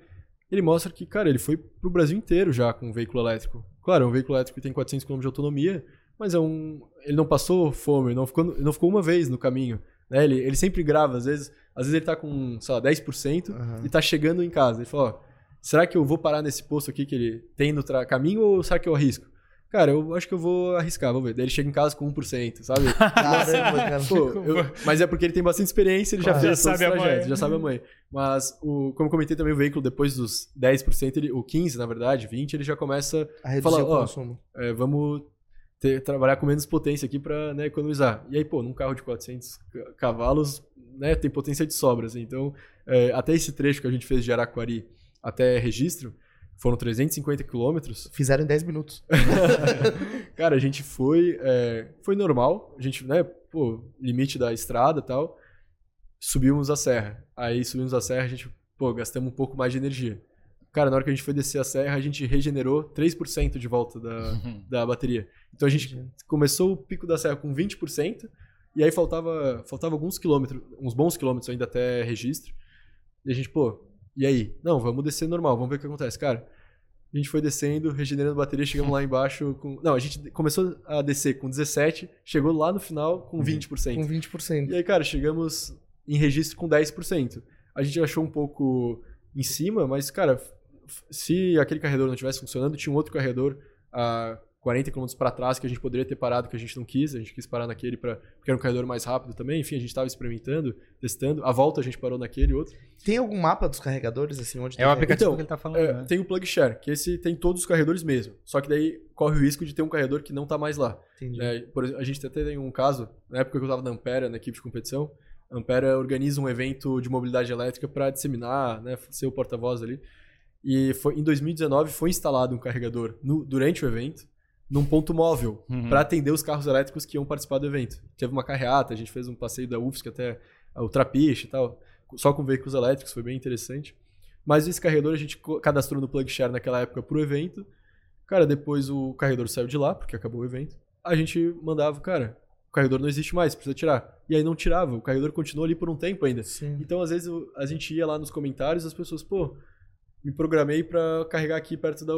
Speaker 1: ele mostra que, cara, ele foi pro Brasil inteiro já com um veículo elétrico. Claro, é um veículo elétrico que tem 400 km de autonomia, mas é um, ele não passou fome, ele não ficou, não ficou uma vez no caminho. Né? Ele, ele sempre grava, às vezes, às vezes ele tá com, sei lá, 10% uhum. e tá chegando em casa. Ele fala, ó, será que eu vou parar nesse posto aqui que ele tem no caminho ou será que eu arrisco? Cara, eu acho que eu vou arriscar, vamos ver. Daí ele chega em casa com 1%, sabe? Caramba, cara. Pô, eu, mas é porque ele tem bastante experiência, ele já fez já sabe trajetos, a mãe. já sabe a mãe. Mas, o, como eu comentei também, o veículo, depois dos 10%, ele, o 15%, na verdade, 20%, ele já começa a falar, ó, é, vamos ter, trabalhar com menos potência aqui para né, economizar. E aí, pô, num carro de 400 cavalos, né, tem potência de sobras. Então, é, até esse trecho que a gente fez de Araquari até registro, foram 350 quilômetros.
Speaker 2: Fizeram em 10 minutos.
Speaker 1: Cara, a gente foi. É, foi normal. A gente, né, pô, limite da estrada e tal. Subimos a serra. Aí subimos a serra, a gente, pô, gastamos um pouco mais de energia. Cara, na hora que a gente foi descer a serra, a gente regenerou 3% de volta da, da bateria. Então a gente começou o pico da serra com 20%, e aí faltava, faltava alguns quilômetros, uns bons quilômetros ainda até registro. E a gente, pô, e aí? Não, vamos descer normal, vamos ver o que acontece. Cara, a gente foi descendo, regenerando bateria, chegamos lá embaixo com. Não, a gente começou a descer com 17, chegou lá no final com 20%.
Speaker 2: Com 20%.
Speaker 1: E aí, cara, chegamos em registro com 10%. A gente achou um pouco em cima, mas, cara, se aquele carregador não estivesse funcionando, tinha um outro carregador a 40 km para trás que a gente poderia ter parado, que a gente não quis. A gente quis parar naquele pra, porque era um carregador mais rápido também. Enfim, a gente estava experimentando, testando. A volta a gente parou naquele outro.
Speaker 2: Tem algum mapa dos carregadores, assim, onde
Speaker 3: É o aplicativo então, que ele está falando. É,
Speaker 1: né? Tem o PlugShare, que esse tem todos os carregadores mesmo. Só que daí corre o risco de ter um carregador que não está mais lá. Entendi. É, por exemplo, a gente até tem um caso, na época que eu estava na Ampera, na equipe de competição, a Ampera organiza um evento de mobilidade elétrica para disseminar, né, ser o porta-voz ali. E foi, em 2019 foi instalado um carregador no, durante o evento num ponto móvel uhum. para atender os carros elétricos que iam participar do evento. Teve uma carreata, a gente fez um passeio da UFSC até o Trapiche e tal, só com veículos elétricos, foi bem interessante. Mas esse carregador a gente cadastrou no PlugShare naquela época pro evento. Cara, depois o carregador saiu de lá, porque acabou o evento. A gente mandava, cara, o carregador não existe mais, precisa tirar. E aí não tirava, o carregador continuou ali por um tempo ainda. Sim. Então, às vezes, a gente ia lá nos comentários as pessoas, pô, me programei para carregar aqui perto da,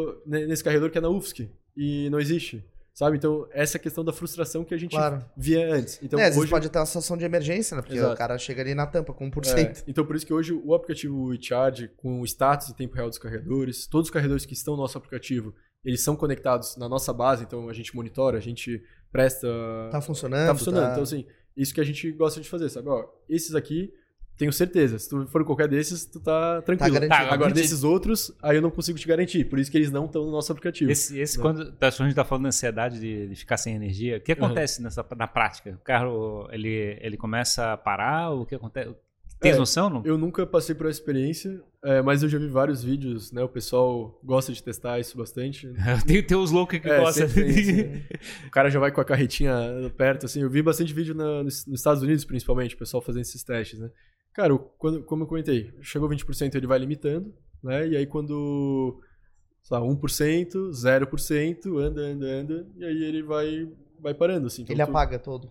Speaker 1: nesse carregador que é na UFSC e não existe. Sabe? Então, essa é a questão da frustração que a gente claro. via antes. Então,
Speaker 2: é, hoje... pode ter uma situação de emergência, né? Porque Exato. o cara chega ali na tampa com 1%. É,
Speaker 1: então, por isso que hoje o aplicativo WeCharge, com o status e tempo real dos carregadores, todos os carregadores que estão no nosso aplicativo, eles são conectados na nossa base, então a gente monitora, a gente presta...
Speaker 2: Tá funcionando.
Speaker 1: Tá funcionando. Tá... Então, assim, isso que a gente gosta de fazer, sabe? Ó, esses aqui tenho certeza. Se tu for em qualquer desses, tu tá tranquilo. Tá, tá Agora, garantido. desses outros, aí eu não consigo te garantir. Por isso que eles não estão no nosso aplicativo.
Speaker 3: Esse, esse né? quando tá, a gente tá falando da ansiedade de, de, ficar sem energia, o que acontece uhum. nessa, na prática? O carro, ele, ele começa a parar? O que acontece? Tem é, noção? Não?
Speaker 1: Eu nunca passei por essa experiência, é, mas eu já vi vários vídeos, né? O pessoal gosta de testar isso bastante.
Speaker 3: tem, tem os loucos que é, gostam.
Speaker 1: Tem, o cara já vai com a carretinha perto, assim. Eu vi bastante vídeo na, nos Estados Unidos, principalmente, o pessoal fazendo esses testes, né? Cara, quando, como eu comentei, chegou 20%, ele vai limitando, né? E aí quando, sei lá, 1%, 0%, anda, anda, anda, e aí ele vai, vai parando, assim. Então,
Speaker 2: ele
Speaker 1: tu,
Speaker 2: apaga todo.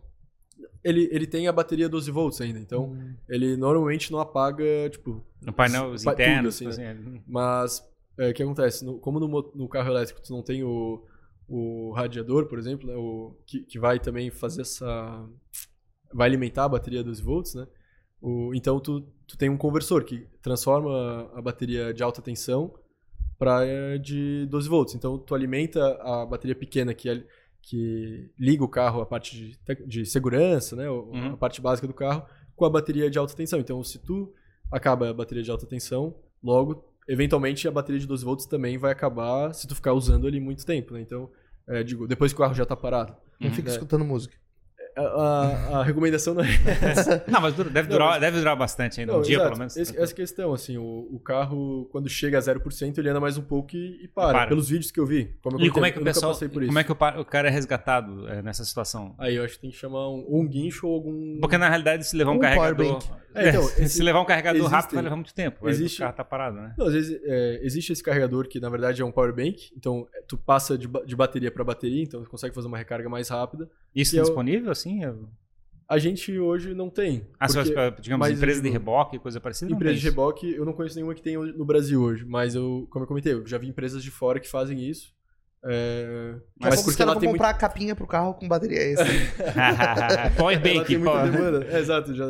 Speaker 1: Ele, ele tem a bateria 12 volts ainda, então
Speaker 2: Hum.
Speaker 1: ele normalmente não apaga, tipo...
Speaker 3: No painel
Speaker 1: tudo,
Speaker 3: internos,
Speaker 1: assim, né?
Speaker 3: assim, é.
Speaker 1: Mas é, o que acontece? No- como no, no carro elétrico tu não tem o, o radiador, por exemplo, né, o, que, que vai também fazer essa. vai alimentar a bateria 12 volts, né? O, então tu, tu tem um conversor que transforma a bateria de alta tensão para de 12 volts. Então tu alimenta a bateria pequena que, é- que liga o carro à parte de, de segurança, né?
Speaker 3: Uhum.
Speaker 1: A parte básica do carro, com a bateria de alta tensão. Então se tu acaba a bateria de alta tensão, logo, eventualmente a bateria de 12 volts também vai acabar se tu ficar usando ele muito tempo, né? Então, é, digo, depois que o carro já tá parado.
Speaker 2: Não
Speaker 3: Uhum.
Speaker 2: fica
Speaker 1: É.
Speaker 2: escutando música.
Speaker 1: A, a- a recomendação não é
Speaker 3: Não, mas deve,
Speaker 1: Não,
Speaker 3: durar,
Speaker 1: mas-
Speaker 3: deve durar bastante ainda, um
Speaker 1: Não,
Speaker 3: dia
Speaker 1: exato.
Speaker 3: pelo menos.
Speaker 1: Esse- essa questão, assim, o, o carro, quando chega a 0%, ele anda mais um pouco e, e para,
Speaker 3: para.
Speaker 1: Pelos vídeos que eu vi. Como eu
Speaker 3: E como é que o pessoal,
Speaker 1: passei por isso.
Speaker 3: como é que o, o cara é resgatado é, nessa situação?
Speaker 1: Aí eu acho que tem que chamar um, um guincho ou algum...
Speaker 3: Porque na realidade se levar um,
Speaker 2: Um
Speaker 3: carregador,
Speaker 2: powerbank.
Speaker 1: É, então,
Speaker 3: É,
Speaker 1: esse-
Speaker 3: se levar um carregador
Speaker 1: existem-
Speaker 3: rápido vai levar muito tempo, existe...
Speaker 1: existe-
Speaker 3: o carro tá parado, né?
Speaker 1: Não, às vezes é, existe esse carregador que na verdade é um power bank, então é, tu passa de, de bateria para bateria, então tu consegue fazer uma recarga mais rápida.
Speaker 3: Isso é disponível assim? É-
Speaker 1: A gente hoje não tem.
Speaker 3: Ah,
Speaker 1: porque-
Speaker 3: fosse, digamos,
Speaker 1: mas,
Speaker 3: empresa de reboque, coisa parecida,
Speaker 1: Empresa de reboque, eu não conheço nenhuma que tem no Brasil hoje, mas eu, como eu comentei, eu já vi empresas de fora que fazem isso. É,
Speaker 2: Mas
Speaker 1: mas
Speaker 2: os
Speaker 1: porque
Speaker 2: caras
Speaker 1: ela
Speaker 2: vão
Speaker 1: tem
Speaker 2: comprar
Speaker 1: muito,
Speaker 2: a capinha pro carro com bateria extra.
Speaker 3: Power bank, power-.
Speaker 1: É, exato. Já,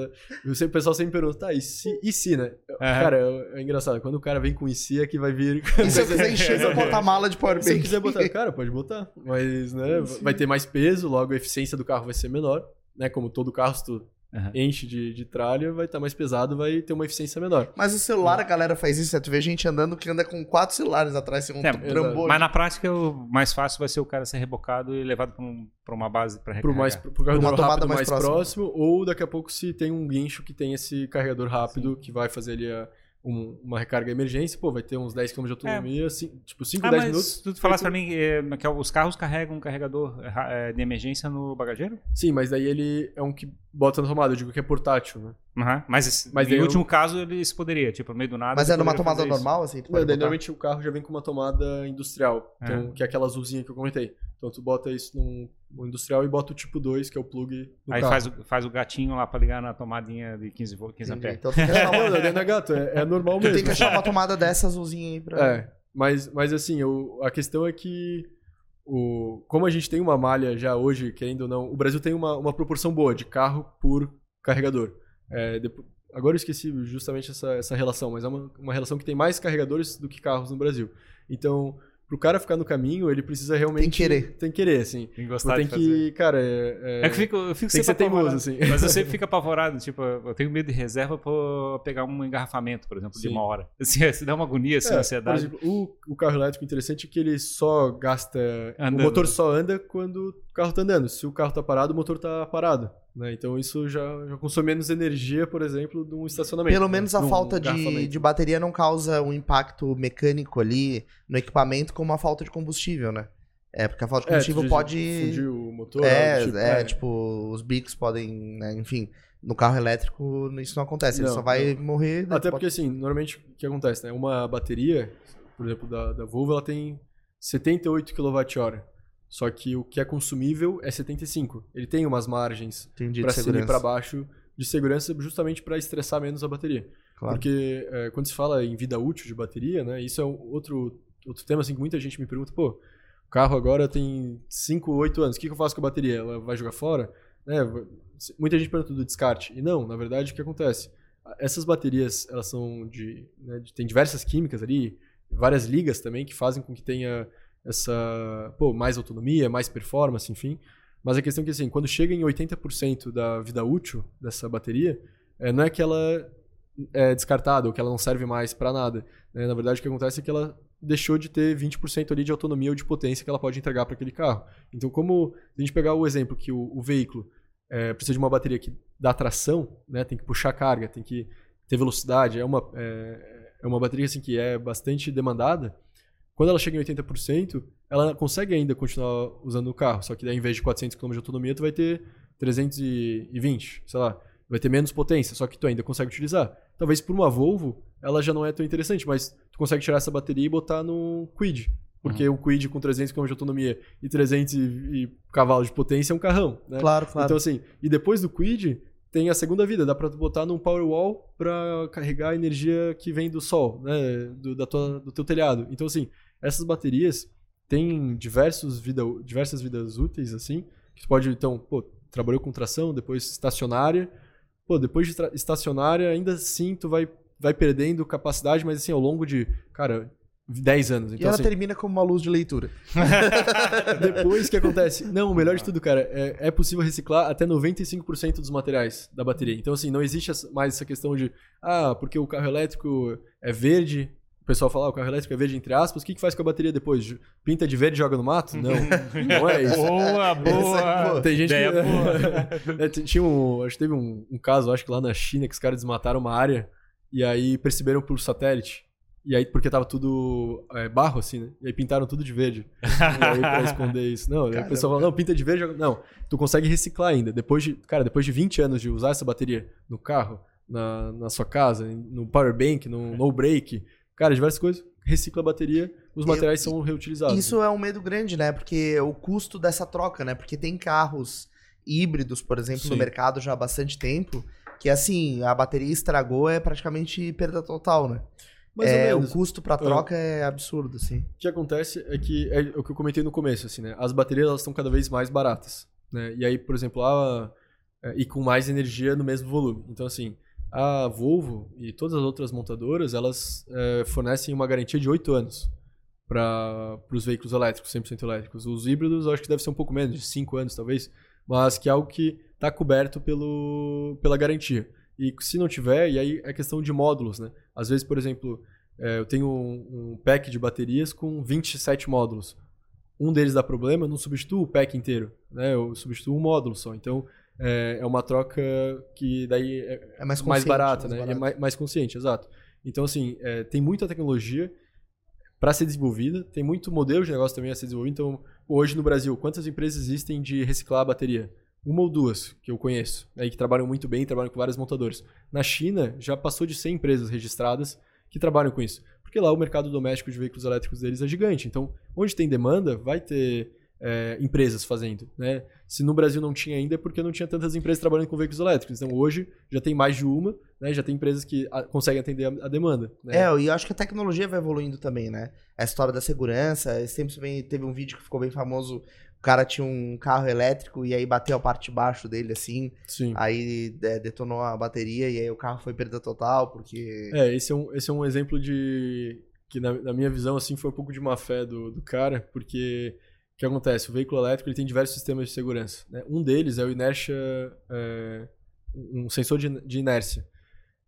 Speaker 1: eu sempre- o pessoal sempre pergunta, tá, e se, e se né? Cara, é, é engraçado, quando o cara vem com e se é que vai vir.
Speaker 2: E se eu quiser encher meu porta-mala de
Speaker 1: Se
Speaker 2: powerbank?
Speaker 1: você quiser botar, cara, pode botar. Mas, né, vai ter mais peso, logo a eficiência do carro vai ser menor. Né, como todo carro, se tu
Speaker 3: Aham.
Speaker 1: enche de, de tralha, vai estar mais pesado, vai ter uma eficiência menor.
Speaker 2: Mas o celular, a galera faz isso, né? Tu vê gente andando que anda com quatro celulares atrás, um
Speaker 3: É,
Speaker 2: trambolho.
Speaker 3: Mas na prática, o mais fácil vai ser o cara ser rebocado e levado pra, um- uma base pra
Speaker 1: Pro,
Speaker 3: recarregar.
Speaker 1: mais, pro carregador
Speaker 2: uma tomada
Speaker 1: rápido
Speaker 2: mais
Speaker 1: mais,
Speaker 2: próxima.
Speaker 1: próximo, ou daqui a pouco se tem um guincho que tem esse carregador rápido que vai fazer ali a- um- uma recarga emergência, pô, vai ter uns 10 km de autonomia, assim, tipo 5,
Speaker 3: Ah,
Speaker 1: 10
Speaker 3: mas
Speaker 1: minutos.
Speaker 3: tu falasse pra mim é, que os carros carregam um carregador é, é, de emergência no bagageiro?
Speaker 1: Sim, mas daí ele é um que bota na tomada, eu digo que é portátil, né?
Speaker 3: Aham. Mas esse-
Speaker 1: Mas
Speaker 3: em
Speaker 1: daí eu-
Speaker 3: último caso, ele se poderia, tipo, no meio do nada.
Speaker 2: Mas é numa tomada normal, assim? Tu
Speaker 1: Não, daí, normalmente o carro já vem com uma tomada industrial,
Speaker 3: É.
Speaker 1: então, que é aquela azulzinha que eu comentei. Então tu bota isso num, num industrial e bota o tipo 2, que é o plug
Speaker 3: Aí
Speaker 1: carro.
Speaker 3: faz o, faz o gatinho lá pra ligar na tomadinha de 15, vo- 15
Speaker 2: Entendi.
Speaker 3: amperes.
Speaker 2: Então tem que achar
Speaker 1: Não, é gato, é, é normal mesmo.
Speaker 2: tem que achar uma tomada dessa azulzinha aí pra...
Speaker 1: É, mas, mas assim, eu- a questão é que o, como a gente tem uma malha já hoje, querendo ou não, o Brasil tem uma, uma proporção boa de carro por carregador. É, depo- agora eu esqueci justamente essa, essa relação, mas é uma, uma relação que tem mais carregadores do que carros no Brasil. Então, pro cara ficar no caminho, ele precisa realmente...
Speaker 2: Tem que querer.
Speaker 1: Tem que querer, assim.
Speaker 3: Tem que gostar
Speaker 1: tem
Speaker 3: de fazer.
Speaker 1: que, cara, é,
Speaker 3: É que eu fico, eu fico
Speaker 1: tem que ser teimoso, assim.
Speaker 3: Mas eu sempre fico apavorado. Tipo, eu tenho medo de reserva pra pegar um engarrafamento, por exemplo, de
Speaker 1: Sim.
Speaker 3: uma hora. Assim, se dá uma agonia, assim,
Speaker 1: É,
Speaker 3: ansiedade.
Speaker 1: Por exemplo, o, o carro elétrico interessante é que ele só gasta.
Speaker 3: Andando.
Speaker 1: O motor só anda quando o carro tá andando. Se o carro tá parado, o motor tá parado. Né? Então isso já, já consome menos energia, por exemplo, de um estacionamento.
Speaker 2: Pelo
Speaker 1: né?
Speaker 2: menos a falta de, de bateria não causa um impacto mecânico ali no equipamento como a falta de combustível, né? É, porque a falta de
Speaker 1: É,
Speaker 2: combustível
Speaker 1: diz
Speaker 2: pode...
Speaker 1: Fundir o motor.
Speaker 2: É,
Speaker 1: tipo,
Speaker 2: é, tipo, os bicos podem, né, enfim, no carro elétrico isso não acontece, ele
Speaker 1: Não,
Speaker 2: só vai morrer.
Speaker 1: Até porque, assim, normalmente o que acontece, né? Uma bateria, por exemplo, da, da Volvo, ela tem 78 kWh. Só que o que é consumível é 75. Ele tem umas margens para cima e para baixo de segurança justamente para estressar menos a bateria.
Speaker 2: Claro.
Speaker 1: Porque é, quando se fala em vida útil de bateria, né, isso é um outro, outro tema assim, que muita gente me pergunta, pô, o carro agora tem 5, 8 anos, o que, que eu faço com a bateria? Ela vai jogar fora? Né, muita gente pergunta do descarte. E não, na verdade, o que acontece? Essas baterias, elas são de, né, de- Tem diversas químicas ali, várias ligas também que fazem com que tenha essa, pô, mais autonomia, mais performance, enfim. Mas a questão é que, assim, quando chega em 80% da vida útil dessa bateria, é, não é que ela é descartada ou que ela não serve mais para nada. né? Na verdade, o que acontece é que ela deixou de ter 20% ali de autonomia ou de potência que ela pode entregar para aquele carro. Então, como a gente pegar o exemplo que o, o veículo é, precisa de uma bateria que dá tração, né? tem que puxar carga, tem que ter velocidade, é uma, é, é uma bateria assim, que é bastante demandada, quando ela chega em 80%, ela consegue ainda continuar usando o carro, só que daí, ao invés de 400 km de autonomia, tu vai ter 320, sei lá. vai ter menos potência, só que tu ainda consegue utilizar. Talvez por uma Volvo, ela já não é tão interessante, mas tu consegue tirar essa bateria e botar no Quid. Porque uhum. o Quid com 300 km de autonomia e 300 e, e cavalos de potência é um carrão, né?
Speaker 2: Claro, claro.
Speaker 1: Então assim, e depois do Quid, tem a segunda vida, dá para botar num Powerwall para carregar a energia que vem do sol, né, do, da tua, do teu telhado. Então assim, essas baterias têm diversos vida, diversas vidas úteis assim, que tu pode então, pô, trabalhou com tração, depois estacionária, pô, depois de estacionária ainda assim tu vai vai perdendo capacidade, mas assim ao longo de, cara, 10 anos. Então,
Speaker 2: e ela
Speaker 1: assim,
Speaker 2: termina como uma luz de leitura.
Speaker 1: Depois, o que acontece? Não, o melhor de tudo, cara, é, é possível reciclar até 95% dos materiais da bateria. Então, assim, não existe mais essa questão de, ah, porque o carro elétrico é verde, o pessoal fala, ah, o carro elétrico é verde entre aspas, o que, que faz com a bateria depois? Pinta de verde e joga no mato? Não, não é isso.
Speaker 3: Boa, boa!
Speaker 1: Tem gente que... é, tinha um, acho que teve um, um caso, acho que lá na China, que os caras desmataram uma área e aí perceberam por satélite e aí, porque tava tudo é, barro, assim, né? E aí pintaram tudo de verde. e aí, pra esconder isso. Não, aí o pessoal fala, não, pinta de verde. Não, tu consegue reciclar ainda. Depois de, cara, depois de 20 anos de usar essa bateria no carro, na, na sua casa, no power bank, no no break, cara, diversas coisas, recicla a bateria, os materiais Eu, são reutilizados.
Speaker 2: Isso né? é um medo grande, né? Porque o custo dessa troca, né? Porque tem carros híbridos, por exemplo, Sim. no mercado já há bastante tempo, que assim, a bateria estragou, é praticamente perda total, né? Mais é, o custo para troca é. é absurdo, assim.
Speaker 1: O que acontece é que é o que eu comentei no começo, assim, né? As baterias elas estão cada vez mais baratas, né? E aí, por exemplo, a, é, e com mais energia no mesmo volume. Então, assim, a Volvo e todas as outras montadoras, elas é, fornecem uma garantia de 8 anos para os veículos elétricos, 100% elétricos. Os híbridos, acho que deve ser um pouco menos, de 5 anos talvez, mas que é algo que está coberto pelo, pela garantia. E se não tiver, e aí é questão de módulos, né? Às vezes, por exemplo, é, eu tenho um, um, pack de baterias com 27 módulos. Um deles dá problema, eu não substituo o pack inteiro, né? Eu substituo um módulo só. Então, é, é uma troca que daí é, é mais, mais barata, mais né? É mais, mais, consciente, exato. Então, assim, é, tem muita tecnologia para ser desenvolvida, tem muito modelo de negócio também a ser desenvolvido. Então, hoje no Brasil, quantas empresas existem de reciclar a bateria? Uma ou duas que eu conheço, aí que trabalham muito bem, trabalham com vários montadores. Na China, já passou de 100 empresas registradas que trabalham com isso. Porque lá o mercado doméstico de veículos elétricos deles é gigante. Então, onde tem demanda, vai ter é, empresas fazendo. Né? Se no Brasil não tinha ainda, é porque não tinha tantas empresas trabalhando com veículos elétricos. Então, hoje já tem mais de uma, né? já tem empresas que a, conseguem atender a, a demanda. Né?
Speaker 2: É, e eu acho que a tecnologia vai evoluindo também, né? A história da segurança, sempre teve um vídeo que ficou bem famoso cara tinha um carro elétrico e aí bateu a parte de baixo dele, assim.
Speaker 1: Sim.
Speaker 2: Aí é, detonou a bateria e aí o carro foi perda total, porque.
Speaker 1: É, esse é um, esse é um exemplo de. que na, na minha visão, assim, foi um pouco de má fé do, do cara, porque. O que acontece? O veículo elétrico ele tem diversos sistemas de segurança. Né? Um deles é o inertia. É, um sensor de, de inércia.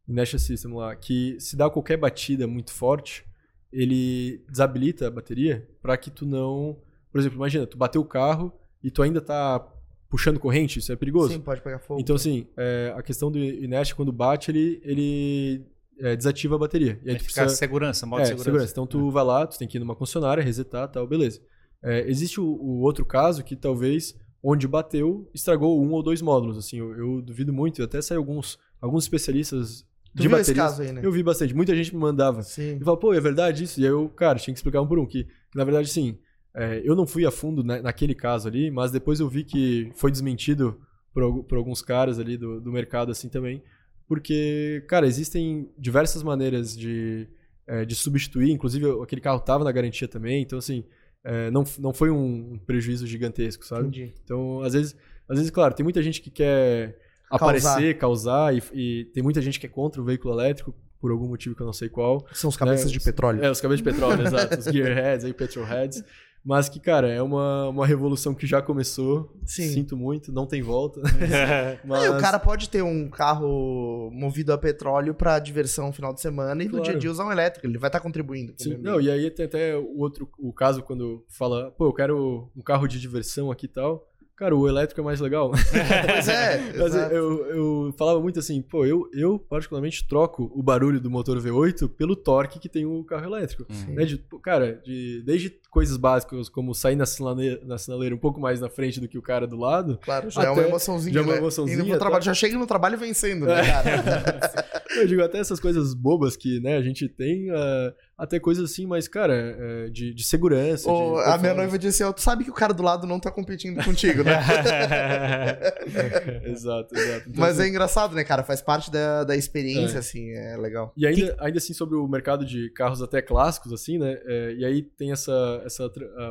Speaker 1: Inertia System lá, que se dá qualquer batida muito forte, ele desabilita a bateria para que tu não por exemplo, imagina, tu bateu o carro e tu ainda tá puxando corrente, isso é perigoso.
Speaker 2: Sim, pode pegar fogo.
Speaker 1: Então, assim, é, a questão do inércia, quando bate, ele, ele é, desativa a bateria.
Speaker 3: E aí tu precisa... segurança, modo
Speaker 1: é,
Speaker 3: segurança.
Speaker 1: segurança. Então, tu é. vai lá, tu tem que ir numa concessionária, resetar tal, beleza. É, existe o, o, outro caso que talvez, onde bateu, estragou um ou dois módulos. Assim, eu, eu duvido muito, até saiu alguns, alguns especialistas
Speaker 2: Tu de viu baterias. Esse caso aí, né?
Speaker 1: Eu vi bastante. Muita gente me mandava.
Speaker 2: Sim.
Speaker 1: E falava, pô, é verdade isso? E aí eu, cara, tinha que explicar um por um. Que, que na verdade, sim, é, eu não fui a fundo naquele caso ali, mas depois eu vi que foi desmentido por, por alguns caras ali do, do, mercado assim também. Porque, cara, existem diversas maneiras de, é, de substituir. Inclusive, aquele carro estava na garantia também. Então, assim, é, não, não foi um prejuízo gigantesco, sabe?
Speaker 2: Entendi.
Speaker 1: Então, às vezes, às vezes, claro, tem muita gente que quer aparecer, causar, e, e, tem muita gente que é contra o veículo elétrico por algum motivo que eu não sei qual.
Speaker 2: São os cabeças né? de petróleo.
Speaker 1: É, os cabeças de petróleo, exato. Os gearheads, aí, petrolheads. Mas que, cara, é uma, uma revolução que já começou.
Speaker 2: Sim.
Speaker 1: Sinto muito, não tem volta.
Speaker 2: Mas... É, o cara pode ter um carro movido a petróleo para diversão no final de semana e claro. no dia a dia usar um elétrico. Ele vai estar tá contribuindo.
Speaker 1: Sim, não, e aí tem até o outro o caso quando fala, pô, eu quero um carro de diversão aqui e tal. Cara, o elétrico é mais legal.
Speaker 2: Pois é,
Speaker 1: Mas eu, eu falava muito assim, pô, eu, eu particularmente troco o barulho do motor V8 pelo torque que tem o carro elétrico.
Speaker 3: Uhum.
Speaker 1: Né, de, cara, de, desde coisas básicas como sair na sinaleira, na sinaleira um pouco mais na frente do que o cara do lado.
Speaker 2: Claro, já é uma
Speaker 1: Até-
Speaker 2: emoçãozinha,
Speaker 1: já é uma
Speaker 2: né?
Speaker 1: emoçãozinha, tá?
Speaker 2: trabalho, Já chega no trabalho vencendo, né,
Speaker 1: É.
Speaker 2: cara?
Speaker 1: Eu digo até essas coisas bobas que né, a gente tem, ah, até coisas assim, mas, cara, é, de, de segurança.
Speaker 2: Ô,
Speaker 1: de
Speaker 2: a minha noiva disse, ó, tu sabe que o cara do lado não tá competindo contigo, né?
Speaker 1: exato, exato. Então,
Speaker 2: Mas
Speaker 1: assim,
Speaker 2: é engraçado, né, cara? Faz parte da, da experiência,
Speaker 1: É.
Speaker 2: assim, é legal.
Speaker 1: E ainda, ainda assim, sobre o mercado de carros até clássicos, assim, né? é, e aí tem essa, essa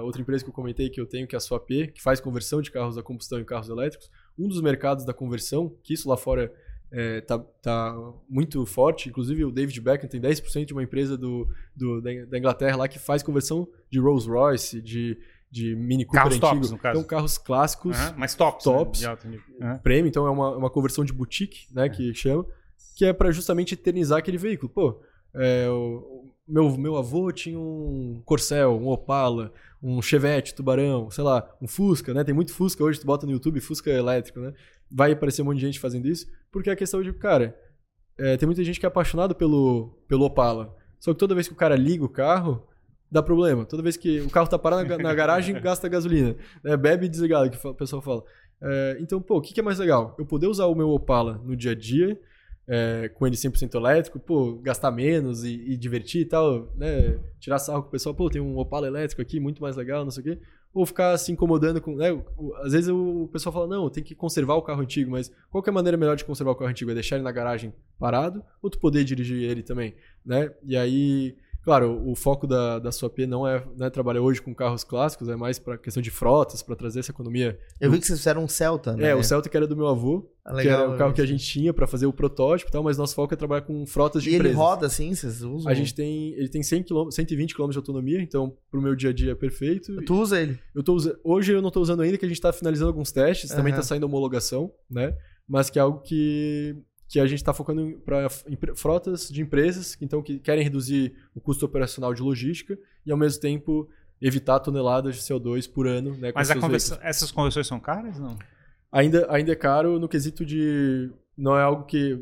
Speaker 1: outra empresa que eu comentei que eu tenho, que é a Swap, que faz conversão de carros a combustão em carros elétricos. Um dos mercados da conversão, que isso lá fora é, tá, tá muito forte, inclusive o David Beckham tem 10% de uma empresa do, do- da Inglaterra lá que faz conversão de Rolls Royce, de, de Mini Cooper
Speaker 3: Carros
Speaker 1: antigo.
Speaker 3: tops, no caso.
Speaker 1: Então, carros clássicos
Speaker 3: Aham, Mas tops.
Speaker 1: Tops.
Speaker 3: Né? Nível. Aham.
Speaker 1: prêmio, então é uma, uma conversão de boutique, né, que chama, que é para justamente eternizar aquele veículo. Pô, é, o meu, meu avô tinha um Corcel, um Opala, um Chevette, Tubarão, sei lá, um Fusca, né? Tem muito Fusca hoje, tu bota no YouTube, Fusca elétrico, né? Vai aparecer um monte de gente fazendo isso, porque a questão de, cara, é, tem muita gente que é apaixonado pelo, pelo Opala. Só que toda vez que o cara liga o carro, dá problema. Toda vez que o carro tá parado na, na garagem, gasta gasolina. né? Bebe desligado, que o pessoal fala. É, então, pô, o que, que é mais legal? Eu poder usar o meu Opala no dia a dia, é, com ele 100% elétrico, pô, gastar menos e, e divertir e tal, né? Tirar sarro com o pessoal, pô, tem um Opala elétrico aqui, muito mais legal, não sei o quê. Ou ficar se incomodando com. Né? Às vezes o pessoal fala, não, tem que conservar o carro antigo, mas qual que é a maneira melhor de conservar o carro antigo? É deixar ele na garagem parado ou tu poder dirigir ele também, né? E aí, claro, o foco da, da sua P não é né, trabalhar hoje com carros clássicos, é mais para questão de frotas, para trazer essa economia.
Speaker 2: Eu vi que vocês fizeram um Celta, né?
Speaker 1: É, o Celta que era do meu avô,
Speaker 2: Ah,
Speaker 1: que
Speaker 2: legal,
Speaker 1: era o carro que a gente tinha para fazer o protótipo e tal, mas nosso foco é trabalhar com frotas de
Speaker 2: E ele
Speaker 1: empresas.
Speaker 2: roda assim, vocês usam?
Speaker 1: A gente tem, ele tem 100 km, 120 km de autonomia, então pro meu dia a dia é perfeito.
Speaker 2: Tu usa ele?
Speaker 1: Eu tô usa- hoje eu não tô usando ainda, que a gente tá finalizando alguns testes, também
Speaker 2: Aham.
Speaker 1: tá saindo homologação, né? Mas que é algo que, que a gente tá focando para frotas de empresas, então que querem reduzir o custo operacional de logística e ao mesmo tempo evitar toneladas de CO2 por ano, né? com
Speaker 3: Mas a
Speaker 1: seus
Speaker 3: conversão- essas conversões são caras? Não.
Speaker 1: ainda, ainda é caro no quesito de. Não é algo que.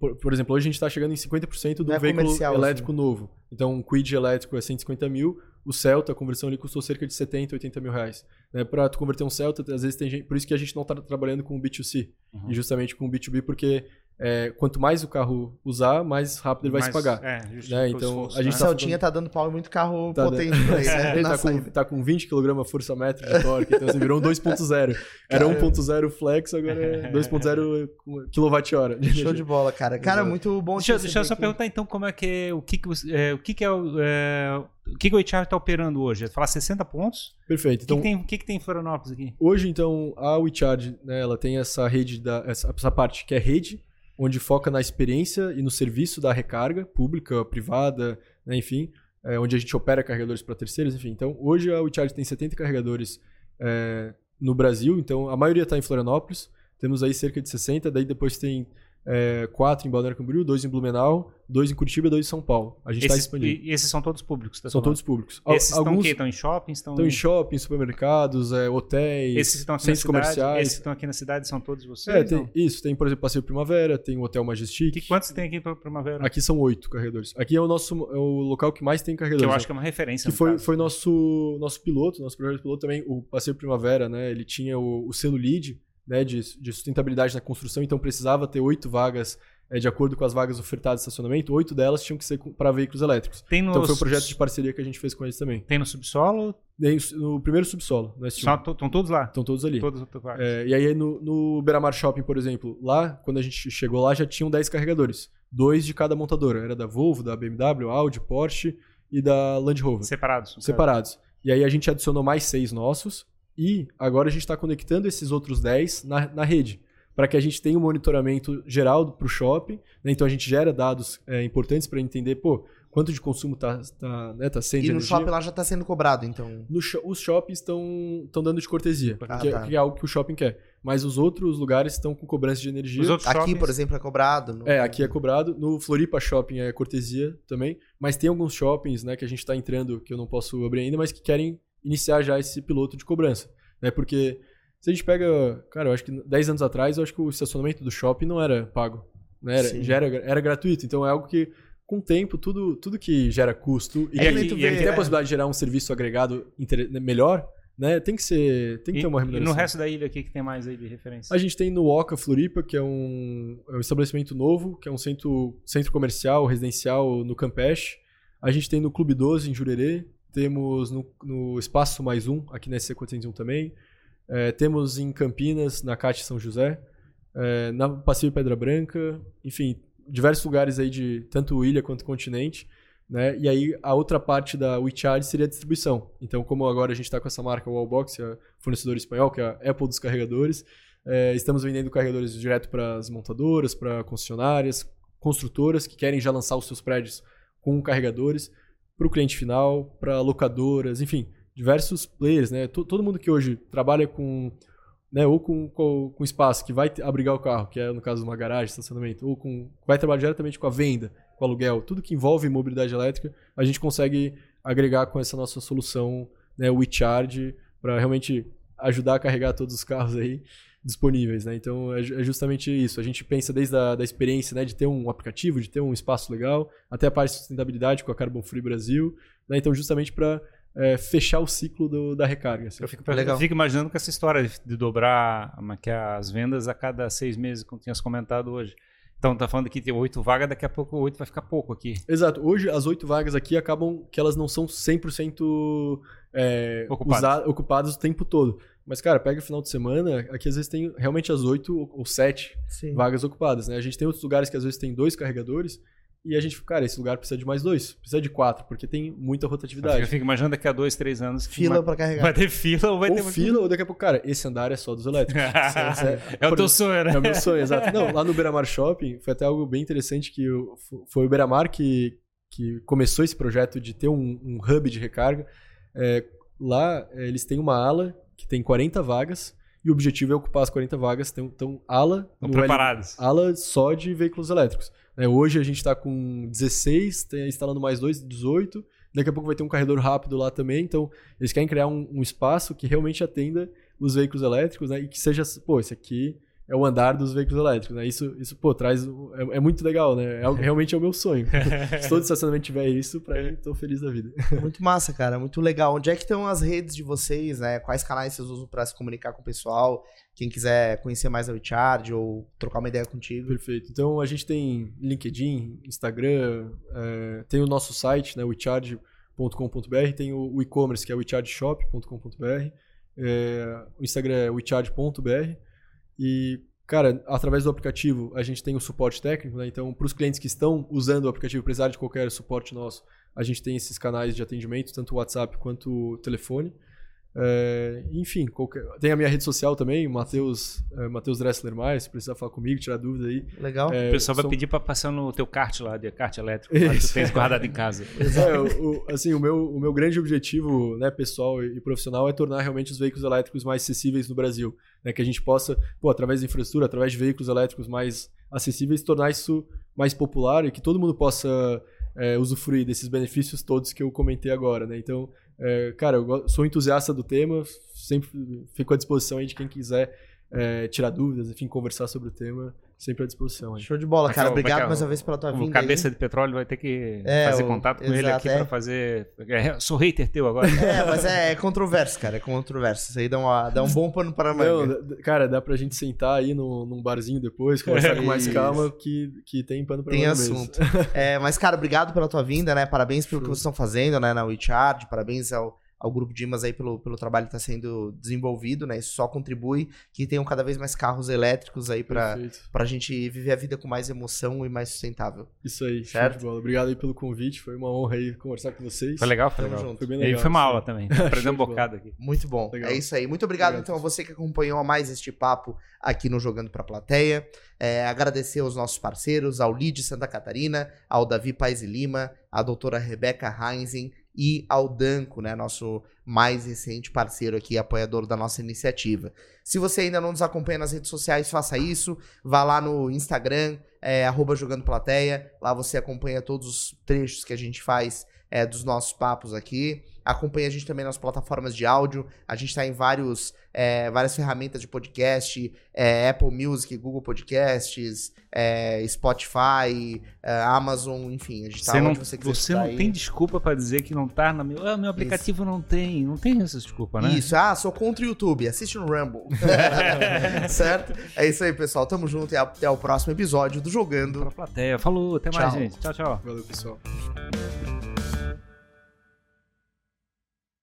Speaker 1: Por, por exemplo, hoje a gente está chegando em 50% do
Speaker 2: é
Speaker 1: veículo
Speaker 2: comercial,
Speaker 1: elétrico novo. Então, um Quid elétrico é 150 mil, o Celta, a conversão ali custou cerca de 70, 80 mil reais. Né? Para tu converter um Celta, às vezes tem gente. Por isso que a gente não está trabalhando com o B2C
Speaker 3: Uhum.
Speaker 1: e justamente com o B2B, porque é, quanto mais o carro usar, mais rápido ele vai se
Speaker 3: Mas,
Speaker 1: pagar.
Speaker 3: É, justo,
Speaker 1: Né, então,
Speaker 3: esforço,
Speaker 1: a gente
Speaker 3: né?
Speaker 1: tá
Speaker 2: Celtinha tá dando pau em muito carro
Speaker 1: Tá
Speaker 2: potente pra ele, né?
Speaker 1: Ele tá com, tá com 20 kg força-metro de torque, então você virou um 2.0. Era
Speaker 2: Caramba.
Speaker 1: 1.0 flex, agora é 2.0 kWh.
Speaker 2: Show de bola, cara. Cara,
Speaker 1: Exato.
Speaker 2: muito bom
Speaker 3: Deixa, deixa eu só
Speaker 2: aqui.
Speaker 3: perguntar então como é que é, o que que, você- é, o que que é o, é, o que que o HR está operando hoje? É falar 60 pontos?
Speaker 1: Perfeito.
Speaker 3: O que,
Speaker 1: Então,
Speaker 3: que tem, o que que tem em Florianópolis aqui?
Speaker 1: hoje, então, a WeCharge, né, ela tem essa rede, da, essa, essa parte que é rede, onde foca na experiência e no serviço da recarga pública, privada, né, enfim, é, onde a gente opera carregadores para terceiros, enfim. Então, hoje a WeCharge tem 70 carregadores é, no Brasil, então a maioria está em Florianópolis, temos aí cerca de 60, daí depois tem é, quatro em Balneário Camboriú, dois em Blumenau, dois em Curitiba e dois em São Paulo. A gente está expandindo.
Speaker 3: e, e esses são todos públicos, tá
Speaker 1: São
Speaker 3: falando?
Speaker 1: todos públicos.
Speaker 3: Esses
Speaker 1: Alguns?
Speaker 3: Estão em shoppings? Estão,
Speaker 1: estão em shoppings, supermercados, é, hotéis,
Speaker 3: Esses que estão aqui na
Speaker 1: centros
Speaker 3: cidade?
Speaker 1: comerciais.
Speaker 3: Esses que estão aqui na cidade são todos vocês?
Speaker 1: É, tem, isso. Tem, por exemplo, Passeio Primavera, tem o Hotel Majestic.
Speaker 3: Que, quantos tem aqui para Primavera?
Speaker 1: Aqui são oito carregadores. Aqui é o nosso é o local que mais tem
Speaker 3: que
Speaker 1: carregadores.
Speaker 3: eu
Speaker 1: né?
Speaker 3: acho que é uma referência.
Speaker 1: que foi,
Speaker 3: caso.
Speaker 1: foi nosso, nosso piloto, nosso projeto piloto também, o Passeio Primavera, né? Ele tinha o, o selo LEED, né? De, de sustentabilidade na construção, então precisava ter oito vagas, é, de acordo com as vagas ofertadas de estacionamento, oito delas tinham que ser para veículos elétricos.
Speaker 3: Tem no,
Speaker 1: Então foi um projeto de parceria que a gente fez com eles também.
Speaker 3: Tem no subsolo?
Speaker 1: Daí, no primeiro subsolo.
Speaker 3: Estão todos lá?
Speaker 1: Estão todos ali.
Speaker 3: Todos.
Speaker 1: É, e aí no, no Beira-Mar Shopping, por exemplo, lá, quando a gente chegou lá, já tinham 10 carregadores. Dois de cada montadora. Era da Volvo, da BMW, Audi, Porsche e da Land Rover.
Speaker 3: Separados.
Speaker 1: separados. E aí a gente adicionou mais seis nossos. E agora a gente está conectando esses outros 10 na, na rede. Para que a gente tenha um monitoramento geral para o shopping. né? Então a gente gera dados é, importantes para entender, pô, quanto de consumo está tá, né, tá sendo
Speaker 2: E no
Speaker 1: energia.
Speaker 2: shopping lá já tá sendo cobrado, então.
Speaker 1: No os shoppings estão dando de cortesia,
Speaker 2: Ah,
Speaker 1: que, é-
Speaker 2: tá.
Speaker 1: que é algo que o shopping quer. Mas os outros lugares estão com cobrança de energia.
Speaker 3: Os outros
Speaker 2: Aqui,
Speaker 3: shoppings-
Speaker 2: por exemplo, é cobrado. no-
Speaker 1: É, aqui é cobrado. No Floripa Shopping é cortesia também. Mas tem alguns shoppings né, que a gente está entrando, que eu não posso abrir ainda, mas que querem iniciar já esse piloto de cobrança. Né? Porque Se a gente pega, cara, eu acho que 10 anos atrás, eu acho que o estacionamento do shopping não era pago. Né? Era, já era, era gratuito. Então é algo que, com o tempo, tudo, tudo que gera custo e,
Speaker 2: É,
Speaker 1: que,
Speaker 2: e tu
Speaker 1: e tem a
Speaker 2: é.
Speaker 1: possibilidade de gerar um serviço agregado inter- melhor, né? Tem que ser. Tem que
Speaker 3: E,
Speaker 1: ter uma
Speaker 3: e
Speaker 1: remuneração.
Speaker 3: no resto da ilha, o que, que tem mais aí de referência?
Speaker 1: A gente tem no Oca Floripa, que é um, é um estabelecimento novo, que é um centro, centro comercial, residencial no Campeche. A gente tem no Clube 12, em Jurerê. Temos no, no Espaço Mais Um, aqui na SC401 também. É, temos em Campinas, na CAT São José. É, na Passeio Pedra Branca. Enfim, diversos lugares aí de tanto ilha quanto continente. Né? E aí a outra parte da WeCharge seria a distribuição. Então, como agora a gente está com essa marca Wallbox, é fornecedor espanhol, que é a Apple dos carregadores, é, estamos vendendo carregadores direto para as montadoras, para concessionárias, construtoras que querem já lançar os seus prédios com carregadores, para o cliente final, para locadoras, enfim, diversos players, né? To- Todo mundo que hoje trabalha com, né, ou com, com, com espaço que vai abrigar o carro, que é no caso uma garagem, estacionamento, ou com vai trabalhar diretamente com a venda, com aluguel, tudo que envolve mobilidade elétrica, a gente consegue agregar com essa nossa solução, né, o WeCharge, para realmente ajudar a carregar todos os carros aí disponíveis, né? Então é, é justamente isso. A gente pensa desde a da experiência, né, de ter um aplicativo, de ter um espaço legal, até a parte de sustentabilidade com a Carbon Free Brasil, né? Então justamente para fechar o ciclo do- da recarga. assim.
Speaker 3: Eu fico,
Speaker 2: Legal.
Speaker 3: eu fico imaginando com essa história de, dobrar é que é, as vendas a cada seis meses, como tinhas comentado hoje. Então, tá falando que tem oito vagas, daqui a pouco oito vai ficar pouco aqui.
Speaker 1: Exato. Hoje, as oito vagas aqui acabam que elas não são 100% é,
Speaker 3: Ocupadas.
Speaker 1: usa- ocupadas o tempo todo. Mas, cara, pega o final de semana, aqui às vezes tem realmente as oito ou- sete vagas ocupadas, né? A gente tem outros lugares que às vezes tem dois carregadores e a gente, cara, esse lugar precisa de mais dois, precisa de quatro, porque tem muita
Speaker 3: Eu
Speaker 1: rotatividade.
Speaker 3: fico imaginando daqui a dois, três anos. que
Speaker 2: Fila
Speaker 3: vai,
Speaker 2: pra carregar.
Speaker 3: vai ter fila ou vai
Speaker 1: ou
Speaker 3: ter
Speaker 1: fila, ou daqui a pouco, cara, esse andar é só dos elétricos.
Speaker 3: é o
Speaker 1: Por
Speaker 3: teu
Speaker 1: exemplo,
Speaker 3: sonho, né?
Speaker 1: É o meu sonho, exato. Não, lá no Beira-Mar Shopping foi até algo bem interessante que eu- fo- foi o Beira-Mar que, que começou esse projeto de ter um, um hub de recarga. É, lá é, eles têm uma ala que tem 40 vagas e o objetivo é ocupar as 40 vagas. Então, então ala,
Speaker 3: Estão preparados.
Speaker 1: ala só de veículos elétricos. né? hoje a gente está com 16, tem- instalando mais dois, 18. Daqui a pouco vai ter um carregador rápido lá também. Então, eles querem criar um, um espaço que realmente atenda os veículos elétricos, né? E que seja, pô, esse aqui é o andar dos veículos elétricos, né? Isso, isso pô, traz. É, é muito legal, né? É, realmente é o meu sonho. Se todo estacionamento tiver isso, pra mim, tô feliz da vida.
Speaker 2: Muito massa, cara. Muito legal. Onde é que estão as redes de vocês, né? Quais canais vocês usam pra se comunicar com o pessoal? Quem quiser conhecer mais a WeCharge ou trocar uma ideia contigo.
Speaker 1: Perfeito. Então a gente tem LinkedIn, Instagram, é, tem o nosso site, né, wecharge.com.br, tem o, o e-commerce que é wechargeshop.com.br, é, o Instagram é wecharge.br e, cara, através do aplicativo a gente tem o suporte técnico, né, então para os clientes que estão usando o aplicativo, precisar de qualquer suporte nosso, a gente tem esses canais de atendimento, tanto o WhatsApp quanto o telefone. É, enfim, qualquer- tem a minha rede social também, Matheus é, Matheus Dressler mais, se precisar falar comigo, tirar dúvida aí.
Speaker 2: Legal.
Speaker 1: É,
Speaker 3: O pessoal vai
Speaker 1: são-
Speaker 3: pedir pra passar no teu kart lá, de kart elétrico, lá que tu tens guardado em casa.
Speaker 1: É, o, o- assim, o meu, o meu grande objetivo, né, pessoal e, profissional é tornar realmente os veículos elétricos mais acessíveis no Brasil, né, que a gente possa, pô, através da infraestrutura, através de veículos elétricos mais acessíveis, tornar isso mais popular e que todo mundo possa é, usufruir desses benefícios todos que eu comentei agora, né? Então, é, cara, eu sou entusiasta do tema, sempre fico à disposição aí de quem quiser é, tirar dúvidas, enfim, conversar sobre o tema, sempre à disposição. Aí.
Speaker 2: Show de bola, cara.
Speaker 3: Raquel,
Speaker 2: Obrigado
Speaker 3: Raquel,
Speaker 2: mais uma vez pela tua
Speaker 3: O
Speaker 2: vinda.
Speaker 3: cabeça
Speaker 2: aí.
Speaker 3: de petróleo vai ter que
Speaker 2: É,
Speaker 3: fazer
Speaker 2: o-
Speaker 3: contato com ele
Speaker 2: exato,
Speaker 3: aqui
Speaker 2: é.
Speaker 3: pra fazer. É, sou hater teu agora.
Speaker 2: É, mas é controverso, cara. É controverso. Isso aí dá, uma, dá um bom pano para
Speaker 1: Não,
Speaker 2: manga.
Speaker 1: cara, dá pra gente sentar aí no, num barzinho depois, conversar com mais
Speaker 2: Isso.
Speaker 1: calma, que, que tem pano pra
Speaker 2: Tem
Speaker 1: manga mesmo.
Speaker 2: assunto. É, mas, cara, obrigado pela tua vinda, né? Parabéns pelo que
Speaker 1: Show.
Speaker 2: vocês estão fazendo, né? Na WeCharge. Parabéns ao, ao grupo de Imas aí pelo, pelo trabalho que está sendo desenvolvido, né? Isso só contribui que tenham cada vez mais carros elétricos aí pra,
Speaker 1: Perfeito.
Speaker 2: pra gente viver a vida com mais emoção e mais sustentável.
Speaker 1: Isso aí, show
Speaker 2: Certo?
Speaker 1: de bola. Obrigado aí pelo convite, foi uma honra aí conversar com vocês.
Speaker 3: Foi legal, foi
Speaker 2: Tamo
Speaker 3: legal.
Speaker 2: junto.
Speaker 1: Foi bem
Speaker 3: E
Speaker 1: legal.
Speaker 3: foi uma aula também. Aprendeu
Speaker 1: Show
Speaker 3: um bocado aqui.
Speaker 2: Muito bom.
Speaker 1: Legal.
Speaker 2: É isso aí. Muito obrigado,
Speaker 1: Obrigado.
Speaker 2: então, a você que acompanhou mais este papo aqui no Jogando Pra Plateia. É, agradecer aos nossos parceiros, ao Lid Santa Catarina, ao Davi Paes e Lima, à doutora Rebeca Heinzen e ao Danco, né, nosso mais recente parceiro aqui, apoiador da nossa iniciativa. Se você ainda não nos acompanha nas redes sociais, faça isso. Vá lá no Instagram, é, arroba Jogando Plateia. Lá você acompanha todos os trechos que a gente faz é, dos nossos papos aqui. Acompanhe a gente também nas plataformas de áudio. A gente está em vários, é, várias ferramentas de podcast, é, Apple Music, Google Podcasts, é, Spotify, é, Amazon, enfim. A gente tá
Speaker 3: Você não,
Speaker 2: onde você quiser
Speaker 3: você não
Speaker 2: aí.
Speaker 3: tem desculpa pra dizer que não tá no meu. Ah, meu aplicativo não tem. Não tem essa desculpa, né?
Speaker 2: Isso, ah, sou contra o YouTube, assiste no Rumble. certo? É isso aí, pessoal. Tamo junto e até o próximo episódio do Jogando.
Speaker 3: Pra plateia. Falou, até mais,
Speaker 2: Tchau.
Speaker 3: gente. Tchau, tchau.
Speaker 1: Valeu, pessoal.